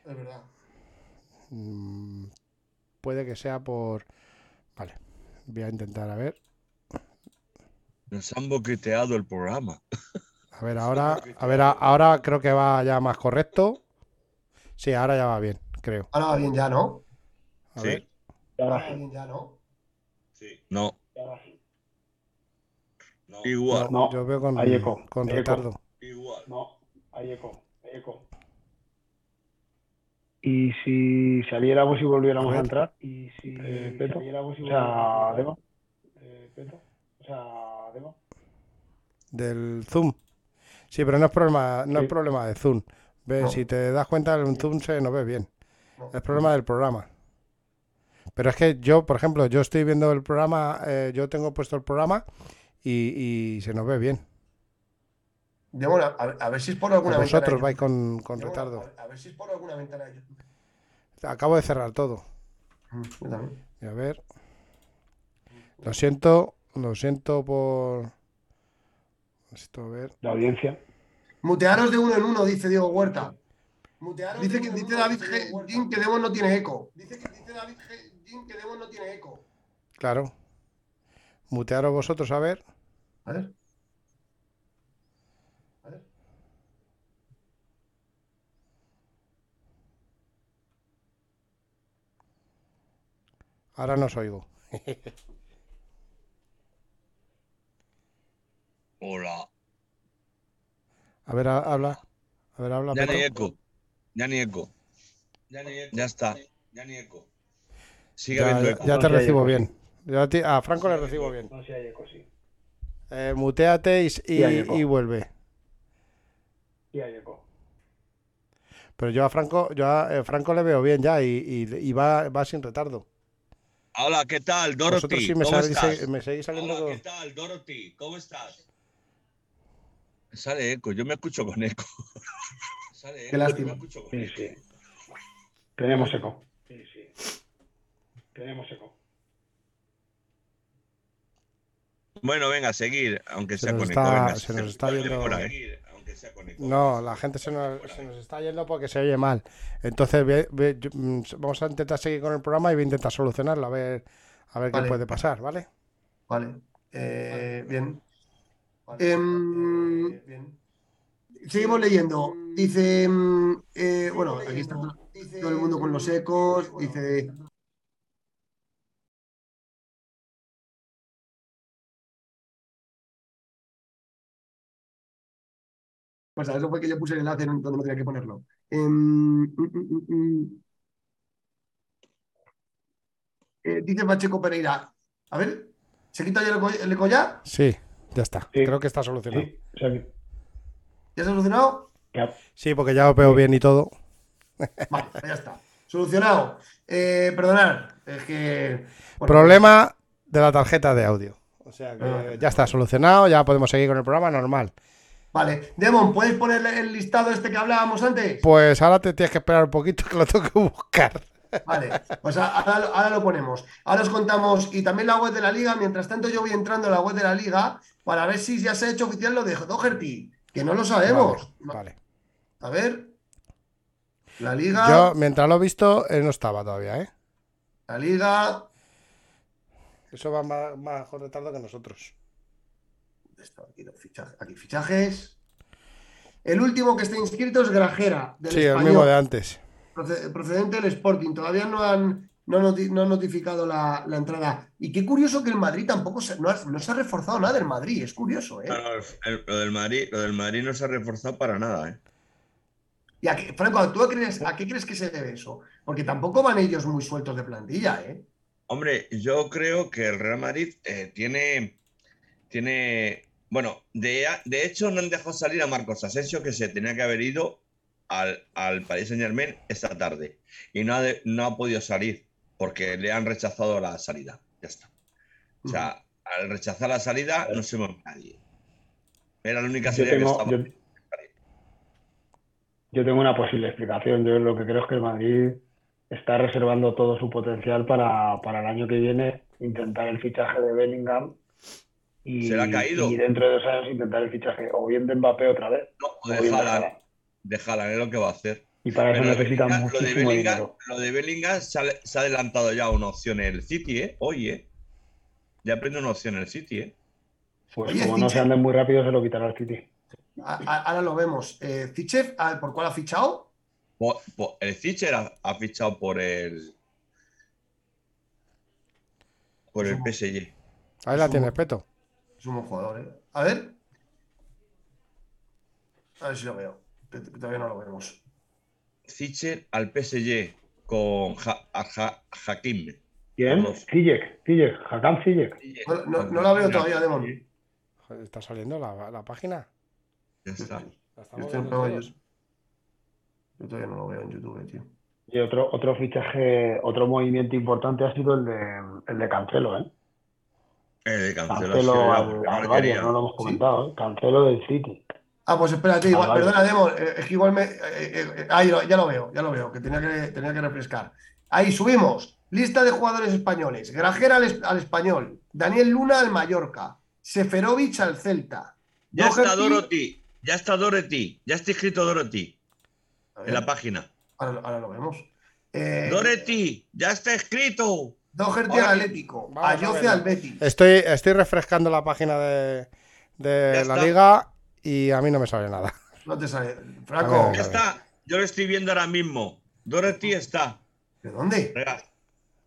es verdad. Mm, Puede que sea por. Vale, voy a intentar a ver. Nos han boqueteado el programa. A ver, ahora, a ver, ahora creo que va ya más correcto. Sí, ahora ya va bien, creo. Ahora va bien ya, ¿no? A Sí. ver. Ya, ¿no? No. No, Igual. No, yo veo con, hay eco, con hay eco. retardo. Igual. No, hay eco, hay eco. Y si saliéramos y volviéramos A entrar, y si saliéramos y o sea, Demo, eh, Peto, o sea, Demo. Del Zoom. Sí, pero no es problema, no es Sí. problema de Zoom. Ve, No. Si te das cuenta, en Zoom se nos ve bien. No. Es problema del programa. Pero es que yo, por ejemplo, yo estoy viendo el programa, eh, yo tengo puesto el programa y, y se nos ve bien. Demora, a, ver- a ver si es por alguna ventana. Vosotros vais con, con retardo. A ver, a ver si es por alguna ventana. Acabo de cerrar todo. Mm, Yo. Y a ver. Lo siento, lo siento por. Esto, a ver. La audiencia. Mutearos de uno en uno, dice Diego Huerta. Dice, que, dice David G. Jim que Demon no tiene eco. Dice, que, dice David G. Que Demon no tiene eco. Claro. Mutearos vosotros, a ver. A ver. A ver. Ahora no os oigo. Hola. A ver, ha- habla. A ver, habla. Ya Peto. ni eco. Ya ni eco. Ya está. Ya ni eco. Sigue Ya, ya- eco. ya No te se recibo eco, bien. Yo a, ti- a Franco le recibo bien. No sé, hay eco, sí. Eh, muteate y, y- Sí, y vuelve. Sí, hay eco. Pero yo a Franco, yo a eh, Franco le veo bien ya y, y- y va, va sin retardo. Hola, ¿qué tal, Vosotros Dorothy? sí me, ¿Cómo estás? me seguís saliendo Hola, ¿qué tal, Dorothy? ¿Cómo estás? Sale eco, yo me escucho con eco. Sale eco, Qué lástima. yo me escucho con Sí, eco. sí. Tenemos eco. Sí, sí. Tenemos eco. Bueno, venga, seguir, aunque Se sea nos con eco. está- venga, se nos está yendo- aunque sea. No, la gente se nos, se nos está yendo porque se oye mal. Entonces ve- ve- yo- mm, vamos a intentar seguir con el programa y voy a intentar solucionarlo, a ver, a ver qué puede pasar, ¿vale? Vale. Eh, bien. Em, Seguimos leyendo. Dice. mm, eh, bueno, aquí está todo todo el mundo con los ecos. Dice. Pues eso fue que yo puse el enlace donde no tenía que ponerlo. Em, mm, mm, mm, mm. Eh, dice Pacheco Pereira. A ver, ¿se quita ya el eco- ya? Sí, ya está. Sí. Creo que está solucionado. Sí, ¿Ya se ha solucionado? Sí, porque ya os veo bien y todo. Vale, pues ya está. Solucionado. Eh, perdonad, es que. bueno, Problema de la tarjeta de audio. O sea que Ah. ya está solucionado, ya podemos seguir con el programa normal. Vale, Demon, ¿puedes ponerle el listado este que hablábamos antes? Pues ahora te tienes que esperar un poquito que lo tengo que buscar. Vale, pues ahora, lo- ahora lo ponemos. Ahora os contamos, y también la web de la liga. Mientras tanto, yo voy entrando a la web de la liga para ver si ya se ha hecho oficial lo de Doherty, que no lo sabemos. Vale. A ver. La liga. Yo, mientras lo he visto, él no estaba todavía, ¿eh? La liga. Eso va más, más retardo que nosotros. ¿Dónde está? Aquí, los fichajes, aquí, fichajes. El último que está inscrito es Grajera, del Sí, el mismo de antes. proce- procedente del Sporting. Todavía no han, no noti- no han notificado la, la entrada. Y qué curioso que el Madrid tampoco se, no, ha, no se ha reforzado nada el Madrid. Es curioso, ¿eh? El- lo, del Madrid, lo del Madrid no se ha reforzado para nada, ¿eh? Y a qué- Franco, ¿tú a, crees, a qué crees que se debe eso? Porque tampoco van ellos muy sueltos de plantilla, ¿eh? Hombre, yo creo que el Real Madrid eh, tiene, tiene Bueno, de, de hecho no han dejado salir a Marcos Asensio, que se tenía que haber ido al, al Paris Saint Germain esta tarde. Y no ha, de- no ha podido salir porque le han rechazado la salida. Ya está. O sea, al rechazar la salida no se mueve nadie. Era la única salida que tengo, estaba. yo, yo tengo una posible explicación. Yo lo que creo es que el Madrid está reservando todo su potencial para, para el año que viene intentar el fichaje de Bellingham y, Se le ha caído. y dentro de dos años intentar el fichaje o bien de Mbappé otra vez No, o de bien de es lo que va a hacer. Y para eso Pero necesitan Bellingham- lo de muchísimo Bellingham, dinero. lo de Bellingham se ha, se ha adelantado ya una opción en el City, ¿eh? Hoy, ¿eh? Ya prende una opción en el City, ¿eh? Pues Oye, como no se anden muy rápido, se lo quitará el City. Ahora lo vemos. Eh, Zichev, ah, ¿por cuál ha fichado? Por- por- el Cicher ha, ha fichado por el. Por el PSG. Ahí la tienes, Peto. Es un buen jugador, ¿eh? A ver. A ver si lo veo. Que- Todavía no lo vemos. Cicher al PSG con Ja- Ja- Hakim. ¿Quién? Ziyech, Ziyech, Hakan Ziyech. No, no- no la veo todavía, Demon. ¿Está saliendo la, la página? Ya está. Yo estoy en Yo todavía no lo veo en YouTube, tío. Y otro, otro fichaje, otro movimiento importante ha sido el de, el de Cancelo, ¿eh? De Cancelo, sido Cancelo al, no al le Bayern, querían. no lo hemos comentado, ¿eh? Cancelo del City. Ah, pues espérate, igual, perdona, Demon, eh, es que igual me. eh, eh, eh, ahí lo- ya lo veo, ya lo veo, que tenía que, tenía que refrescar. Ahí subimos. Lista de jugadores españoles. Grajera al, al español. Daniel Luna al Mallorca. Seferovic al Celta. Ya está Dorothy. Ya está Dorothy. Ya está escrito Dorothy en la página. ahora, ahora lo vemos. Eh, Dorothy, ya está escrito. Doherty al Atlético. Ayoce al Betis. Estoy, estoy refrescando la página de, de la está. liga y a mí no me sale nada. No te sale. Franco, ver, Ya está. Yo lo estoy viendo ahora mismo. Dorothy está. ¿de dónde?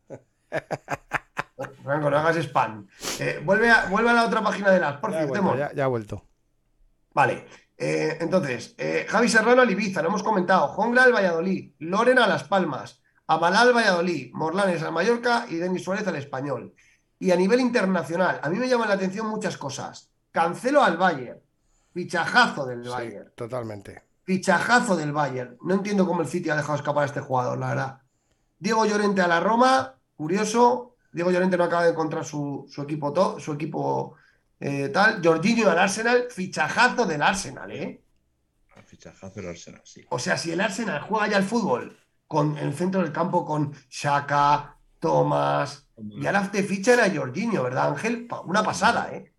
Franco, no hagas spam. Eh, vuelve, a, vuelve a la otra página de las, por Ya vuelto, ya, ya ha vuelto. Vale, eh, entonces, eh, Javi Serrano al Ibiza, lo hemos comentado. Jongla al Valladolid, Lorena a Las Palmas, Amalal al Valladolid, Morlanes al Mallorca y Denis Suárez al Español. Y a nivel internacional, a mí me llaman la atención muchas cosas. Cancelo al Bayern, fichajazo del Sí, Bayern, totalmente. fichajazo del Bayern. No entiendo cómo el City ha dejado escapar a este jugador, la verdad. Diego Llorente a la Roma, curioso. Diego Llorente no acaba de encontrar su, su equipo, to- su equipo eh, tal. Jorginho al Arsenal, fichajazo del Arsenal, ¿eh? Fichajazo del Arsenal, sí. O sea, si el Arsenal juega ya al fútbol con en el centro del campo con Shaka, Thomas, y ahora te fichan a Jorginho, ¿verdad, Ángel? Una pasada, ¿eh?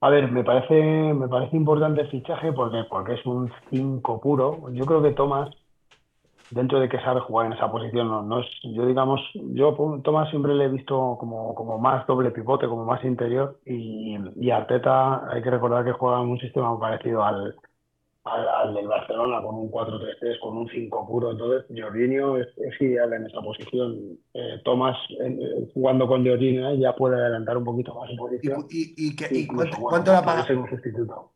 A ver, me parece, me parece importante el fichaje porque, porque es un 5 puro. Yo creo que Tomás, dentro de que sabe jugar en esa posición, no, no es, yo digamos, yo a Tomás siempre le he visto como, como más doble pivote, como más interior y, y Arteta hay que recordar que juega en un sistema parecido al, al, al del Barcelona con un 4-3-3, con un 5 puro. Entonces, Jorginho es, es ideal en esa posición. Eh, Tomás, eh, jugando con Jorginho, eh, ya puede adelantar un poquito más su ¿Y, posición. y- y qué- y cuánto, bueno, cuánto la paga? ser un sustituto.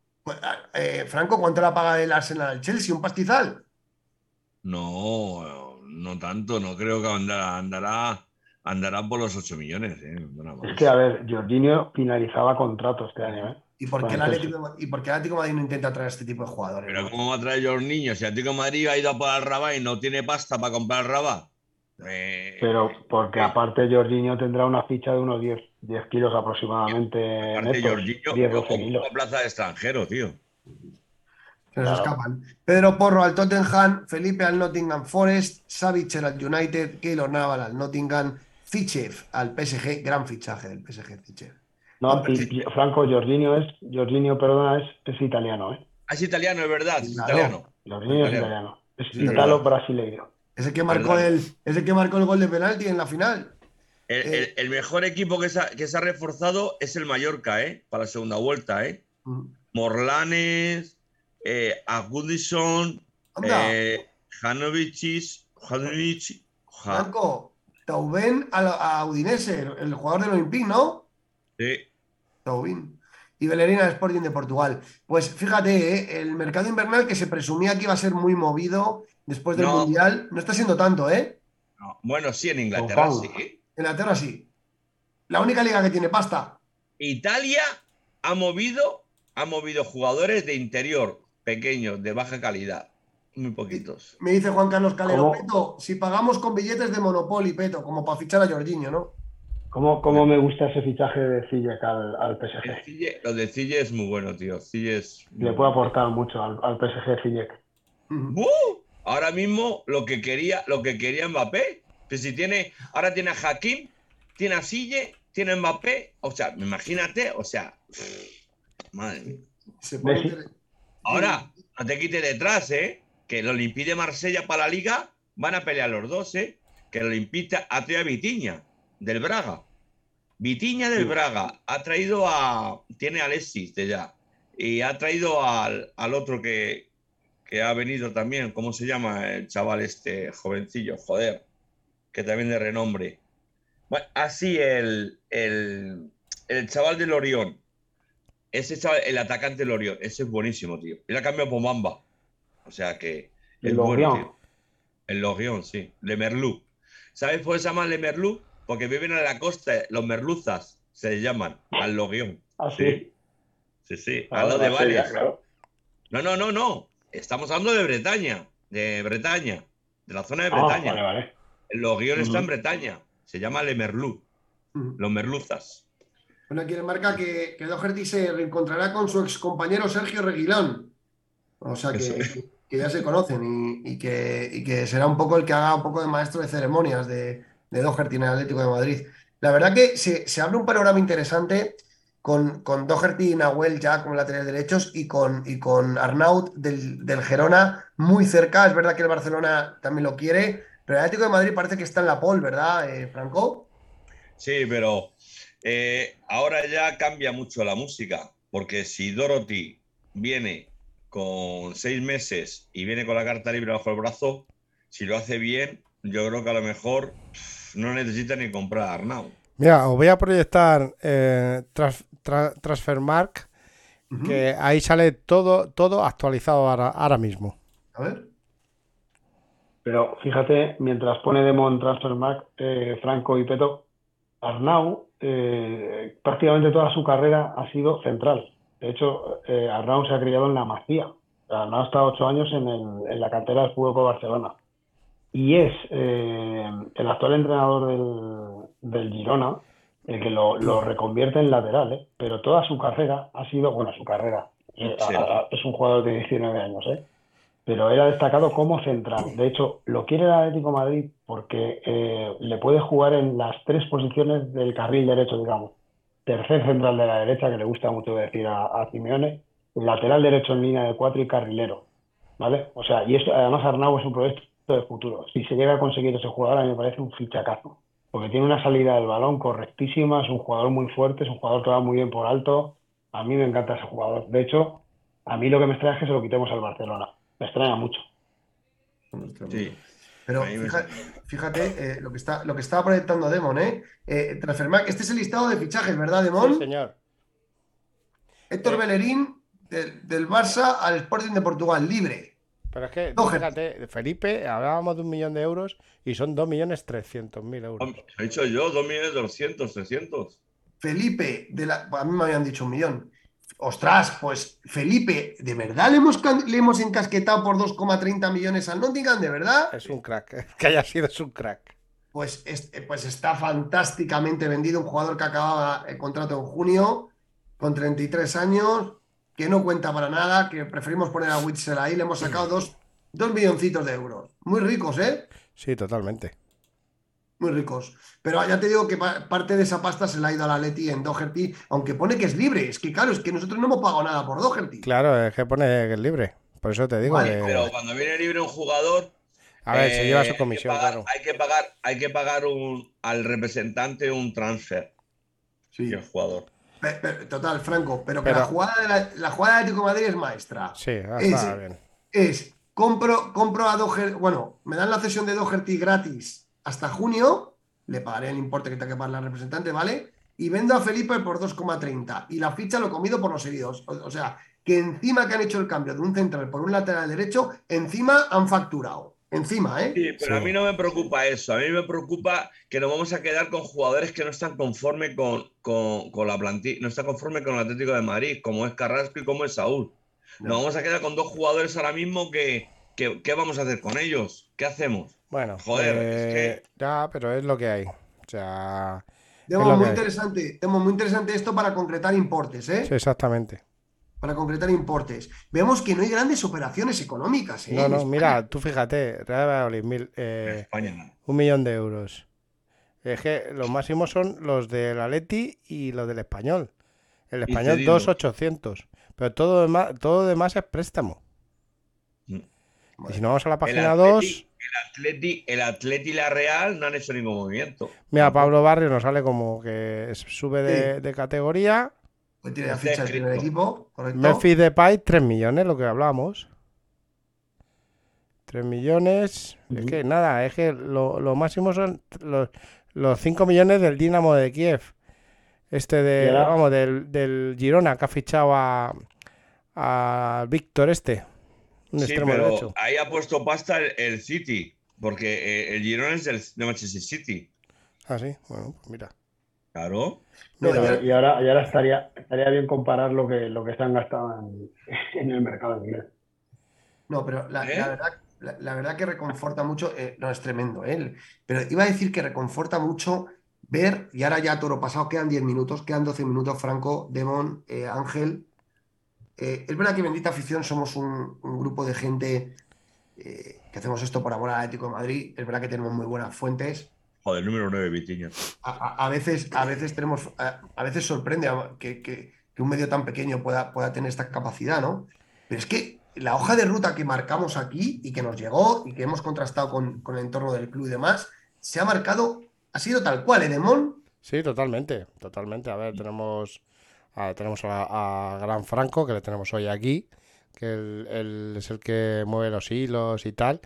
eh, Franco, ¿cuánto la paga el Arsenal al Chelsea? ¿Un pastizal? No, no tanto. No creo que andará, andará, andará por los 8 millones. ¿eh? Es que, a ver, Jorginho finalizaba contrato este año, ¿eh? ¿Y por qué el Bueno, Atlético, ¿y por qué el Atlético de Madrid no intenta traer a este tipo de jugadores? Pero? ¿cómo va a traer los niños? Si Atlético de Madrid ha ido a por el Rabat y no tiene pasta para comprar el Rabat. Eh, Pero porque aparte Jorginho tendrá una ficha de unos 10, 10 kilos aproximadamente aparte, netos, Jorginho 10, 12 ocupa kilos. plaza de extranjero, tío. Se nos Claro. escapan. Pedro Porro al Tottenham, Felipe al Nottingham Forest, Savitzer al United, Keylor Naval al Nottingham, Zichev al PSG, gran fichaje del PSG Zichev. No, y, y, Franco, Jorginho es, Jorginho, perdona, es, es italiano, ¿eh? Ah, es italiano, es verdad, es italiano. Jorginho es Italiano. Es Sí, es italo-brasileiro. Ese que marcó Verdad. el, ese que marcó el gol de penalti en la final. El, Eh. el- el mejor equipo que se, ha, que se ha reforzado es el Mallorca, ¿eh? Para la segunda vuelta, ¿eh? Mm. Morlanes, eh, Agudison, eh, Franco, Tauben a, a Udinese, el, el jugador del Olympique, ¿no? sí. Taubín. Y Bellerín al Sporting de Portugal. Pues fíjate, ¿eh? el mercado invernal que se presumía que iba a ser muy movido después del No. Mundial, no está siendo tanto, ¿eh? No, Bueno, sí, en Inglaterra sí. En Inglaterra sí. La única liga que tiene pasta. Italia ha movido, ha movido jugadores de interior, pequeños, de baja calidad. Muy poquitos. Me dice Juan Carlos Calero, ¿Cómo? Peto, si pagamos con billetes de Monopoly, Peto, como para fichar a Jorginho, ¿no? ¿Cómo, cómo me gusta ese fichaje de Ziyech al, PSG? Cille- lo de Cille es muy bueno, tío. Cille es. Le puede aportar mucho al, al PSG. Ujú. ¡Buh! Ahora mismo lo que quería, lo que quería Mbappé. Que si tiene, ahora tiene a Hakim, tiene a Sille, tiene a Mbappé. O sea, imagínate, o sea. Madre mía. Se Ahora, no te quites detrás, ¿eh? Que el Olympique de Marsella para la Liga van a pelear los dos, ¿eh? Que el Olympique a Vitiña, del Braga. Vitiña del Braga ha traído a. Tiene a Alexis de ya. Y ha traído al, al otro que, que ha venido también. ¿Cómo se llama el chaval este jovencillo? Joder. Que también de renombre. Bueno, así el, el, el chaval del Orión. Ese chaval, el atacante del Orión. Ese es buenísimo, tío. Y la cambiado por Mamba. O sea que. Es El bueno, tío. El Lorient, sí. Le Merlú. ¿Sabes por qué se llama Le Merlú? Porque viven en la costa, los merluzas se llaman, al Lorient. Así. Sí, sí, Ah, al lado de Marsella, Valles. claro. No, no, no, no. Estamos hablando de Bretaña, de Bretaña, de la zona de Ah, Bretaña. vale, vale. El Lorient está en. Bretaña. Se llama Le Merlú, Ujú. los merluzas. Bueno, aquí le marca que, que Doherty se reencontrará con su ex compañero Sergio Reguilón. O sea que ya se conocen y, y que, y que será un poco el que haga un poco de maestro de ceremonias de, de Doherty en el Atlético de Madrid. La verdad que se, se abre un panorama interesante con, con Doherty y Nahuel ya como laterales derechos y con, y con Arnaut del, del Gerona muy cerca. Es verdad que el Barcelona también lo quiere, pero el Atlético de Madrid parece que está en la pole, ¿verdad, eh, Franco? Sí, pero eh, ahora ya cambia mucho la música, porque si Dorothy viene con seis meses y viene con la carta libre bajo el brazo, si lo hace bien, yo creo que a lo mejor no necesita ni comprar Arnau. Mira, os voy a proyectar eh, Trans- Tra- Transfermarkt, Ujú. que ahí sale todo, todo actualizado ahora, ahora mismo. A ver. Pero fíjate, mientras pone Demon Transfermarkt, eh, Franco y Peto, Arnau eh, prácticamente toda su carrera ha sido central. De hecho, eh, Arnau se ha criado en la Masía. Arnau ha estado ocho años en, el- en la cantera del Fútbol Club Barcelona. Y es eh, el actual entrenador del, del Girona el que lo, lo reconvierte en lateral, ¿eh? Pero toda su carrera ha sido, bueno, su carrera. eh, Sí. a- a- es un jugador de 19 años, ¿eh? pero era destacado como central. De hecho, lo quiere el Atlético de Madrid porque eh, le puede jugar en las tres posiciones del carril derecho, digamos. Tercer central de la derecha, que le gusta mucho decir a, a Simeone, lateral derecho en línea de cuatro y carrilero. ¿Vale? O sea, y esto, además Arnau es un proyecto de futuro. Si se llega a conseguir ese jugador, a mí me parece un fichacazo. Porque tiene una salida del balón correctísima, es un jugador muy fuerte, es un jugador que va muy bien por alto. A mí me encanta ese jugador. De hecho, a mí lo que me extraña es que se lo quitemos al Barcelona. Me extraña mucho. Sí. Pero fíjate, fíjate, eh, lo que está, lo que estaba proyectando Demon, ¿eh? Eh, este es el listado de fichajes, ¿verdad, Demon? Sí, señor. Héctor Bellerín, del, del Barça al Sporting de Portugal, libre. Pero es que, fíjate, Felipe, hablábamos de un millón de euros y son dos millones trescientos mil euros. Hombre, He dicho yo, 2.200.000, 300. Felipe, de la, a mí me habían dicho un millón. Ostras, pues Felipe, ¿de verdad le hemos, le hemos encasquetado por 2,30 millones al Nottingham? ¿De verdad? Es un crack. Que haya sido es un crack. Pues, es- pues está fantásticamente vendido. Un jugador que acababa el contrato en junio, con 33 años, que no cuenta para nada, que preferimos poner a Witzel ahí. Le hemos sacado dos, dos milloncitos de euros. Muy ricos, ¿eh? Sí, totalmente. Muy ricos. Pero ya te digo que pa- parte de esa pasta se la ha ido a la Leti en Doherty, aunque pone que es libre. Es que claro, es que nosotros no hemos pagado nada por Doherty. Claro, es que pone que es libre. Por eso te digo Vale, que- Pero cuando viene libre un jugador. A ver, se lleva eh, su comisión, hay que pagar, claro. Hay que pagar, hay que pagar un, al representante un transfer. Sí. Y el jugador. Total, Franco, pero que la jugada de la, la jugada de Atlético Madrid es maestra. Sí, ah, Es- está bien. es compro, compro a Doherty, bueno, me dan la cesión de Doherty gratis hasta junio, le pagaré el importe que tenga que pagar la representante, ¿vale? Y vendo a Felipe por 2,30 y la ficha lo he comido por los heridos. O, o sea, que encima que han hecho el cambio de un central por un lateral derecho, encima han facturado. Encima, ¿eh? Sí, pero Sí. a mí no me preocupa eso. A mí me preocupa que nos vamos a quedar con jugadores que no están conforme con, con- con la plantilla, no están conforme con el Atlético de Madrid, como es Carrasco y como es Saúl. No. Nos vamos a quedar con dos jugadores ahora mismo que, que- ¿qué vamos a hacer con ellos? ¿Qué hacemos? Bueno, Joder, eh, es ya, pero es lo que hay. O sea, es muy que interesante, Demo, muy interesante esto para concretar importes, ¿eh? sí, exactamente. Para concretar importes. Vemos que no hay grandes operaciones económicas, ¿eh? No, no, mira, tú fíjate, Real Valladolid, mil, eh, España no. un millón de euros. Es que los máximos son los del Atleti y los del Español. El Español, cedido. 2,800. Pero todo demás, todo demás es préstamo. Mm. Y si no vamos a la El página Atleti- 2, El Atleti, el Atleti y la Real no han hecho ningún movimiento. mira, Pablo Barrio nos sale como que sube de, de categoría. Pues tiene la ficha del primer equipo, correcto. Memphis Depay, 3 millones, lo que hablamos. 3 millones. Es que nada, es que lo, lo máximo son los, los 5 millones del Dinamo de Kiev. Este de, vamos, del, del Girona que ha fichado a, a Víctor este. Un Sí, extremo pero derecho. ahí ha puesto pasta el, el City, porque eh, el Girona es del, de Manchester City. Ah, sí, bueno, pues mira. Claro. No, Pero- ya- y ahora, y ahora estaría, estaría bien comparar lo que, lo que se han gastado en, en el mercado inglés. No, pero la, ¿Eh? la verdad, la, la verdad que reconforta mucho, eh, no, es tremendo, ¿eh? Pero iba a decir que reconforta mucho ver, y ahora ya toro pasado, quedan 10 minutos, quedan 12 minutos, Franco, Demon, eh, Ángel. Eh, es verdad que bendita afición somos un, un grupo de gente eh, que hacemos esto por amor al Atlético de Madrid. Es verdad que tenemos muy buenas fuentes. Joder, número 9, Vitiño. A, a- a veces, a veces tenemos, a, a veces sorprende que, que- que un medio tan pequeño pueda, pueda tener esta capacidad, ¿no? Pero es que la hoja de ruta que marcamos aquí y que nos llegó y que hemos contrastado con, con el entorno del club y demás, se ha marcado, ha sido tal cual, ¿eh, Demón? Sí, totalmente, totalmente. A ver, tenemos a, tenemos a, a Gran Franco, que le tenemos hoy aquí, que él, él es el que mueve los hilos y tal.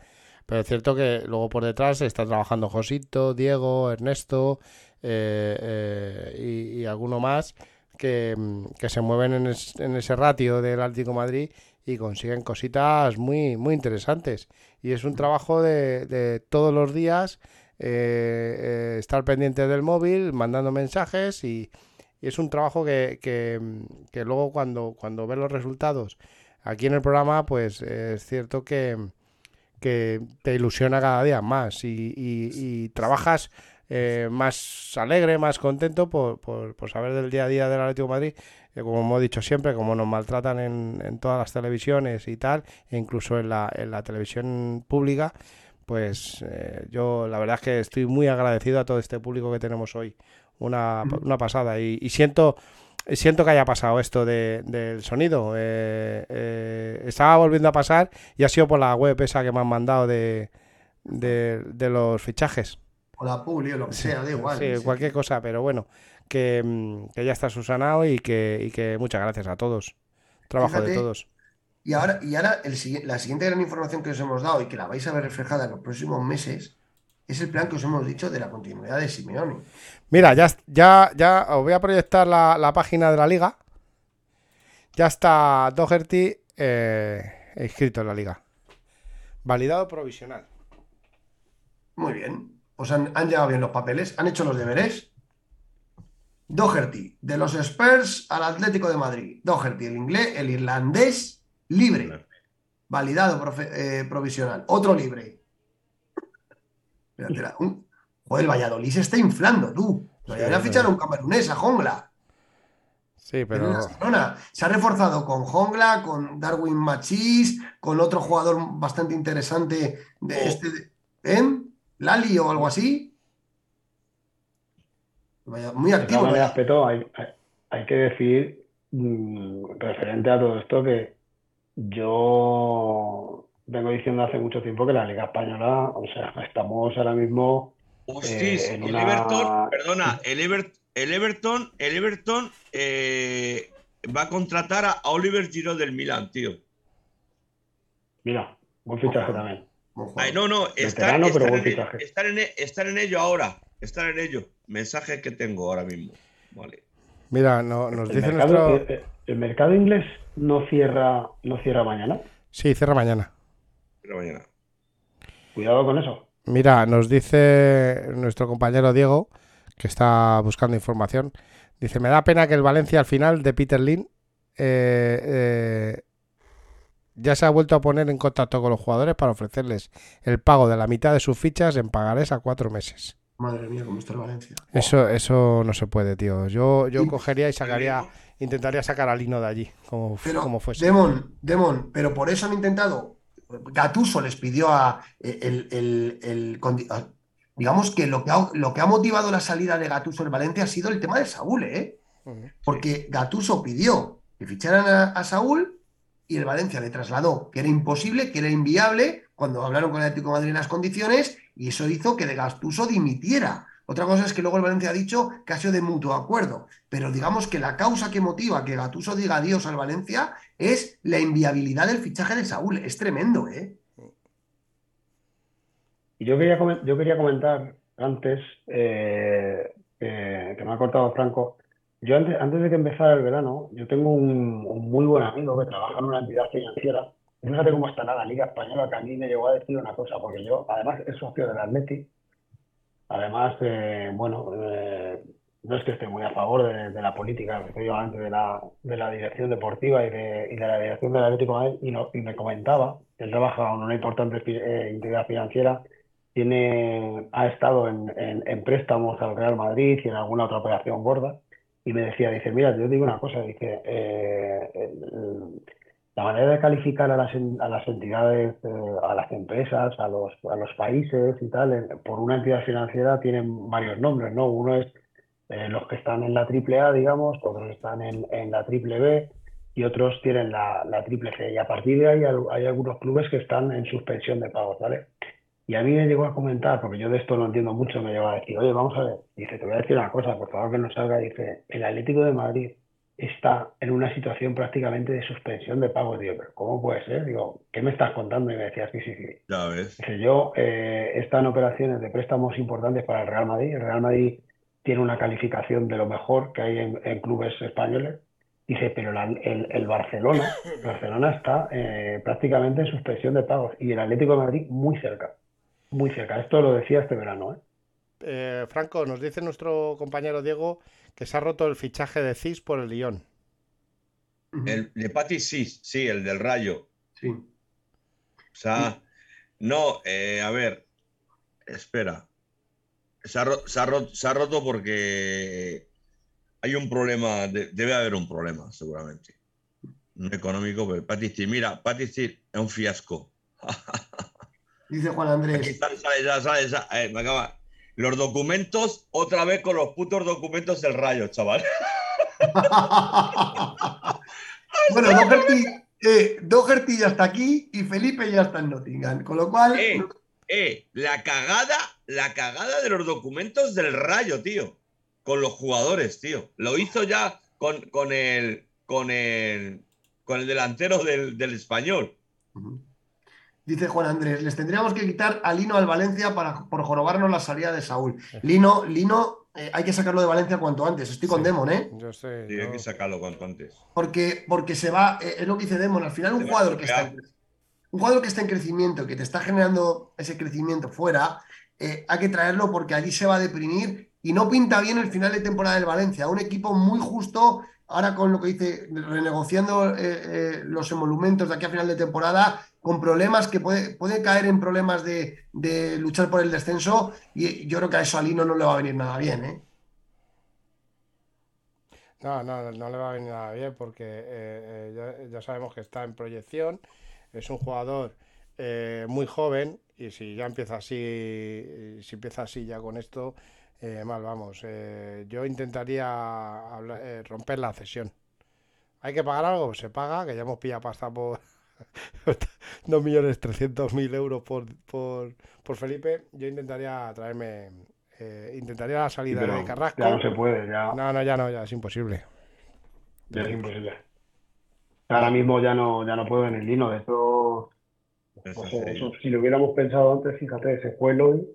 Pero es cierto que luego por detrás está trabajando Josito, Diego, Ernesto eh, eh, y, alguno más que, mm, que se mueven en, es- en ese ratio del Atlético Madrid y consiguen cositas muy, muy interesantes. Y es un trabajo de, todos los días eh, estar pendiente del móvil, mandando mensajes y, es un trabajo que, que, mm, luego cuando, cuando los resultados aquí en el programa, pues es cierto que, que te ilusiona cada día más y, y- y trabajas eh, más alegre, más contento por, por- por saber del día a día del Atlético de Madrid, eh, como hemos dicho siempre, como nos maltratan en, en todas las televisiones y tal, e incluso en la, en la televisión pública, pues eh, yo la verdad es que estoy muy agradecido a todo este público que tenemos hoy. Una, una pasada. Y, y siento, siento que haya pasado esto de- del sonido. Eh, eh, estaba volviendo a pasar y ha sido por la web esa que me han mandado de, de, de los fichajes. O la Publi o lo que sea, da igual. Sí, Sí. cualquier cosa, pero bueno, que, mm, que ya está susanado y que, y que muchas gracias a todos. Trabajo de todos. Y ahora, y ahora el la siguiente gran información que os hemos dado y que la vais a ver reflejada en los próximos meses es el plan que os hemos dicho de la continuidad de Simeone. Mira, ya, ya, ya os voy a proyectar la, la página de la liga. Ya está Doherty eh, inscrito en la liga. Validado provisional. Muy bien. Pues han, han llegado bien los papeles, han hecho los deberes. Doherty, de los Spurs al Atlético de Madrid. Doherty, el inglés, el irlandés, libre. Validado profe- eh, provisional. Otro libre. Espérate, un- Joder, el Valladolid se está inflando, tú. Sí, Valladolid ha sí. fichado a un camerunés, a Jongla. Sí, pero. Se ha reforzado con Jongla, con Darwin Machís, con otro jugador bastante interesante de Oh. este. de- ¿En? Lali o algo así. Muy De activo. Peto, hay, hay, hay que decir, mm, referente a todo esto, que yo vengo diciendo hace mucho tiempo que la Liga Española, o sea, estamos ahora mismo Hostis, Eh, en el una- Everton, perdona, el, Ever- el Everton, el Everton eh, va a contratar a Oliver Giroud del Milan, tío. Mira, buen fichaje Ojo. también. Ay, no, no, están, Veterano, buen en, el- fichaje. están en e- están en ello ahora. Están en ello. Mensajes que tengo ahora mismo. Vale. mira, no, nos El dice mercado, nuestro... eh, eh, el mercado inglés no cierra, no cierra mañana. Sí, cierra mañana. Pero mañana. Cuidado con eso. Mira, nos dice nuestro compañero Diego, que está buscando información. Dice, me da pena que el Valencia al final de Peter Lin eh, eh, ya se ha vuelto a poner en contacto con los jugadores para ofrecerles el pago de la mitad de sus fichas en pagarés a cuatro meses. Madre mía, cómo está el Valencia. Eso, eso no se puede, tío. Yo, yo cogería y sacaría, intentaría sacar a Lino de allí, como, Pero, como fuese. Demon, Demon, pero por eso han intentado. Gatuso les pidió a el, el- el- condi- a- digamos que lo que ha, lo que ha motivado la salida de Gatuso en Valencia ha sido el tema de Saúl, ¿eh? Porque Gatuso pidió que ficharan a, a Saúl y el Valencia le trasladó que era imposible, que era inviable, cuando hablaron con el Atlético de Madrid en las condiciones, y eso hizo que de Gatuso dimitiera. Otra cosa es que luego el Valencia ha dicho que ha sido de mutuo acuerdo, pero digamos que la causa que motiva que Gatuso diga adiós al Valencia es la inviabilidad del fichaje de Saúl. Es tremendo, ¿eh? Y yo quería, yo quería comentar antes, eh, que, que me ha cortado Franco, yo antes, antes de que empezara el verano, yo tengo un, muy buen amigo que trabaja en una entidad financiera. Fíjate cómo está la Liga Española, que a mí me llegó a decir una cosa, porque yo, además, es socio del Atleti. Además, eh, bueno, eh, no es que esté muy a favor de, la política, efectivamente, de la, de la dirección deportiva y de, y de la dirección del Atlético de Madrid, y, no- y me comentaba, él trabaja en una importante eh, entidad financiera, tiene, ha estado en, en- préstamos al Real Madrid y en alguna otra operación gorda, y me decía, dice, mira, yo digo una cosa, dice, eh, la manera de calificar a las, a las entidades, eh, a las empresas, a los, a los países y tal, por una entidad financiera tienen varios nombres, ¿no? Uno es eh, los que están en la triple A, digamos, otros están en, en la triple B y otros tienen la, la C. Y a partir de ahí hay algunos clubes que están en suspensión de pagos, ¿vale? Y a mí me llegó a comentar, porque yo de esto no entiendo mucho, me llegó a decir, oye, vamos a ver, dice, te voy a decir una cosa, por favor que no salga, dice, el Atlético de Madrid está en una situación prácticamente de suspensión de pagos. Digo, pero ¿cómo puede ser? Digo, ¿qué me estás contando? Y me decía, sí, sí, sí. Ya ves. Dice, yo eh, en operaciones de préstamos importantes para el Real Madrid. El Real Madrid tiene una calificación de lo mejor que hay en, en clubes españoles. Dice, pero la- el, el Barcelona, el Barcelona está eh, prácticamente en suspensión de pagos y el Atlético de Madrid muy cerca, muy cerca. Esto lo decía este verano, ¿eh? Eh, Franco, nos dice nuestro compañero Diego que se ha roto el fichaje de CIS por el Lyon. El de Pati sí, sí, el del Rayo. Sí. O sea, no, eh, a ver, espera. Se ha, se ha ro- se ha roto porque hay un problema, de- debe haber un problema, seguramente. No económico, pero Patistil, mira, Patistil es un fiasco. Dice Juan Aquí Andrés. sale, sale, sale, eh, me acaba. Los documentos, otra vez con los putos documentos del Rayo, chaval. Bueno, Doherty, eh, Doherty ya está aquí y Felipe ya está en Nottingham, con lo cual Eh, eh, la cagada, la cagada de los documentos del Rayo, tío. Con los jugadores, tío. Lo hizo ya con, con el con el con el delantero del, del español. Dice Juan Andrés, les tendríamos que quitar a Lino al Valencia para, por jorobarnos la salida de Saúl. Lino, Lino, eh, hay que sacarlo de Valencia cuanto antes. Estoy con Sí. Demon, ¿eh? Yo sé. Sí, yo- hay que sacarlo cuanto antes. Porque, porque se va, eh, es lo que dice Demon, al final un jugador que está, en, un jugador que está en crecimiento, que te está generando ese crecimiento fuera, eh, hay que traerlo porque allí se va a deprimir y no pinta bien el final de temporada del Valencia. Un equipo muy justo, ahora con lo que dice, renegociando eh, eh, los emolumentos de aquí a final de temporada, con problemas que puede, puede caer en problemas de, de luchar por el descenso y yo creo que a eso a Lino no le va a venir nada bien, ¿eh? No, no, no le va a venir nada bien porque eh, eh, ya, ya sabemos que está en proyección, es un jugador eh, muy joven y si ya empieza así, si empieza así ya con esto, mal vamos. Yo intentaría romper la cesión. ¿Hay que pagar algo? Se paga, que ya hemos pillado pasta por 2.300.000 euros por, por, por Felipe. Yo intentaría traerme, eh, intentaría la salida pero de Carrasco. ya no se puede, ya, No, no, ya no, ya es imposible. ya es imposible. Ahora mismo ya no, ya no puedo en el Lino, de hecho, Eso pues, si lo hubiéramos pensado antes, fíjate, se fue Eloy,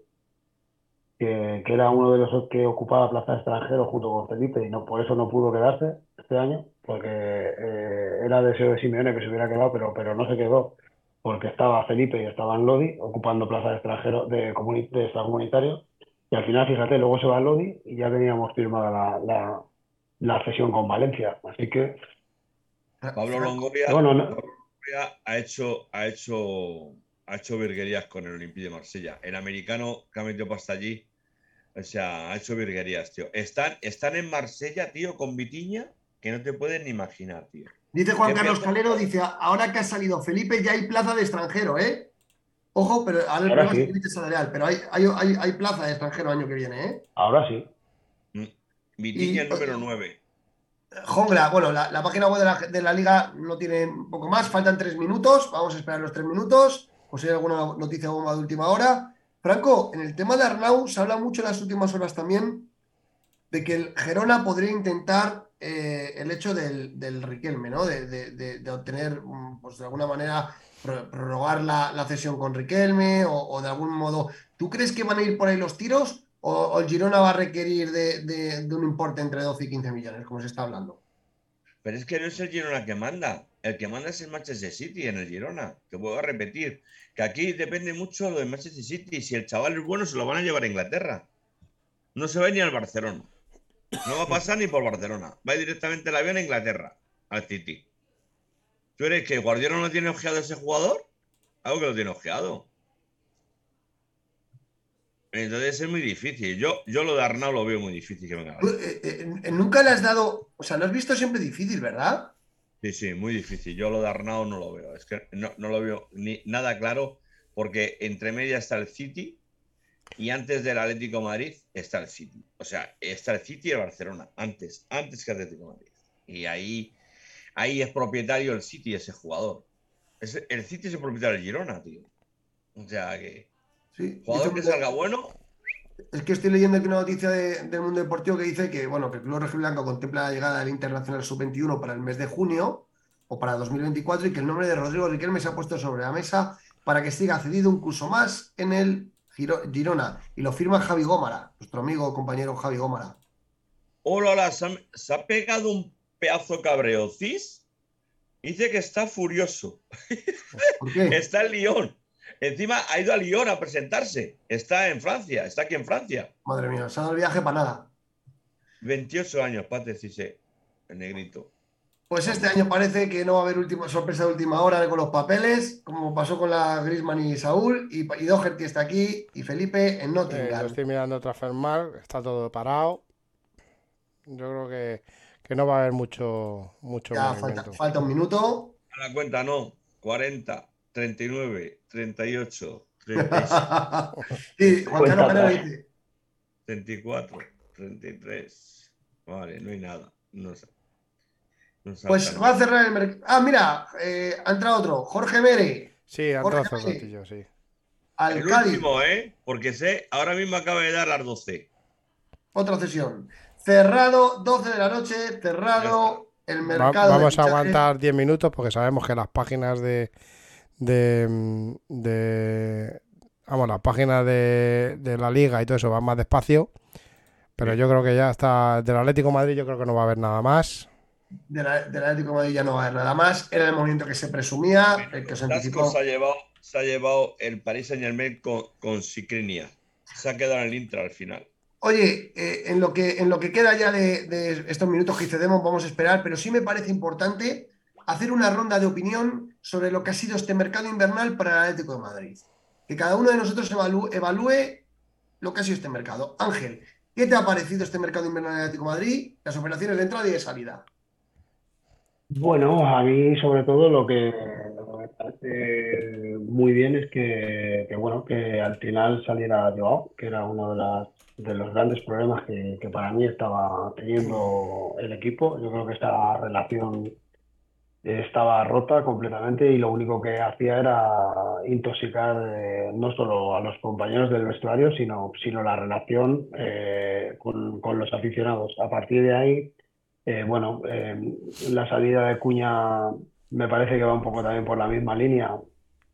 que, que era uno de los que ocupaba plaza de extranjero junto con Felipe y no, por eso no pudo quedarse este año, porque eh, era deseo de Simeone que se hubiera quedado, pero, pero no se quedó, porque estaba Felipe y estaba en Lodi ocupando plaza de extranjero de, comuni- de extracomunitario. Y al final, fíjate, luego se va a Lodi y ya teníamos firmada la, la, la cesión con Valencia. Así que, Pablo Longoria, bueno, no- Pablo Longoria ha hecho, ha hecho, ha hecho virguerías con el Olympique de Marsella. El americano que ha metido pasta allí, o sea, ha hecho virguerías, tío. Están, están en Marsella, tío, con Vitiña, que no te puedes ni imaginar, tío. Dice Juan ¿Qué Carlos? Calero, dice, ahora que ha salido Felipe ya hay plaza de extranjero, ¿eh? Ojo, pero ahora el Ahora problema es sí. el límite salarial, pero hay, hay, hay, hay plaza de extranjero año que viene, ¿eh? ahora sí. Vitiña Y- el número 9. Jongla, bueno, la, la página web de la, de la liga no tiene un poco más, faltan tres minutos, vamos a esperar los tres minutos, pues si hay alguna noticia bomba de última hora. Franco, en el tema de Arnau se habla mucho en las últimas horas también de que el Gerona podría intentar eh, el hecho del, del Riquelme, ¿no? De, de- obtener, mm, pues de alguna manera, pro- prorrogar la, la cesión con Riquelme o, de algún modo. ¿Tú crees que van a ir por ahí los tiros o, el Girona va a requerir de, un importe entre 12 y 15 millones, como se está hablando? Pero es que no es el Girona que manda. El que manda es el Manchester City en el Girona. Te vuelvo a repetir. Que aquí depende mucho lo de Manchester City. Si el chaval es bueno, se lo van a llevar a Inglaterra. No se va ni al Barcelona. No va a pasar ni por Barcelona. Va directamente el avión a Inglaterra, al City. ¿Tú eres que Guardiola no tiene ojeado a ese jugador? Algo que lo tiene ojeado. Entonces es muy difícil. Yo, yo lo de Arnau lo veo muy difícil que venga. Eh, eh, eh, nunca le has dado, o sea, lo has visto siempre difícil, ¿verdad? Sí, sí, muy difícil. Yo lo de Arnau no lo veo. Es que no, no lo veo ni nada claro porque entre media está el City y antes del Atlético de Madrid está el City. O sea, está el City y el Barcelona. Antes, antes que Atlético de Madrid. Y ahí, ahí es propietario el City ese jugador. Es- el City es el propietario del Girona, tío. O sea que Sí. jugador que salga bueno, Es que estoy leyendo aquí una noticia de- del mundo deportivo que dice que, bueno, que el Club Rojiblanco contempla la llegada del Internacional Sub-21 para el mes de junio o para 2024 y que el nombre de Rodrigo Riquelme se ha puesto sobre la mesa para que siga cedido un curso más en el Giro- Girona. Y lo firma Javi Gómara, nuestro amigo compañero Javi Gómara. Hola, hola, se ha, se ha pegado un pedazo cabreo. Cis dice que está furioso. ¿Por qué? Está en Lyon. Encima ha ido a Lyon a presentarse. Está en Francia, está aquí en Francia. Madre mía, se ha dado el viaje para nada. 28 años, Pate Cise, el negrito. Pues este año parece que no va a haber última, sorpresa de última hora con los papeles, como pasó con la Griezmann y Saúl, y, y Doherty está aquí, y Felipe en Eh, Nottingham. estoy mirando Transfermarkt, está todo parado. Yo creo que, que no va a haber mucho, mucho Ya falta, falta un minuto. A la cuenta no. 40, 39, 38, 36, y Juan Carlos Canelo atrás. dice, 34, 33. Vale, no hay nada. No, sa- no pues nada. va a cerrar el mercado. Ah, mira, eh, ha entrado otro, Jorge Mere, Sí, Jorge, entrado hace sí. ratillo, sí. al El Cádiz, último, ¿eh? Porque sé, ahora mismo acaba de dar las 12. otra sesión. Cerrado, 12 de la noche, cerrado el Va- mercado. de vamos a aguantar 10 minutos porque sabemos que las páginas de. De, de- vamos, las páginas de, de la liga y todo eso van más despacio. Pero yo creo que ya está. Del Atlético de Madrid, yo creo que no va a haber nada más. De la- del Atlético de Madrid ya no va a haber nada más. Era el movimiento que se presumía, el que se anticipó. Se ha llevado, se ha llevado el Paris Saint Germain con, con Skriniar. Se ha quedado en el Intra al final. Oye, eh, en, lo que, en lo que queda ya de, de estos minutos que cedemos, vamos a esperar, pero sí me parece importante hacer una ronda de opinión sobre lo que ha sido este mercado invernal para el Atlético de Madrid. Que cada uno de nosotros evalúe, lo que ha sido este mercado. Ángel, ¿qué te ha parecido este mercado invernal del Atlético de Madrid? Las operaciones de entrada y de salida. Bueno, a mí sobre todo lo que, me parece muy bien es que, bueno, que al final saliera Joao, que era uno de, los grandes problemas que para mí estaba teniendo el equipo. Yo creo que esta relación estaba rota completamente y lo único que hacía era intoxicar eh, no solo a los compañeros del vestuario, sino, sino la relación eh, con, con los aficionados. A partir de ahí... Eh, bueno, eh, la salida de Cuña me parece que va un poco también por la misma línea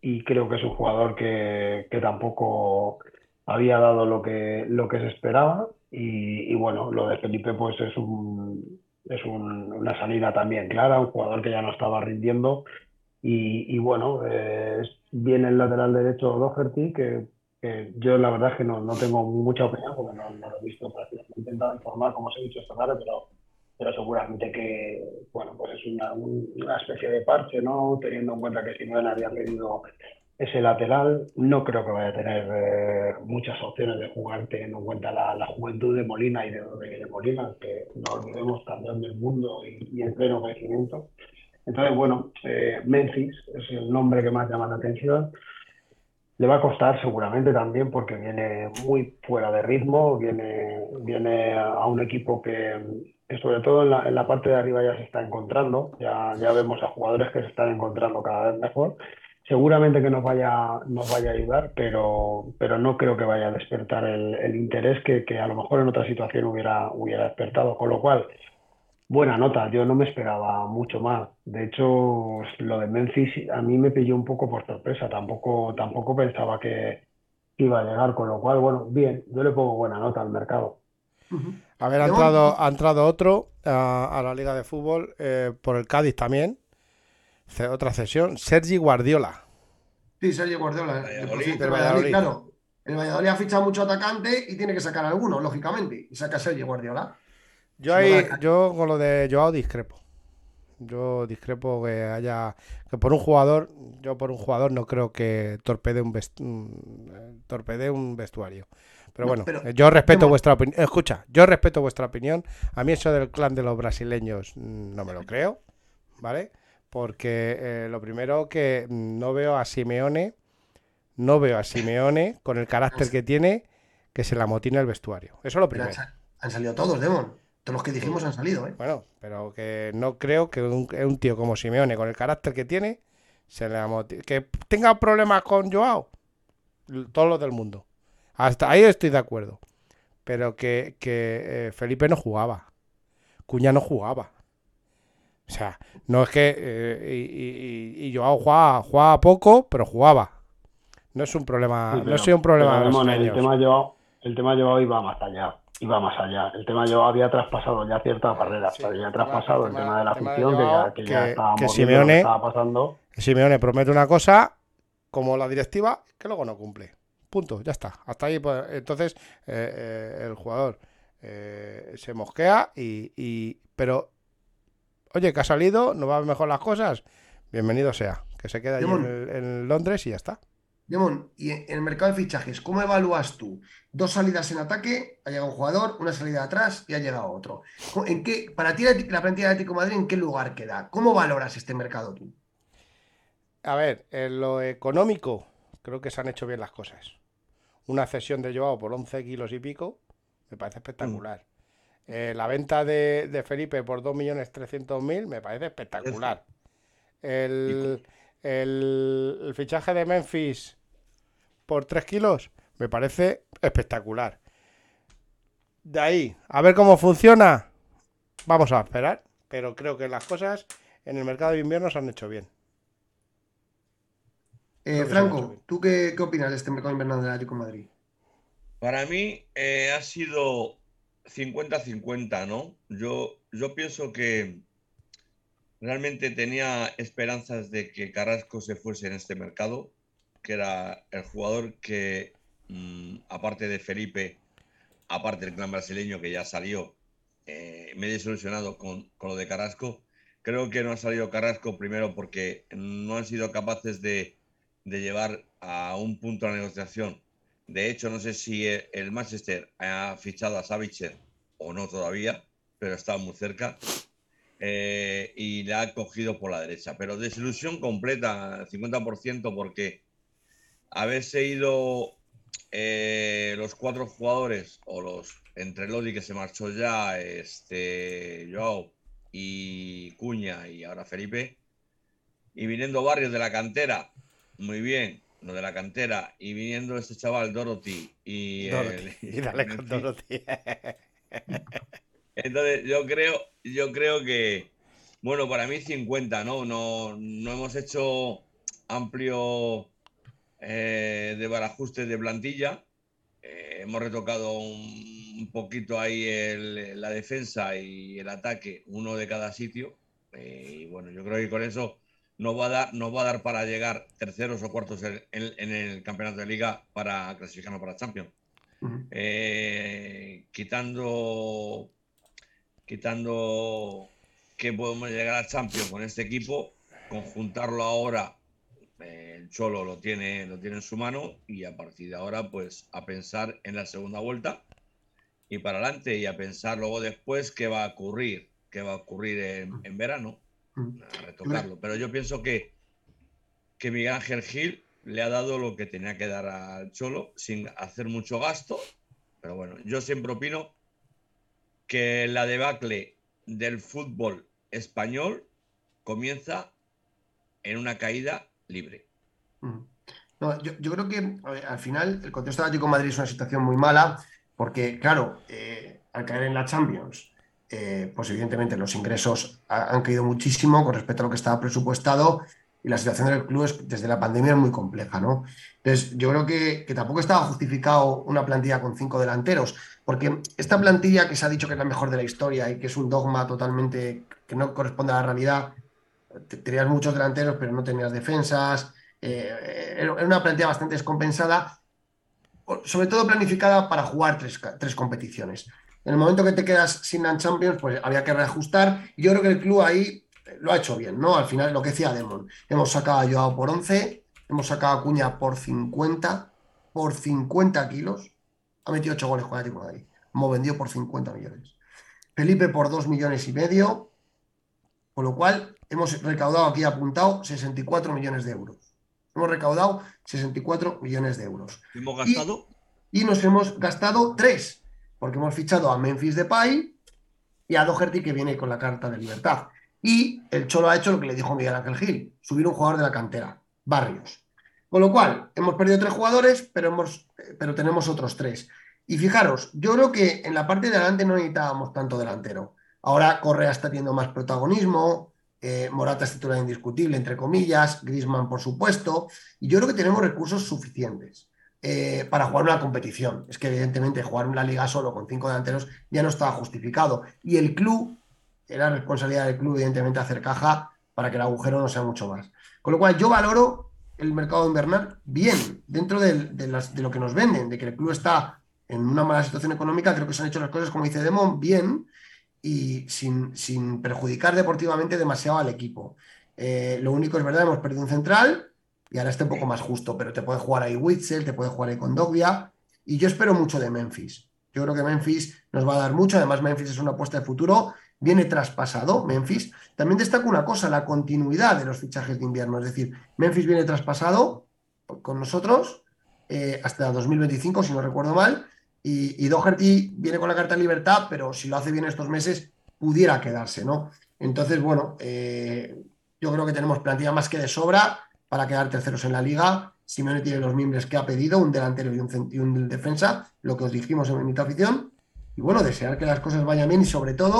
y creo que es un jugador que, que tampoco había dado lo que, lo que se esperaba y, y bueno, lo de Felipe pues es un, es un- una salida también clara, un jugador que ya no estaba rindiendo Y, bueno, eh, viene el lateral derecho Doherty, que, yo la verdad es que no, no tengo mucha opinión porque no, no lo he visto prácticamente. He intentado informar, como os he dicho esta tarde, pero, pero seguramente que, bueno, pues es una, un- una especie de parche, ¿no? Teniendo en cuenta que Simeone había pedido ese lateral, no creo que vaya a tener eh, muchas opciones de jugar teniendo en cuenta la, la juventud de Molina y de, de Molina, que no olvidemos campeón del mundo y, y en pleno crecimiento. Entonces, bueno, eh, es el nombre que más llama la atención. Le va a costar seguramente también porque viene muy fuera de ritmo, viene, viene a un equipo que, que sobre todo en la, en la parte de arriba ya se está encontrando, ya, ya vemos a jugadores que se están encontrando cada vez mejor. Seguramente que nos vaya, nos vaya a ayudar, pero, pero no creo que vaya a despertar el, el interés que, que a lo mejor en otra situación hubiera, hubiera despertado. Con lo cual, buena nota, yo no me esperaba mucho más. De hecho, lo de Memphis a mí me pilló un poco por sorpresa, tampoco, tampoco pensaba que iba a llegar, con lo cual, bueno, bien, yo le pongo buena nota al mercado. A ver, ha entrado, ha entrado otro a, a la Liga de Fútbol eh, por el Cádiz también. Otra cesión, Sergi Guardiola. Sí, Sergio Guardiola. Valladolid. Cierto, Del Valladolid, Valladolid. claro. El Valladolid ha fichado mucho atacante y tiene que sacar alguno, lógicamente. Y saca a Sergio Guardiola. Yo ahí, yo con lo de Joao discrepo. Yo discrepo que haya que por un jugador, yo por un jugador no creo que torpede un vest- un, eh, torpede un vestuario. Pero No, bueno, pero- eh, yo respeto vuestra opinión. Escucha, yo respeto vuestra opinión. A mí eso del clan de los brasileños mm, no me lo creo, ¿vale? Porque eh, lo primero que mm, no veo a Simeone, no veo a Simeone con el carácter que tiene que se la motina el vestuario. Eso es lo han, primero. han salido todos, Demon. Todos los que dijimos han salido, ¿eh? Bueno, pero que no creo que un, un tío como Simeone, con el carácter que tiene, se le amoti- que tenga problemas con Joao, todos los del mundo. Hasta ahí estoy de acuerdo. Pero que, que, eh, Felipe no jugaba. Cuña no jugaba. O sea, no es que. eh, y, y- y Joao jugaba, jugaba poco, pero jugaba. No es un problema. Sí, no pero- es un problema pero, de Ramón, el tema Joao, el tema Joao iba más allá, iba más allá. El tema Joao había traspasado ya ciertas barreras, Sí, había el traspasado tema- el tema de la afición, que ya, que ya que- lo Simeone- que estaba pasando. Simeone promete una cosa como la directiva que luego no cumple. Punto, ya está. Hasta ahí, pues, entonces, eh, eh, el jugador eh, se mosquea y, y- Pero, oye, que ha salido, no va mejor las cosas. Bienvenido sea. Que se queda allí en, Londres y ya está. Demon, y en el mercado de fichajes, ¿cómo evalúas tú? Dos salidas en ataque, ha llegado un jugador, una salida atrás y ha llegado otro. ¿En qué, para ti, la plantilla de Atlético de Madrid, ¿en qué lugar queda? ¿Cómo valoras este mercado tú? A ver, en lo económico, creo que se han hecho bien las cosas. Una cesión de Joao por 11 kilos y pico, me parece espectacular. Eh, la venta de, de Felipe por 2.300.000 me parece espectacular. El, el- el fichaje de Memphis por 3 kilos me parece espectacular. De ahí, a ver cómo funciona, vamos a esperar. Pero creo que las cosas en el mercado de invierno se han hecho bien. Eh, Franco, bien. ¿tú qué, qué opinas de este mercado invernal del Atlético de Madrid? Para mí eh, ha sido 50-50, ¿no? Yo, yo pienso que realmente tenía esperanzas de que Carrasco se fuese en este mercado, que era el jugador que, mm, aparte de Felipe, aparte del clan brasileño que ya salió, eh, me he desilusionado con, con lo de Carrasco. Creo que no ha salido Carrasco primero porque no han sido capaces de, de llevar a un punto la negociación. De hecho, no sé si eh, el Manchester ha fichado a Savitzer o no todavía, pero está muy cerca. Eh, y la ha cogido por la derecha. Pero desilusión completa, 50%, porque haberse ido eh, los cuatro jugadores, o los entre Lodi que se marchó ya, este Joao y Cuña y ahora Felipe, y viniendo Barrios de la cantera, muy bien, lo de la cantera, y viniendo este chaval Dorothy y, Dorothy, el- y dale con Dorothy. entonces, yo creo, yo creo que, bueno, para mí 50, ¿no? No, no hemos hecho amplio eh, de barajustes de plantilla. Eh, hemos retocado un, un poquito ahí el- la defensa y el ataque, uno de cada sitio. Eh, y bueno, yo creo que con eso no va a dar, no va a dar para llegar terceros o cuartos en, en- en el campeonato de liga para clasificarnos para Champions. Eh, quitando, quitando que podemos llegar a Champions con este equipo, conjuntarlo ahora, eh, el Cholo lo tiene, lo tiene en su mano y a partir de ahora, pues a pensar en la segunda vuelta y para adelante y a pensar luego después qué va a ocurrir, qué va a ocurrir en, en verano. A retocarlo. Pero yo pienso que, que Miguel Ángel Gil le ha dado lo que tenía que dar al Cholo sin hacer mucho gasto. Pero bueno, yo siempre opino que la debacle del fútbol español comienza en una caída libre. Mm. No, yo, yo creo que ver, al final el contexto de Atlético de Madrid es una situación muy mala porque, claro, eh, al caer en la Champions, eh, pues evidentemente los ingresos ha- han caído muchísimo con respecto a lo que estaba presupuestado y la situación del club es- desde la pandemia es muy compleja, ¿no? Entonces, yo creo que, que tampoco estaba justificado una plantilla con cinco delanteros, porque esta plantilla que se ha dicho que es la mejor de la historia y que es un dogma totalmente que no corresponde a la realidad, te- tenías muchos delanteros, pero no tenías defensas. eh, era una plantilla bastante descompensada, sobre todo planificada para jugar tres, tres competiciones. En el momento que te quedas sin la Champions, pues había que reajustar. Y yo creo que el club ahí lo ha hecho bien, ¿no? Al final, lo que decía Demon, hemos sacado a Joao por 11, hemos sacado a Cuña por 50, por 50 kilos. Ha metido 8 goles con el Atlético de Madrid. Hemos vendido por 50 millones. Felipe por 2 millones y medio. Con lo cual, hemos recaudado aquí apuntado 64 millones de euros. Hemos recaudado 64 millones de euros. Hemos gastado Y nos hemos gastado 3, porque hemos fichado a Memphis Depay y a Doherty que viene con la carta de libertad. Y el Cholo ha hecho lo que le dijo Miguel Ángel Gil, subir un jugador de la cantera, Barrios. Con lo cual, hemos perdido tres jugadores, pero, hemos, eh, pero tenemos otros tres. Y fijaros, yo creo que en la parte de adelante no necesitábamos tanto delantero. Ahora Correa está teniendo más protagonismo, eh, Morata es titular indiscutible, entre comillas, Griezmann, por supuesto, y yo creo que tenemos recursos suficientes eh, para jugar una competición. Es que evidentemente jugar una liga solo con cinco delanteros ya no estaba justificado. Y el club, era responsabilidad del club evidentemente hacer caja para que el agujero no sea mucho más. Con lo cual yo valoro el mercado invernal bien, dentro de lo que nos venden, de que el club está en una mala situación económica, creo que se han hecho las cosas, como dice Demon, bien y sin, sin perjudicar deportivamente demasiado al equipo. Eh, lo único es verdad, hemos perdido un central y ahora está un poco más justo, pero te puede jugar ahí Witzel, te puede jugar ahí con Dogbia y yo espero mucho de Memphis. Yo creo que Memphis nos va a dar mucho, además Memphis es una apuesta de futuro, viene traspasado Memphis. También destaco una cosa, la continuidad de los fichajes de invierno, es decir, Memphis viene traspasado con nosotros eh, hasta 2025, si no recuerdo mal, y, y Doherty viene con la carta de libertad, pero si lo hace bien estos meses, pudiera quedarse, ¿no? Entonces, bueno, eh, yo creo que tenemos plantilla más que de sobra para quedar terceros en la liga. Simeone tiene los miembros que ha pedido, un delantero y un, defensa, lo que os dijimos en mitad afición. Y bueno, desear que las cosas vayan bien y sobre todo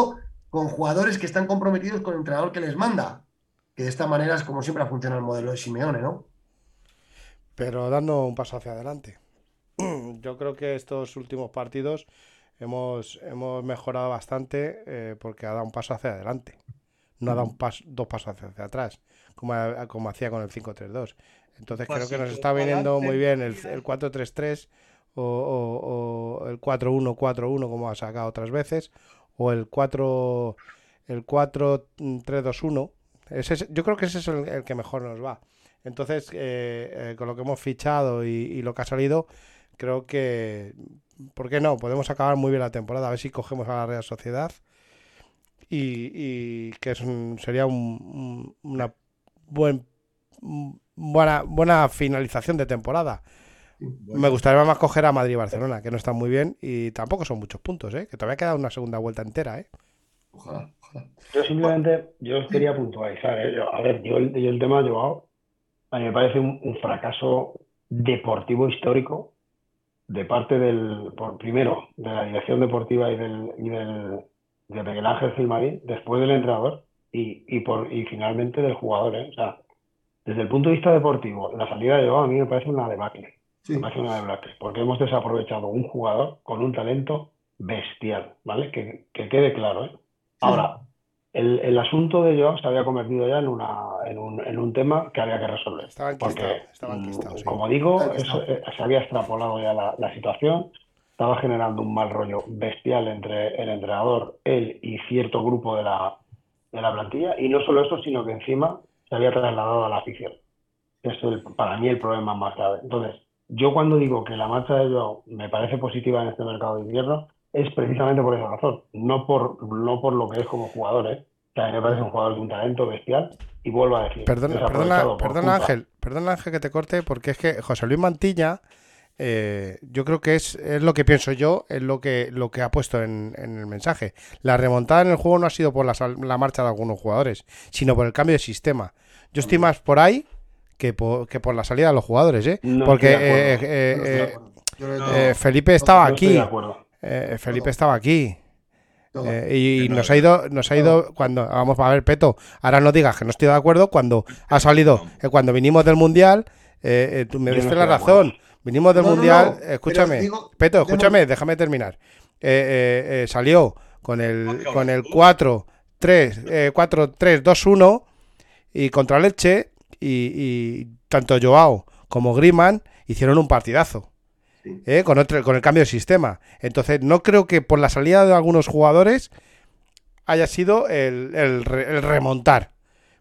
con jugadores que están comprometidos con el entrenador que les manda. Que de esta manera es como siempre ha funcionado el modelo de Simeone, ¿no? pero dando un paso hacia adelante. Yo creo que estos últimos partidos hemos, hemos mejorado bastante eh, porque ha dado un paso hacia adelante. No ha dado un pas- dos pasos hacia atrás, como, como hacía con el 5-3-2. Entonces creo que nos está viniendo muy bien el, el 4-3-3 o, o- o el 4-1-4-1 como ha sacado otras veces, o el 4 el 4-3-2-1. Ese es- yo creo que ese es el, el que mejor nos va. Entonces, eh, eh, con lo que hemos fichado y, y lo que ha salido, creo que, ¿por qué no? Podemos acabar muy bien la temporada. A ver si cogemos a la Real Sociedad y, y que es un- sería un- un- una buen, un- buena, buena finalización de temporada. Me gustaría más coger a Madrid y Barcelona, que no están muy bien y tampoco son muchos puntos, ¿eh? que todavía queda una segunda vuelta entera. ¿eh? Ojalá, ojalá. Yo simplemente, yo os quería puntualizar, ¿eh? Yo- a ver, yo el, yo el tema de Joao, a mí me parece un, un fracaso deportivo histórico de parte del, por, primero, de la dirección deportiva y del, y del, de Miguel Ángel Gilmarín, después del entrenador y, y, por, y finalmente del jugador, ¿eh? O sea, desde el punto de vista deportivo, la salida de Joao a mí me parece una debacle. Sí. Me parece una debacle, porque hemos desaprovechado un jugador con un talento bestial, ¿vale? Que, que quede claro, ¿eh? Ahora, el, el asunto de Joao se había convertido ya en, una, en, un, en un tema que había que resolver. Estaba enquistado, Porque, estaba enquistado, sí. como digo, eso, eh, se había extrapolado ya la, la situación, estaba generando un mal rollo bestial entre el entrenador, él y cierto grupo de la, de la plantilla, y no solo eso, sino que encima se había trasladado a la afición. Es el- para mí el problema más grave. Entonces, yo cuando digo que la marcha de Joao me parece positiva en este mercado de invierno, es precisamente por esa razón, no por, no por lo que es como jugador, ¿eh? Que a mí me parece un jugador de un talento bestial, y vuelvo a decir, Perdona, perdona, perdona Ángel, perdona Ángel que te corte, porque es que José Luis Mantilla, eh, yo creo que es, es lo que pienso yo, es lo que, lo que ha puesto en, en el mensaje. La remontada en el juego no ha sido por la, la marcha de algunos jugadores, sino por el cambio de sistema. Yo estoy más por ahí que por, que por la salida de los jugadores, ¿eh? No porque eh, eh, eh, eh, Felipe estaba aquí, Felipe estaba aquí. Eh, y No, nos no. ha ido, nos ha ido cuando, vamos a ver, Peto, ahora no digas que no estoy de acuerdo cuando ha salido, cuando vinimos del mundial, eh, eh, tú me diste la razón, vinimos del No, mundial, no, escúchame, digo- Peto, escúchame, déjame terminar. Eh, eh, eh, salió con el, con el tú. 4, 3, eh, 4, 3, 2, 1 y contra Leche y, y tanto Joao como Griman hicieron un partidazo. Sí. ¿eh? con, otro- con el cambio de sistema. Entonces, no creo que por la salida de algunos jugadores haya sido el, el el remontar.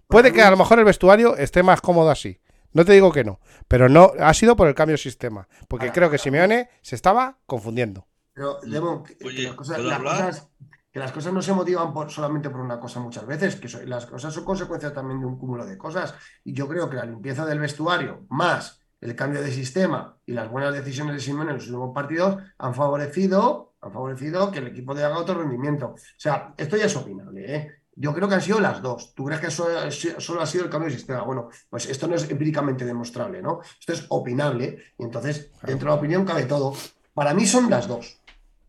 Puede que a lo mejor el vestuario esté más cómodo así. No te digo que no, pero no ha sido por el cambio de sistema. Porque Ahora, creo que ahora, Simeone se estaba confundiendo. Pero, Demo, que, las cosas, que las cosas no se motivan por, solamente por una cosa muchas veces, que so- las cosas son consecuencia también de un cúmulo de cosas. Y yo creo que la limpieza del vestuario, más el cambio de sistema y las buenas decisiones de Simeone en los últimos partidos, han favorecido, han favorecido que el equipo de haga otro rendimiento. O sea, esto ya es opinable, ¿eh? Yo creo que han sido las dos. ¿Tú crees que eso es- solo ha sido el cambio de sistema? Bueno, pues esto no es empíricamente demostrable, ¿no? Esto es opinable y entonces dentro de la opinión cabe todo. Para mí son las dos.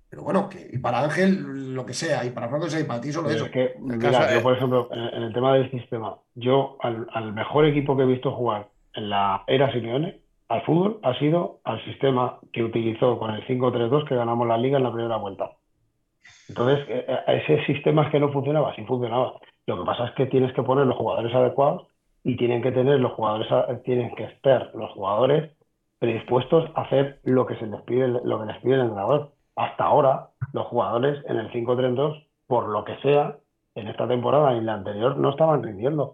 Pero bueno, que y para Ángel lo que sea, y para Franco sea, y para ti solo Pero eso. es que, mira, caso, yo eh, por ejemplo, en, en el tema del sistema, yo al, al mejor equipo que he visto jugar en la era Simeone, al fútbol, ha sido al sistema que utilizó con el 5-3-2 que ganamos la liga en la primera vuelta. Entonces, eh, eh, ese sistema es que no funcionaba, sí funcionaba. Lo que pasa es que tienes que poner los jugadores adecuados y tienen que tener los jugadores, tienen que estar los jugadores predispuestos a hacer lo que se les pide, lo que les pide el entrenador. Hasta ahora, los jugadores en el 5-3-2, por lo que sea, en esta temporada y en la anterior, no estaban rindiendo.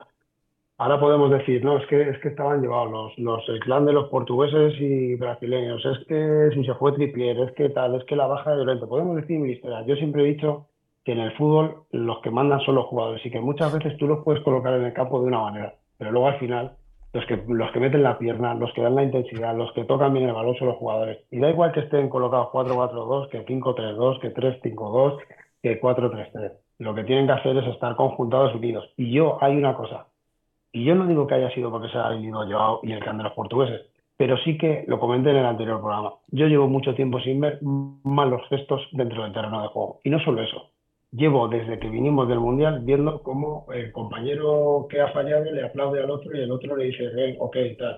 Ahora podemos decir, no, es que, es que estaban llevados los, los, el clan de los portugueses y brasileños, es que si se fue Trippier, es que tal, es que la baja de Llorente. Podemos decir mil historias. Yo siempre he dicho que en el fútbol los que mandan son los jugadores y que muchas veces tú los puedes colocar en el campo de una manera, pero luego al final los que, los que meten la pierna, los que dan la intensidad, los que tocan bien el balón son los jugadores. Y da igual que estén colocados 4-4-2, que 5-3-2, que 3-5-2, que 4-3-3. Lo que tienen que hacer es estar conjuntados unidos. Y yo, hay una cosa, y yo no digo que haya sido porque se ha venido Joao y el can de los portugueses, pero sí que lo comenté en el anterior programa. Yo llevo mucho tiempo sin ver malos gestos dentro del terreno de juego. Y no solo eso. Llevo desde que vinimos del Mundial viendo cómo el compañero que ha fallado le aplaude al otro y el otro le dice, "Ven, ok, tal.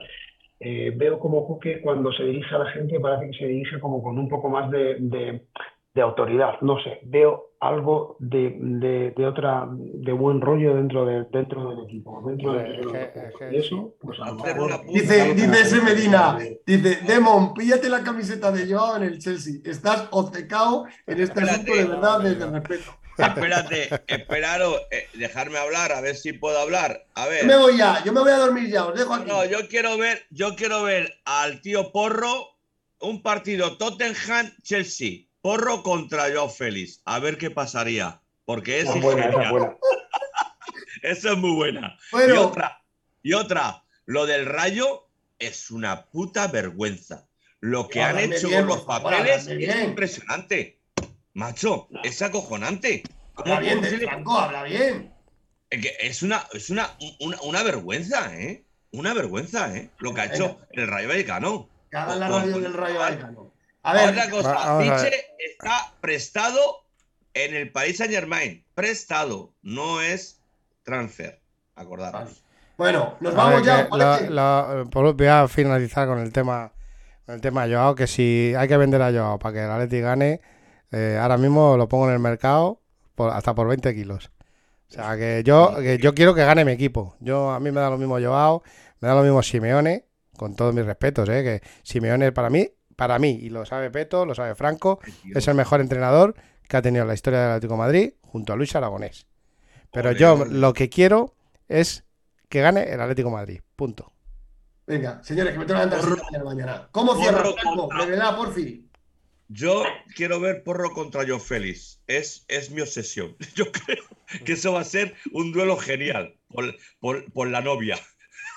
Eh, veo como Coque cuando se dirige a la gente parece que se dirige como con un poco más de- de autoridad, no sé, veo algo de, de- de otra, de buen rollo dentro, de, dentro del equipo, dentro del Y eso, pues a lo mejor- Dice, dice ese Medina, dice, Demon, píllate la camiseta de Joao en el Chelsea. Estás obcecado en este asunto de verdad, desde el respeto. Espérate, esperaros, eh, dejarme hablar, a ver si puedo hablar. A ver. Yo me voy ya, yo me voy a dormir ya, os dejo aquí. No, yo quiero ver, yo quiero ver al tío Porro un partido Tottenham-Chelsea. Porro contra Joao Félix. A ver qué pasaría. Porque es Esa es buena, esa es buena. Esa es muy buena. Y otra, y otra, lo del rayo es una puta vergüenza. Lo que han hecho bien, con los papeles es bien. impresionante. Macho, es acojonante. ¿Cómo habla bien, es de? Franco, habla bien. Es que es una, es una, una, una vergüenza, ¿eh? Una vergüenza, ¿eh? Lo que ha hecho el Rayo Vallecano. Que hagan la radio del Rayo Vallecano. A ver, Otra cosa, Va- está prestado en el Paris Saint Germain. Prestado, no es transfer. Acordaros. bueno, nos vamos ver, ya, lo- por- voy a finalizar con el tema con el tema Joao, que si hay que vender a Joao para que el Atleti gane, eh, ahora mismo lo pongo en el mercado por- hasta por 20 kilos. O sea, que yo, que yo quiero que gane mi equipo. Yo, a mí me da lo mismo Joao, me da lo mismo Simeone, con todos mis respetos, ¿eh? que Simeone para mí, para mí, y lo sabe Peto, lo sabe Franco, es el mejor entrenador que ha tenido la historia del Atlético de Madrid junto a Luis Aragonés. Pero yo lo que quiero es que gane el Atlético de Madrid. Punto. Venga, señores, que me tengo que levantar mañana. ¿Cómo cierra Franco? contra- Brevedad, porfi. Yo quiero ver Porro contra Joe Félix. Es, es mi obsesión. Yo creo que eso va a ser un duelo genial por, por- por la novia.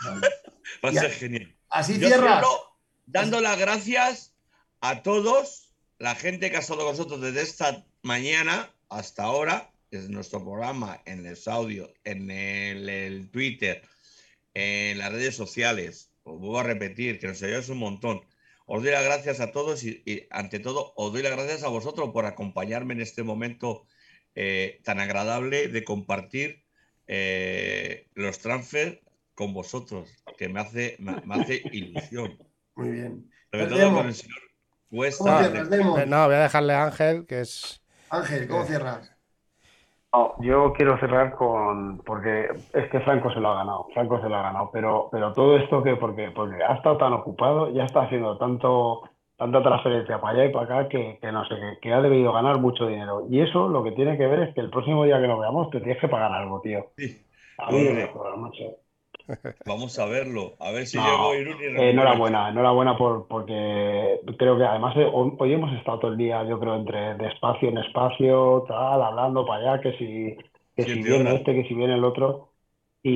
Va a Ya. ser genial. Así Yo cierras. cierro dando las gracias a todos, la gente que ha estado con nosotros desde esta mañana hasta ahora, desde nuestro programa, en el audio, en el, Twitter, en las redes sociales. Os vuelvo a repetir que nos ayudáis un montón. Os doy las gracias a todos y, ante todo os doy las gracias a vosotros por acompañarme en este momento eh, tan agradable de compartir eh, los transfers con vosotros, que me hace, me hace ilusión. Muy bien. Sobre todo con el señor ¿Cómo Cuesta. Eh, No, voy a dejarle a Ángel, que es... Ángel, ¿cómo cierras? No, yo quiero cerrar con porque es que Franco se lo ha ganado, Franco se lo ha ganado, pero pero todo esto que porque porque ha estado tan ocupado, ya está haciendo tanto tanta transferencia para allá y para acá que, que no sé, que, que ha debido ganar mucho dinero. Y eso lo que tiene que ver es que el próximo día que nos veamos te tienes que pagar algo, tío. Sí, A mí me jodas, macho. Vamos a verlo, a ver si No, llego Irún y eh, enhorabuena, enhorabuena por, porque creo que además eh, hoy, hemos estado todo el día, yo creo, entre de espacio en espacio, tal, hablando para allá, que si, que si viene este, que si viene el otro. Y,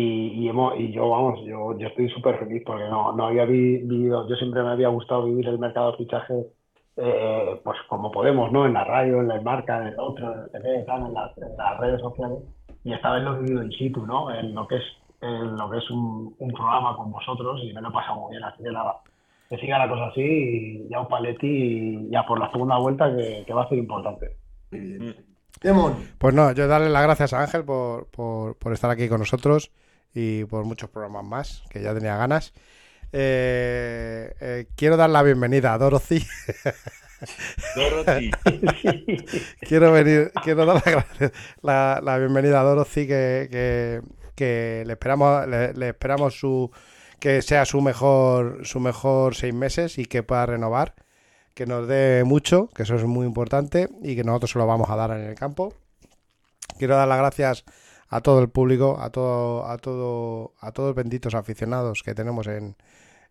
y, hemos, y yo, vamos, yo, yo estoy súper feliz porque no, no había vi- vivido, yo siempre me había gustado vivir el mercado de fichaje, eh, pues como podemos, ¿no? En la radio, en la marca, en el otro, en el TV, en las redes sociales. Y esta vez lo he vivido in situ, ¿no? En lo que es, en lo que es un, un programa con vosotros y me lo he pasado muy bien. Así que nada, que siga la cosa así y ya un paletti y ya por la segunda vuelta que, que va a ser importante. Muy bien. Mm. Demon, Pues no, yo darle las gracias a Ángel por, por, por estar aquí con nosotros y por muchos programas más, que ya tenía ganas. Eh, eh, quiero dar la bienvenida a Dorothy. Dorothy. quiero venir, quiero dar la, la- la bienvenida a Dorothy, que, que- que le esperamos, le, le esperamos su que sea su mejor, su mejor seis meses y que pueda renovar, que nos dé mucho, que eso es muy importante y que nosotros se lo vamos a dar en el campo. Quiero dar las gracias a todo el público, a todo, a todo, a todos los benditos aficionados que tenemos en,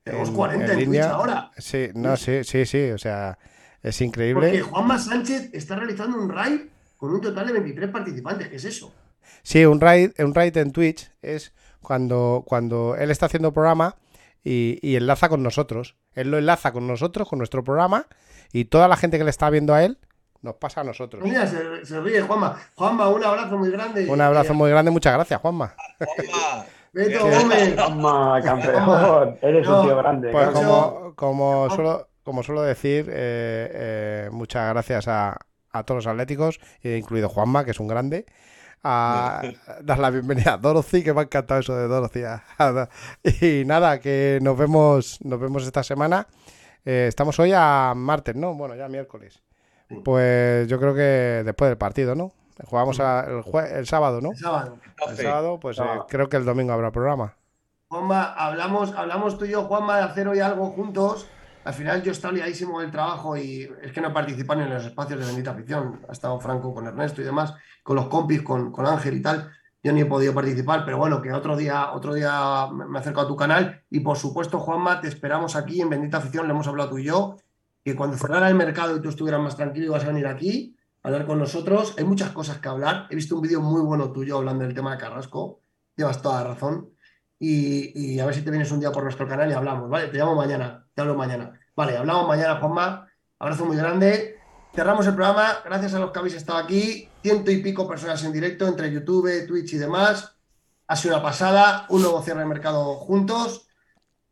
tenemos en- 40 en línea. ahora. Sí, no, sí, sí, sí, o sea, es increíble. Porque Juanma Sánchez está realizando un raid con un total de 23 participantes. ¿Qué es eso? Sí, un raid, un raid en Twitch es cuando, cuando él está haciendo programa y, y enlaza con nosotros. Él lo enlaza con nosotros, con nuestro programa, y toda la gente que le está viendo a él nos pasa a nosotros. Mira, se, se ríe Juanma. Juanma, un abrazo muy grande. Un abrazo muy grande, muchas gracias, Juanma. Juanma, Beto. Gómez. Toma, campeón, eres No, un tío grande. Pues como, como, suelo, como suelo decir, eh, eh, muchas gracias a, a todos los atléticos, eh, incluido Juanma, que es un grande. A dar la bienvenida a Dorothy, que me ha encantado eso de Dorothy. y nada, que nos vemos, nos vemos esta semana. Eh, estamos hoy a martes, ¿no? Bueno, ya miércoles. Pues yo creo que después del partido, ¿no? Jugamos a- el, jue- el sábado, ¿no? El sábado. El sábado, pues eh, creo que el domingo habrá programa. Juanma, hablamos, hablamos tú y yo, Juanma, de hacer hoy algo juntos. Al final yo estaba liadísimo del trabajo y es que no participan en los espacios de bendita afición. Ha estado Franco con Ernesto y demás, con los compis, con, Ángel y tal. Yo ni he podido participar, pero bueno, que otro día, otro día me acerco a tu canal. Y por supuesto, Juanma, te esperamos aquí en Bendita Afición, le hemos hablado tú y yo, que cuando cerrara el mercado y tú estuvieras más tranquilo ibas a venir aquí a hablar con nosotros. Hay muchas cosas que hablar. He visto un vídeo muy bueno tuyo hablando del tema de Carrasco. Llevas toda la razón y a ver si te vienes un día por nuestro canal y hablamos, ¿vale? Te llamo mañana, te hablo mañana. Vale, hablamos mañana, Juanma. Abrazo muy grande. Cerramos el programa. Gracias a los que habéis estado aquí. Ciento y pico personas en directo entre YouTube, Twitch y demás. Ha sido una pasada. Un nuevo cierre de mercado juntos.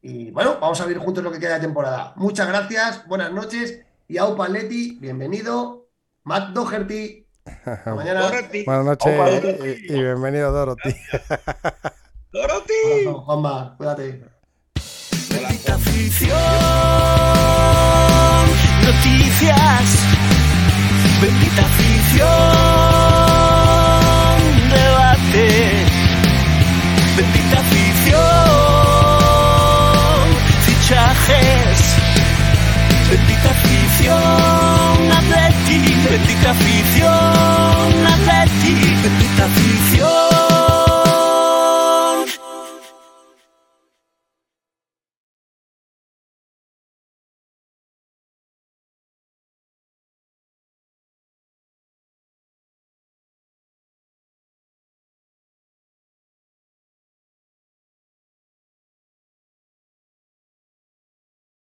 Y bueno, vamos a ver juntos lo que queda de temporada. Muchas gracias, buenas noches. Y Aupa Leti, bienvenido. Matt Doherty. Mañana. Dorothy. Buenas noches Opa, y, y bienvenido, Dorothy. Dorothy. Juanma, cuídate. Repita afición, noticias. Bendita afición, debate. Bendita afición, fichajes. Bendita afición, atleti. Bendita afición, atleti. Bendita afición.